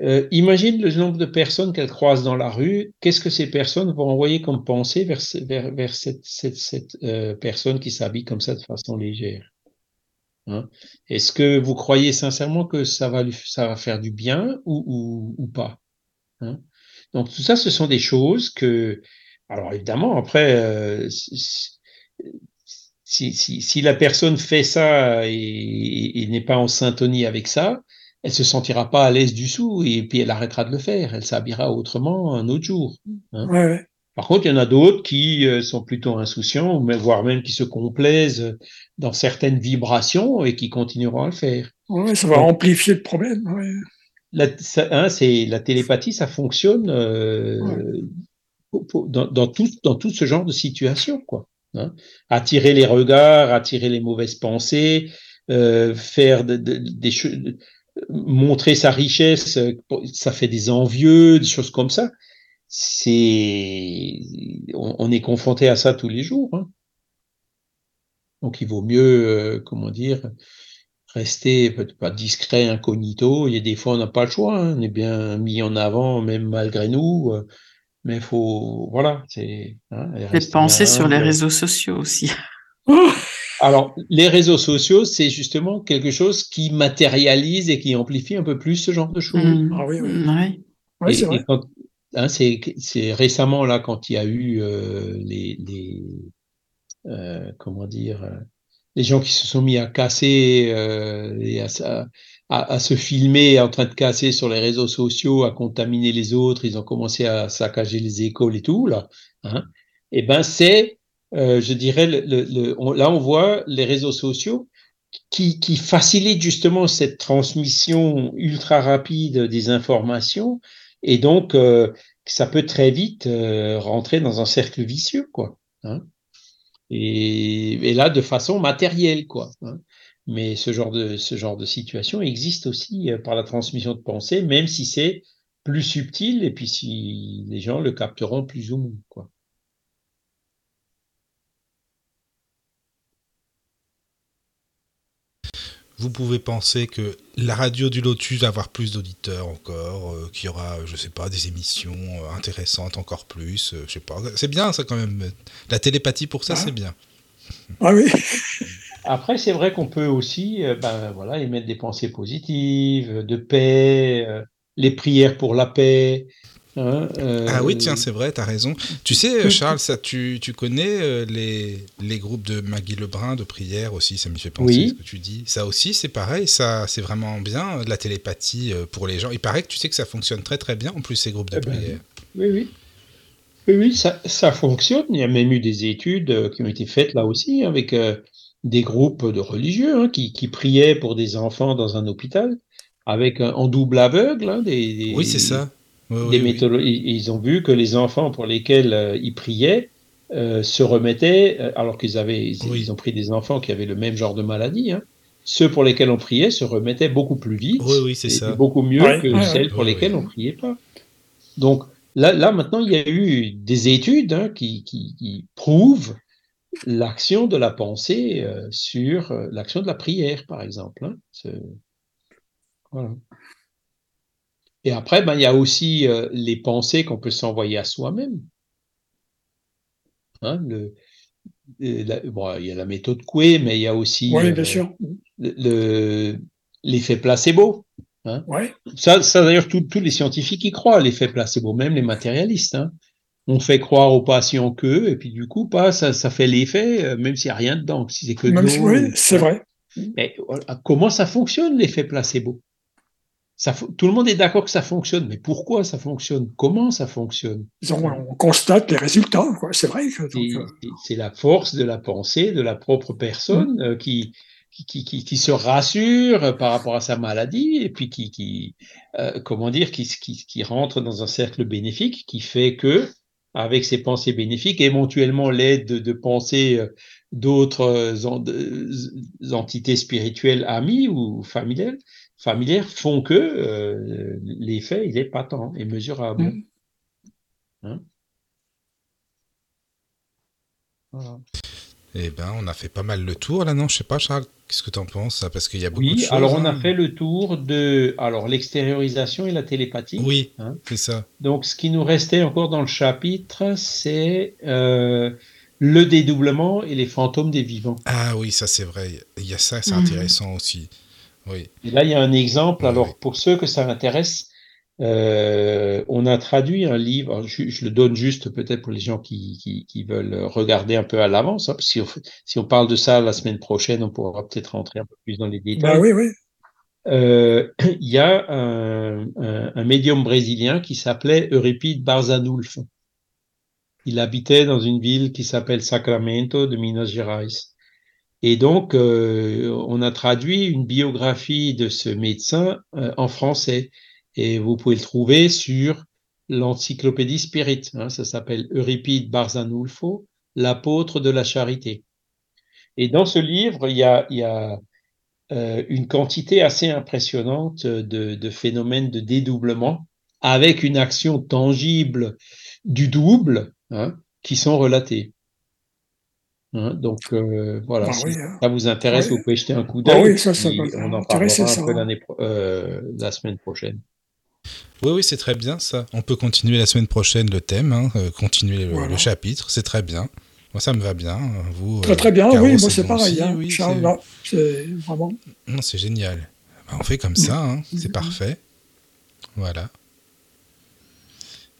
D: Euh, imagine le nombre de personnes qu'elles croisent dans la rue. Qu'est-ce que ces personnes vont envoyer comme pensée vers, vers, vers cette, cette, cette euh, personne qui s'habille comme ça de façon légère? Hein Est-ce que vous croyez sincèrement que ça va, lui, ça va faire du bien ou, ou, ou pas hein? Donc tout ça, ce sont des choses que... Alors évidemment, après, euh, si, si, si, la personne fait ça et, et- n'est pas en syntonie avec ça, elle se sentira pas à l'aise du tout et puis elle arrêtera de le faire. Elle s'habillera autrement un autre jour.
C: Ouais, ouais.
D: Par contre, il y en a d'autres qui euh, sont plutôt insouciants, voire même qui se complaisent dans certaines vibrations et qui continueront à le faire.
C: Ouais, ça va
D: Donc-
C: amplifier le problème. ouais.
D: La, ça- hein, c'est la télépathie, ça fonctionne euh,
C: Ouais.
D: dans, dans, tout, dans tout ce genre de situation, quoi. Hein. Attirer les regards, attirer les mauvaises pensées, euh, faire de, de, des choses, montrer sa richesse, ça fait des envieux, des choses comme ça. C'est, on, on, est confronté à ça tous les jours. Hein. Donc il vaut mieux, euh, comment dire, rester peut-être pas discret, incognito. Il y a des fois on n'a pas le choix, hein. on est bien mis en avant même malgré nous. Euh, mais il faut, voilà, c'est.
A: Hein, penser sur les réseaux sociaux aussi.
D: Alors, les réseaux sociaux, c'est justement quelque chose qui matérialise et qui amplifie un peu plus ce genre de choses.
C: Mmh. Ah oui, oui.
A: Ouais.
C: oui c'est vrai.
D: Hein, c'est récemment là quand il y a eu euh, les, euh, comment dire euh, les gens qui se sont mis à casser à, se filmer en train de casser sur les réseaux sociaux, à contaminer les autres, ils ont commencé à saccager les écoles et tout là. Hein, et eh ben c'est, je dirais, on, là on voit les réseaux sociaux qui facilitent justement cette transmission ultra rapide des informations et donc euh, ça peut très vite euh, rentrer dans un cercle vicieux quoi. Hein, et, là de façon matérielle quoi. Hein. Mais ce genre de, ce genre de situation existe aussi euh, par la transmission de pensée, même si c'est plus subtil et puis si les gens le capteront plus ou moins. Quoi.
B: Vous pouvez penser que la radio du Lotus va avoir plus d'auditeurs encore, euh, qu'il y aura, je sais pas, des émissions euh, intéressantes encore plus, euh, je sais pas. C'est bien ça quand même. La télépathie pour ça,
C: Ah.
B: c'est bien.
C: Ah oui.
D: Après, c'est vrai qu'on peut aussi euh, ben, voilà, émettre des pensées positives, de paix, euh, les prières pour la paix. Euh,
B: Ah oui, tiens, c'est vrai, t'as raison. Tu sais, Charles, ça, tu, tu connais euh, les, les groupes de Maggie Lebrun de prière aussi, ça me fait penser
D: Oui.
B: ce que tu dis. Ça aussi, c'est pareil, ça, c'est vraiment bien, euh, de la télépathie euh, pour les gens. Il paraît que tu sais que ça fonctionne très très bien, en plus, ces groupes de
D: Eh ben,
B: prière.
D: Oui, oui. Oui, oui, ça, ça fonctionne. Il y a même eu des études euh, qui ont été faites là aussi avec euh, des groupes de religieux hein, qui, qui priaient pour des enfants dans un hôpital avec en double aveugle hein, des, des-
B: Oui, c'est ça. Oui, oui,
D: Ils, ont vu que les enfants pour lesquels euh, ils priaient euh, se remettaient, euh, alors qu'ils avaient, ils,
B: Oui.
D: ils ont pris des enfants qui avaient le même genre de maladie. Hein, ceux pour lesquels on priait se remettaient beaucoup plus vite,
B: Oui, oui, c'est
D: et-
B: ça.
D: et beaucoup mieux
C: Ouais,
D: que
C: ouais, ouais.
D: celles pour lesquelles on priait pas. Donc là, là maintenant, il y a eu des études hein, qui, qui, qui prouvent l'action de la pensée euh, sur euh, l'action de la prière, par exemple. Hein. Voilà. Et après, ben, il y a aussi euh, les pensées qu'on peut s'envoyer à soi-même. Hein, bon, il y a la méthode Coué, mais il y a aussi euh, le- l'effet placebo.
C: Oui.
D: Ça, ça d'ailleurs, tous les scientifiques y croient, l'effet placebo, même les matérialistes. Hein. On fait croire aux patients que, et puis du coup, pas, ça, ça fait l'effet, euh, même s'il n'y a rien dedans, si c'est que de
C: oui, c'est vrai.
D: Mais comment ça fonctionne l'effet placebo? Ça, Tout le monde est d'accord que ça fonctionne, mais pourquoi ça fonctionne? Comment ça fonctionne?
C: On, on constate les résultats. C'est vrai.
D: C'est-
C: euh,
D: c'est- la force de la pensée de la propre personne euh, qui, qui, qui, qui, qui se rassure euh, par rapport à sa maladie et puis qui, qui euh, comment dire, qui, qui, qui rentre dans un cercle bénéfique qui fait que, avec ses pensées bénéfiques, éventuellement l'aide de, de pensées d'autres en- entités spirituelles amies ou familiales, familières font que euh, l'effet il est patent et mesurable.
C: Mm.
D: Hein? Voilà.
B: Eh ben, on a fait pas mal le tour là, non? Je sais pas, Charles, qu'est-ce que t'en penses ça Parce qu'il y a beaucoup de
D: Oui,
B: choses.
D: alors on a
B: hein.
D: fait le tour de alors l'extériorisation et la télépathie.
B: Oui,
D: Hein?
B: c'est ça.
D: Donc ce qui nous restait encore dans le chapitre, c'est euh, le dédoublement et les fantômes des vivants.
B: Ah oui, ça c'est vrai. Il y a ça, c'est
A: Mhm.
B: intéressant aussi. Oui.
D: Et là, il y a un exemple.
B: Oui,
D: Alors
B: oui.
D: pour ceux que ça intéresse, euh, on a traduit un livre. Je, je le donne juste peut-être pour les gens qui, qui, qui veulent regarder un peu à l'avance. hein, si, si on parle de ça la semaine prochaine, on pourra peut-être rentrer un peu plus dans les détails.
C: bah oui, oui.
D: Euh, il y a un, un, un médium brésilien qui s'appelait Euripide Barzanulf. Il habitait dans une ville qui s'appelle Sacramento de Minas Gerais. Et donc, euh, on a traduit une biographie de ce médecin euh, en français. Et vous pouvez le trouver sur l'encyclopédie Spirit. Hein, ça s'appelle Euripide Barzanulfo, l'apôtre de la charité. Et dans ce livre, il y a, euh, une quantité assez impressionnante de, de, phénomènes de dédoublement avec une action tangible du double hein, qui sont relatés. Hein, donc euh, voilà,
C: Ah
D: si
C: oui, hein.
D: ça vous intéresse,
C: Oui.
D: vous pouvez jeter un coup
C: Ah
D: d'œil.
C: oui, ça, ça
D: puis
C: peut
D: on en parlera
C: ça.
D: un peu pro- euh, la semaine prochaine.
B: Oui, oui, c'est très bien ça. On peut continuer la semaine prochaine le thème, hein, euh, continuer le,
C: Voilà.
B: le chapitre, c'est très bien. Moi, ça me va bien. Vous,
C: Très
B: euh,
C: très bien,
B: Caro,
C: oui, moi c'est
B: bon
C: pareil. hein.
B: oui,
C: Charles,
B: c'est-
C: non, c'est vraiment.
B: Non, c'est génial. Bah, on fait comme ça, hein, c'est parfait. Voilà.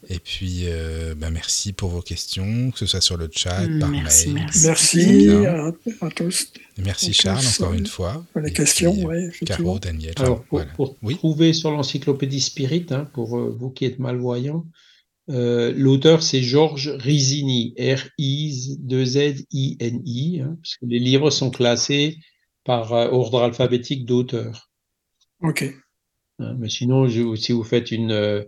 B: Et puis, euh, bah, merci pour vos questions, que ce soit sur le chat, par
A: Merci,
B: mail.
A: merci.
C: Merci à, à tous
B: Merci Charles, encore une fois.
C: pour les
B: Et
C: questions.
B: puis,
C: oui.
B: Caro, Daniel.
D: Alors, pour,
B: voilà.
D: pour
B: Oui.
D: trouver sur l'encyclopédie Spirit, hein, pour euh, vous qui êtes malvoyants, euh, l'auteur c'est Georges Rizini, R-I-Z-I-N-I, hein, parce que les livres sont classés par euh, ordre alphabétique d'auteur.
C: Ok.
D: hein. mais sinon, je- si vous faites une, euh,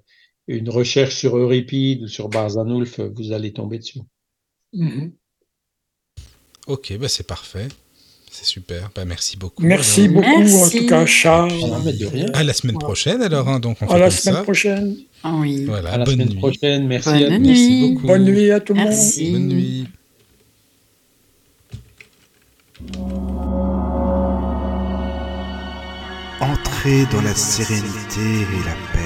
D: une recherche sur Euripide ou sur Barzanulf, vous allez tomber dessus.
C: Mhm.
B: Ok, bah, c'est parfait. C'est super. Bah, merci beaucoup.
C: Merci
B: alors.
C: beaucoup, en
A: Merci.
C: tout cas, Charles.
D: Ah.
B: À la semaine prochaine, alors. hein, donc, on
C: À
B: fait
C: la
B: comme
C: semaine
B: ça.
C: prochaine.
A: Oui.
B: Voilà,
D: À la
B: bonne
D: semaine
B: nuit.
D: prochaine. Merci
A: Bonne
D: à tous.
A: nuit.
B: Merci beaucoup.
C: Bonne nuit à tout le monde.
A: Merci.
B: Bonne nuit.
E: Entrez dans la sérénité et la paix,